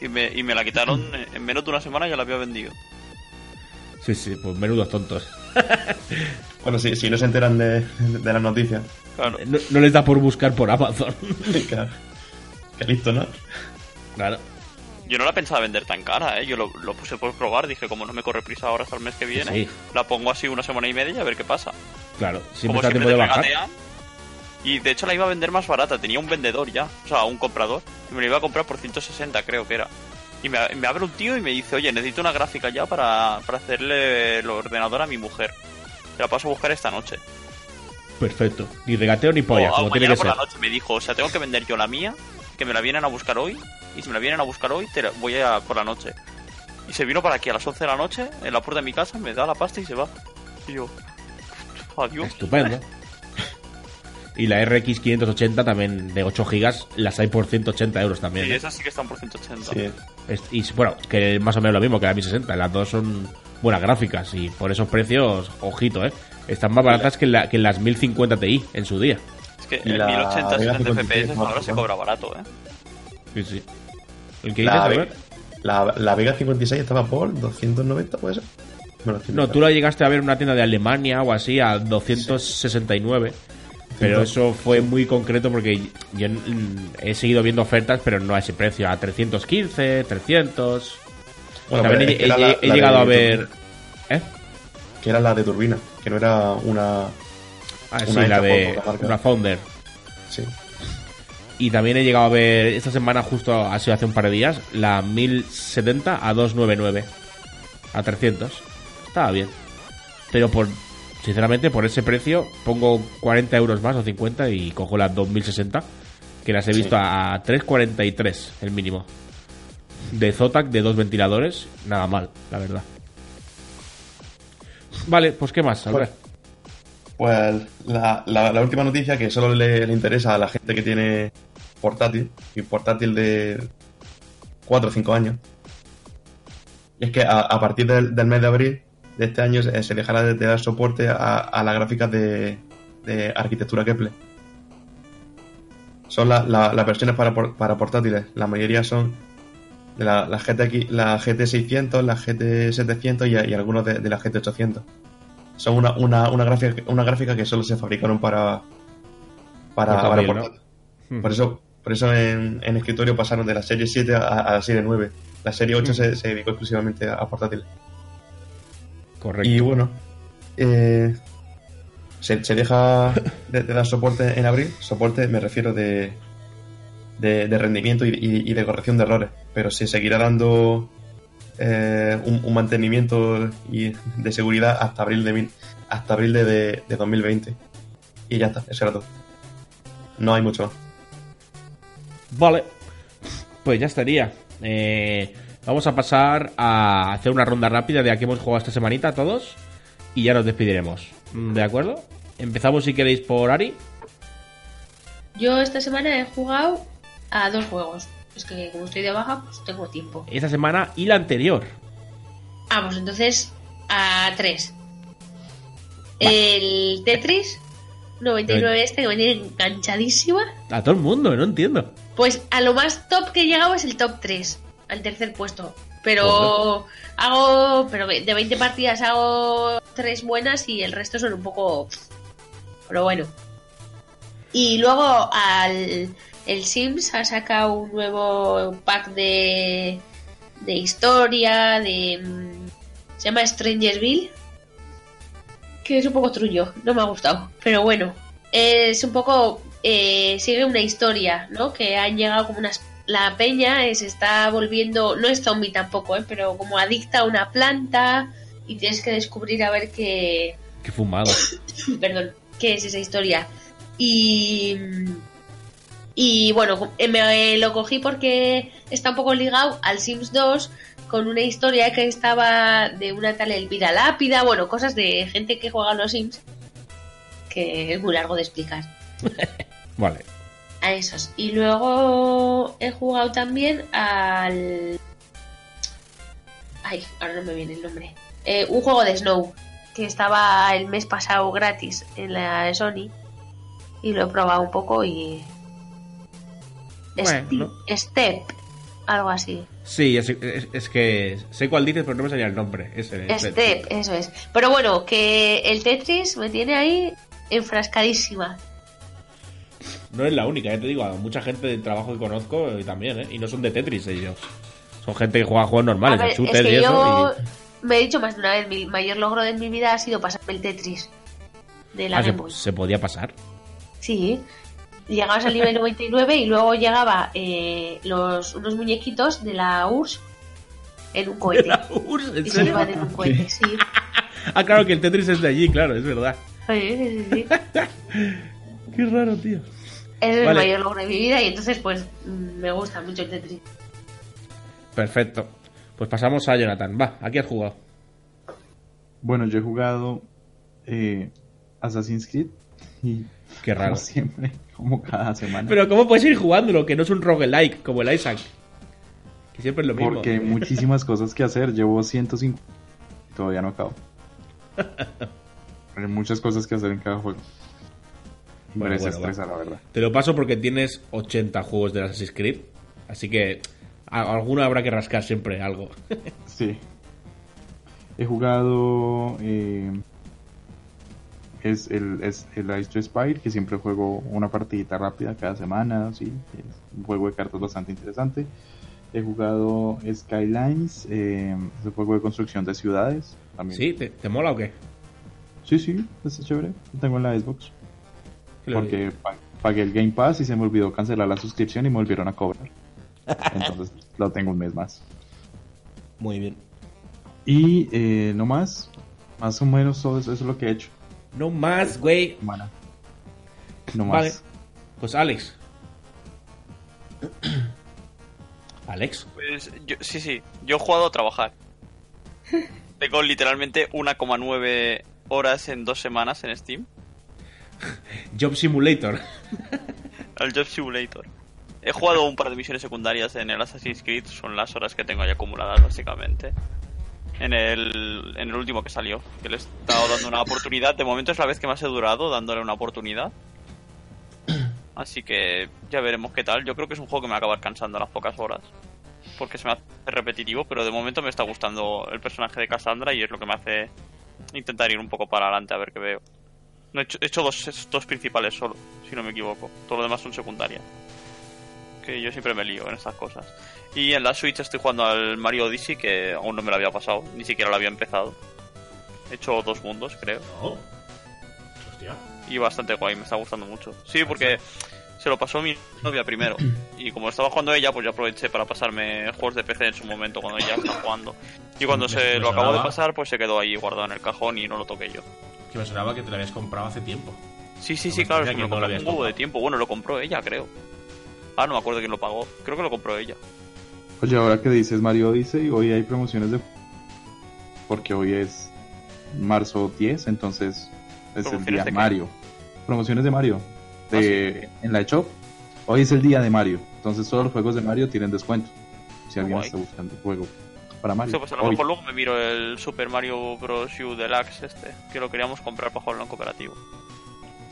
Y me, y me la quitaron en menos de una semana y ya la había vendido. Sí, sí, pues menudos tontos. Bueno, si, si no se enteran de, de las noticias. Claro. No, no les da por buscar por Amazon. Claro. Qué listo, ¿no? claro. Yo no la pensaba vender tan cara, ¿eh? Yo lo, lo puse por probar, dije, como no me corre prisa ahora hasta el mes que viene, Sí. la pongo así una semana y media y a ver qué pasa. Claro, siempre como siempre de te bajar. Y de hecho la iba a vender más barata, tenía un vendedor ya, o sea, un comprador. Y me la iba a comprar por 160, creo que era. Y me, me abre un tío y me dice, oye, necesito una gráfica ya para, para hacerle el ordenador a mi mujer. Te la paso a buscar esta noche. Perfecto. Ni regateo ni polla, O, como tiene mañana que por ser. la noche me dijo, o sea, tengo que vender yo la mía, que me la vienen a buscar hoy, y si me la vienen a buscar hoy, te la voy a por la noche. Y se vino para aquí a las 11 de la noche, en la puerta de mi casa, me da la pasta y se va. Y yo, adiós. Estupendo. Y la RX 580 también de 8 gigas las hay por 180 euros también. Y ¿eh? esas sí que están por 180. Sí. Y bueno, que más o menos lo mismo que la 1060. Las dos son buenas gráficas y por esos precios, ojito, ¿eh? Están más baratas que, la- que las 1050 Ti en su día. Es que el la 1080 Vega 60 56 FPS ahora se cobra barato, ¿eh? Sí, sí. ¿El que La, dices, la, la Vega 56 estaba por 290, ¿puede ser? No, tú la llegaste a ver en una tienda de Alemania o así a 269. Pero eso fue muy concreto porque yo he seguido viendo ofertas, pero no a ese precio, a 315, 300. Bueno, También he, la- la llegado a ver. ¿Eh? Que era la de turbina, que no era una. Ah, sí, Una la hecha por de una Founder. Sí. Y también he llegado a ver esta semana, justo ha sido hace un par de días, la 1070 a 299. A 300. Estaba bien. Pero por, sinceramente, por ese precio, pongo 40 euros más o 50 y cojo las 2060, que las he visto a 343, el mínimo. De Zotac, de dos ventiladores, nada mal, la verdad. Vale, pues ¿qué más, Albert? Pues la, la- la última noticia que solo le, le interesa a la gente que tiene portátil, y portátil de 4 o 5 años, y es que a, a partir del, del mes de abril de este año se, dejará de, de dar soporte a, a las gráficas de, de arquitectura Kepler. Son la- la- las versiones para, para portátiles, la mayoría son de la, la GTX, la GT600, la GT700 y, y algunos de, de la GT800 son una, una, una, gráfica, una gráfica que solo se fabricaron para para, para ¿no? portátil. Hmm. Por eso, por eso en, en escritorio pasaron de la serie 7 a, a la serie 9. La serie 8 Hmm. se, se dedicó exclusivamente a, a portátiles. Correcto. Y bueno, eh, se, se deja de, de dar soporte en abril. Soporte me refiero de, de, de rendimiento y, y- y de corrección de errores. Pero se seguirá dando eh, un, un mantenimiento y de seguridad hasta abril de, mil- hasta abril de, de, de 2020. Y ya está, eso era todo. No hay mucho más. Vale, pues ya estaría. Eh, vamos a pasar a hacer una ronda rápida de a qué hemos jugado esta semanita todos y ya nos despediremos. Mm, ¿De acuerdo? Empezamos si queréis por Ari. Yo esta semana he jugado a dos juegos. Es que como estoy de baja, pues tengo tiempo. Esta semana y la anterior. Vamos, entonces a tres. El Tetris 99 este que me tiene enganchadísima. A todo el mundo, no entiendo. Pues a lo más top que he llegado es el top 3, al tercer puesto. Pero hago, pero de 20 partidas hago tres buenas y el resto son un poco... Pero bueno. Y luego al el Sims ha sacado un nuevo pack de, de historia, de... mm, Se llama Strangersville. Que es un poco trullo, no me ha gustado. Pero bueno, es un poco... eh, sigue una historia, ¿no? Que han llegado como unas... La peña eh, se está volviendo... No es zombie tampoco, ¿eh? Pero como adicta a una planta y tienes que descubrir a ver qué... Qué fumado. Perdón, qué es esa historia. Y... Y bueno, eh, me lo cogí porque está un poco ligado al Sims 2 con una historia que estaba de una tal Elvira Lápida, bueno, cosas de gente que juega a los Sims que es muy largo de explicar. Vale. A esos. Y luego he jugado también al... Ay, ahora no me viene el nombre. Eh, un juego de Snow que estaba el mes pasado gratis en la Sony y lo he probado un poco y... Bueno. Step, algo así. Sí, es, es- es que sé cuál dices, pero no me salía el nombre. Ese. Step, eso es. Pero bueno, que el Tetris me tiene ahí enfrascadísima. No es la única, ya te digo, a mucha gente de trabajo que conozco eh, también, ¿eh? Y no son de Tetris ellos. Son gente que juega juegos normales, ver, de es que y eso. yo y- me he dicho más de una vez, mi mayor logro de mi vida ha sido pasarme el Tetris de la Ah, se, podía pasar. Sí, llegabas al nivel 99 y luego llegaba eh, los, unos muñequitos de la URSS en un cohete. Urs, ¿en Y se iban en un cohete, sí. Ah, claro que el Tetris es de allí, claro, es verdad. Sí, sí, sí. Qué raro, tío. Es Vale. el mayor logro de mi vida y entonces pues me gusta mucho el Tetris. Perfecto. Pues pasamos a Jonathan. Va, aquí has jugado. Bueno, yo he jugado eh, Assassin's Creed y Qué raro. como siempre, como cada semana. Pero ¿cómo puedes ir jugándolo? Que no es un roguelike como el Isaac. Que siempre es lo mismo. porque hay muchísimas cosas que hacer. Llevo 150 y todavía no acabo. Hay muchas cosas que hacer en cada juego. Bueno, me bueno, desestresa, la verdad. Te lo paso porque tienes 80 juegos de Assassin's Creed. Así que alguno habrá que rascar siempre algo. Sí. He jugado. eh, es el, es el Ice to Spire, que siempre juego una partidita rápida cada semana. Sí, es un juego de cartas bastante interesante. He jugado Skylines, eh, es un juego de construcción de ciudades. También. ¿Sí? ¿Te, te mola o qué? sí, sí, está chévere. Lo tengo en la Xbox. Porque pagué el Game Pass y se me olvidó cancelar la suscripción y me volvieron a cobrar. Entonces lo tengo un mes más. Muy bien. Y eh, no más, más o menos todo eso, eso es lo que he hecho. No más, güey. No más. Vale. Pues Alex. Alex. Pues yo, sí, sí, yo he jugado a trabajar. Tengo literalmente 1,9 horas en dos semanas en Steam. Job Simulator. Al Job Simulator. He jugado un par de misiones secundarias en el Assassin's Creed, son las horas que tengo ahí acumuladas básicamente. En el, en el último que salió, que le he estado dando una oportunidad. De momento es la vez que más he durado dándole una oportunidad. Así que ya veremos qué tal. Yo creo que es un juego que me va a acabar cansando a las pocas horas. Porque se me hace repetitivo, pero de momento me está gustando el personaje de Cassandra y es lo que me hace intentar ir un poco para adelante a ver qué veo. No he hecho, he hecho dos, dos principales solo, si no me equivoco. Todo lo demás son secundarias. Que yo siempre me lío en estas cosas. Y en la Switch estoy jugando al Mario Odyssey, que aún no me lo había pasado, ni siquiera lo había empezado. He hecho dos mundos, creo. No. Hostia. Y bastante guay, me está gustando mucho. Sí, porque se lo pasó mi novia primero. Y como estaba jugando ella, pues yo aproveché para pasarme juegos de PC en su momento cuando ella estaba jugando. Y cuando se lo acabó de pasar, pues se quedó ahí guardado en el cajón y no lo toqué yo. Que me sonaba que te lo habías comprado hace tiempo. Sí, sí, No sí, claro, es que me lo no lo compré un huevo de tiempo. Bueno, lo compró ella, creo. Ah, no me acuerdo quién lo pagó. Creo que lo compró ella. Oye, ahora que dices Mario Odyssey, hoy hay promociones de... Porque hoy es marzo 10, entonces es el ¿Promociones día de qué? Mario. Promociones de Mario. Ah, De, En la shop. Hoy es el día de Mario. Entonces todos los juegos de Mario tienen descuento. Si alguien Guay. está buscando un juego para Mario. Sí, pues a lo Hoy. mejor luego me miro el Super Mario Bros. U Deluxe este, que lo queríamos comprar para jugarlo en cooperativo.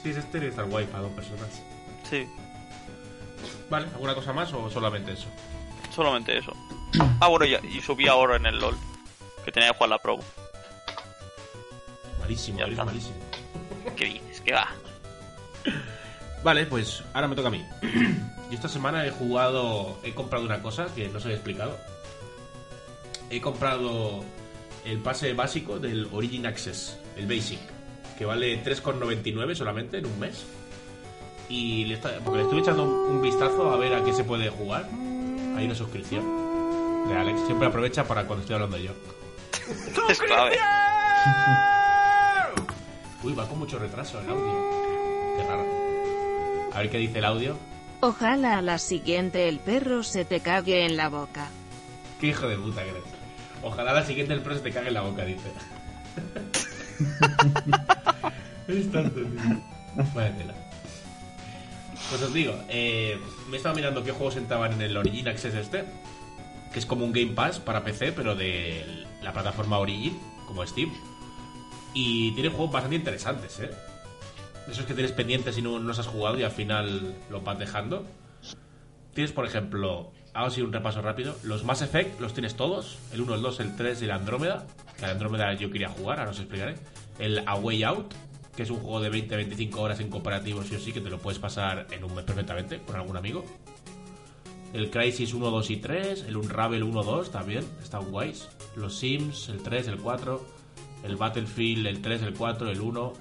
Sí, es este debe estar guay para dos personas. Sí, Vale, ¿alguna cosa más o solamente eso? solamente eso. Ah, bueno, ya, y subí ahora en el LOL, que tenía que jugar la Pro. Malísimo, Ya eres está. malísimo. ¿Qué dices? ¿Qué va? Vale, pues ahora me toca a mí. Y esta semana he jugado, he comprado una cosa que no os había explicado. He comprado el pase básico del Origin Access, el Basic, que vale 3,99 solamente en un mes. Y le, está- porque le estuve echando un, un vistazo a ver a qué se puede jugar. Hay una suscripción. De Alex, siempre aprovecha para cuando estoy hablando yo. Clave. Uy, va con mucho retraso el audio. Qué raro. A ver qué dice el audio. Ojalá a la siguiente el perro se te cague en la boca. Qué hijo de puta que eres. Ojalá la siguiente el pro se te cague en la boca, dice. es tanto, tío. Vaya tela. Pues os digo, eh, me he estado mirando qué juegos entraban en el Origin Access este, que es como un Game Pass para PC, pero de la plataforma Origin, como Steam. Y tiene juegos bastante interesantes, ¿eh? Esos que tienes pendientes y no, no los has jugado y al final los vas dejando. Tienes, por ejemplo, hago así un repaso rápido. Los Mass Effect los tienes todos: el 1, el 2, el 3 y el Andrómeda. Que el Andrómeda yo quería jugar, ahora os explicaré. El A Way Out, que es un juego de 20-25 horas en cooperativo, sí o sí, que te lo puedes pasar en un mes perfectamente con algún amigo. El Crisis 1, 2 y 3. El Unravel 1, 2 también, están guays. Los Sims, el 3, el 4. El Battlefield, el 3, el 4, el 1.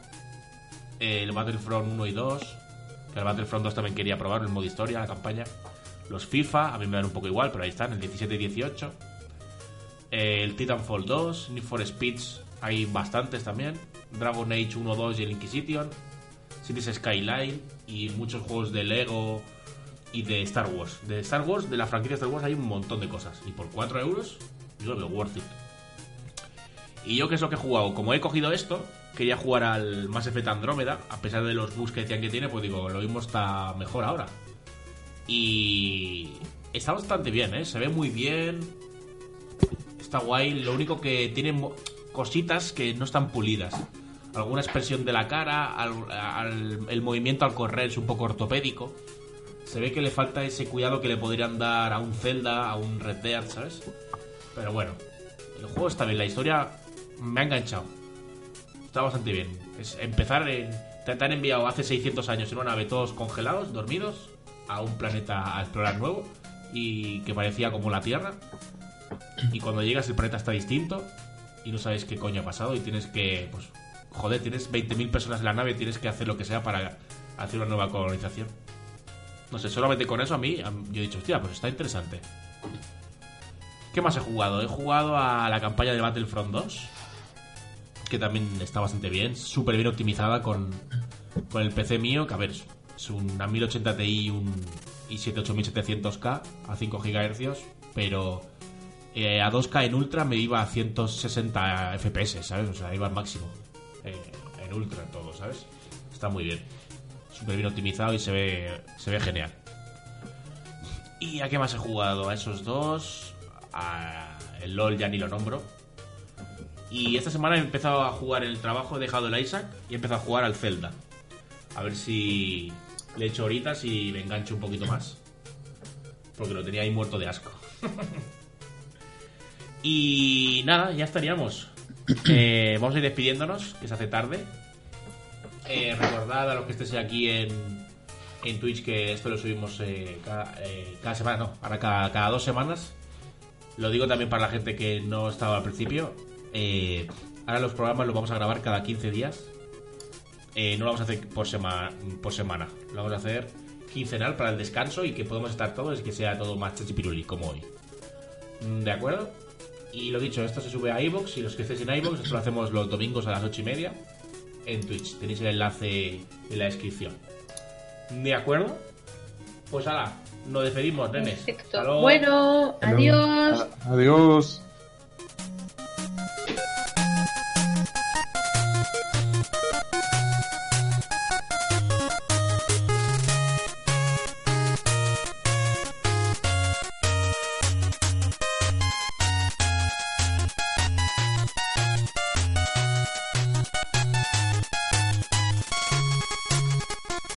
El Battlefront 1 y 2. Que el Battlefront 2 también quería probar el modo historia, la campaña. Los FIFA, a mí me dan un poco igual, pero ahí están, el 17 y 18. El Titanfall 2, Need for Speeds, hay bastantes también. Dragon Age 1, 2 y el Inquisition. Cities Skyline y muchos juegos de Lego y de Star Wars. De Star Wars, de la franquicia Star Wars hay un montón de cosas. Y por 4 euros, yo lo veo worth it. Y yo, ¿qué es lo que he jugado? Como he cogido esto, quería jugar al Mass Effect Andrómeda, a pesar de los bugs que decían que tiene, pues digo, lo mismo está mejor ahora. Y está bastante bien, ¿eh? Se ve muy bien. Está guay. Lo único que tiene cositas que no están pulidas. Alguna expresión de la cara, el movimiento al correr es un poco ortopédico. Se ve que le falta ese cuidado que le podrían dar a un Zelda, a un Red Dead, ¿sabes? Pero bueno, el juego está bien, la historia me ha enganchado. Está bastante bien. Es empezar en. Te, te han enviado hace 600 años en una nave todos congelados, dormidos, a un planeta a explorar nuevo y que parecía como la Tierra. Y cuando llegas el planeta está distinto y no sabes qué coño ha pasado y tienes que. Pues, joder, tienes 20.000 personas en la nave, tienes que hacer lo que sea para hacer una nueva colonización. No sé, solamente con eso a mí, yo he dicho, hostia, pues está interesante. ¿Qué más he jugado? He jugado a la campaña de Battlefront 2, que también está bastante bien, súper bien optimizada con, con el PC mío, que a ver, es una 1080 Ti y un i7 8700K a 5 GHz, pero eh, a 2K en Ultra me iba a 160 FPS, ¿sabes? O sea, iba al máximo. eh, en Ultra todo, ¿sabes? Está muy bien. Súper bien optimizado y se ve, se ve genial. ¿Y a qué más he jugado? A esos dos. A el LOL ya ni lo nombro. Y esta semana he empezado a jugar en el trabajo, he dejado el Isaac y he empezado a jugar al Zelda. A ver si le echo horitas y me engancho un poquito más. Porque lo tenía ahí muerto de asco. y nada, ya estaríamos. Eh, vamos a ir despidiéndonos, que se hace tarde. Eh, recordad a los que estéis aquí en, en Twitch que esto lo subimos eh, cada, semana, no, ahora cada, cada dos semanas. Lo digo también para la gente que no estaba al principio. Ahora los programas los vamos a grabar cada 15 días. Eh, no lo vamos a hacer por, sema- por semana. Lo vamos a hacer quincenal para el descanso y que podamos estar todos y que sea todo más chachipiruli como hoy. Mm, ¿De acuerdo? Y lo dicho, esto se sube a iVoox y los que estéis en iVoox, esto lo hacemos los domingos a las 8 y media en Twitch. Tenéis el enlace en la descripción. ¿De acuerdo? Pues ahora, nos despedimos, nenes. Perfecto. Hasta luego. Bueno, adiós. Adiós.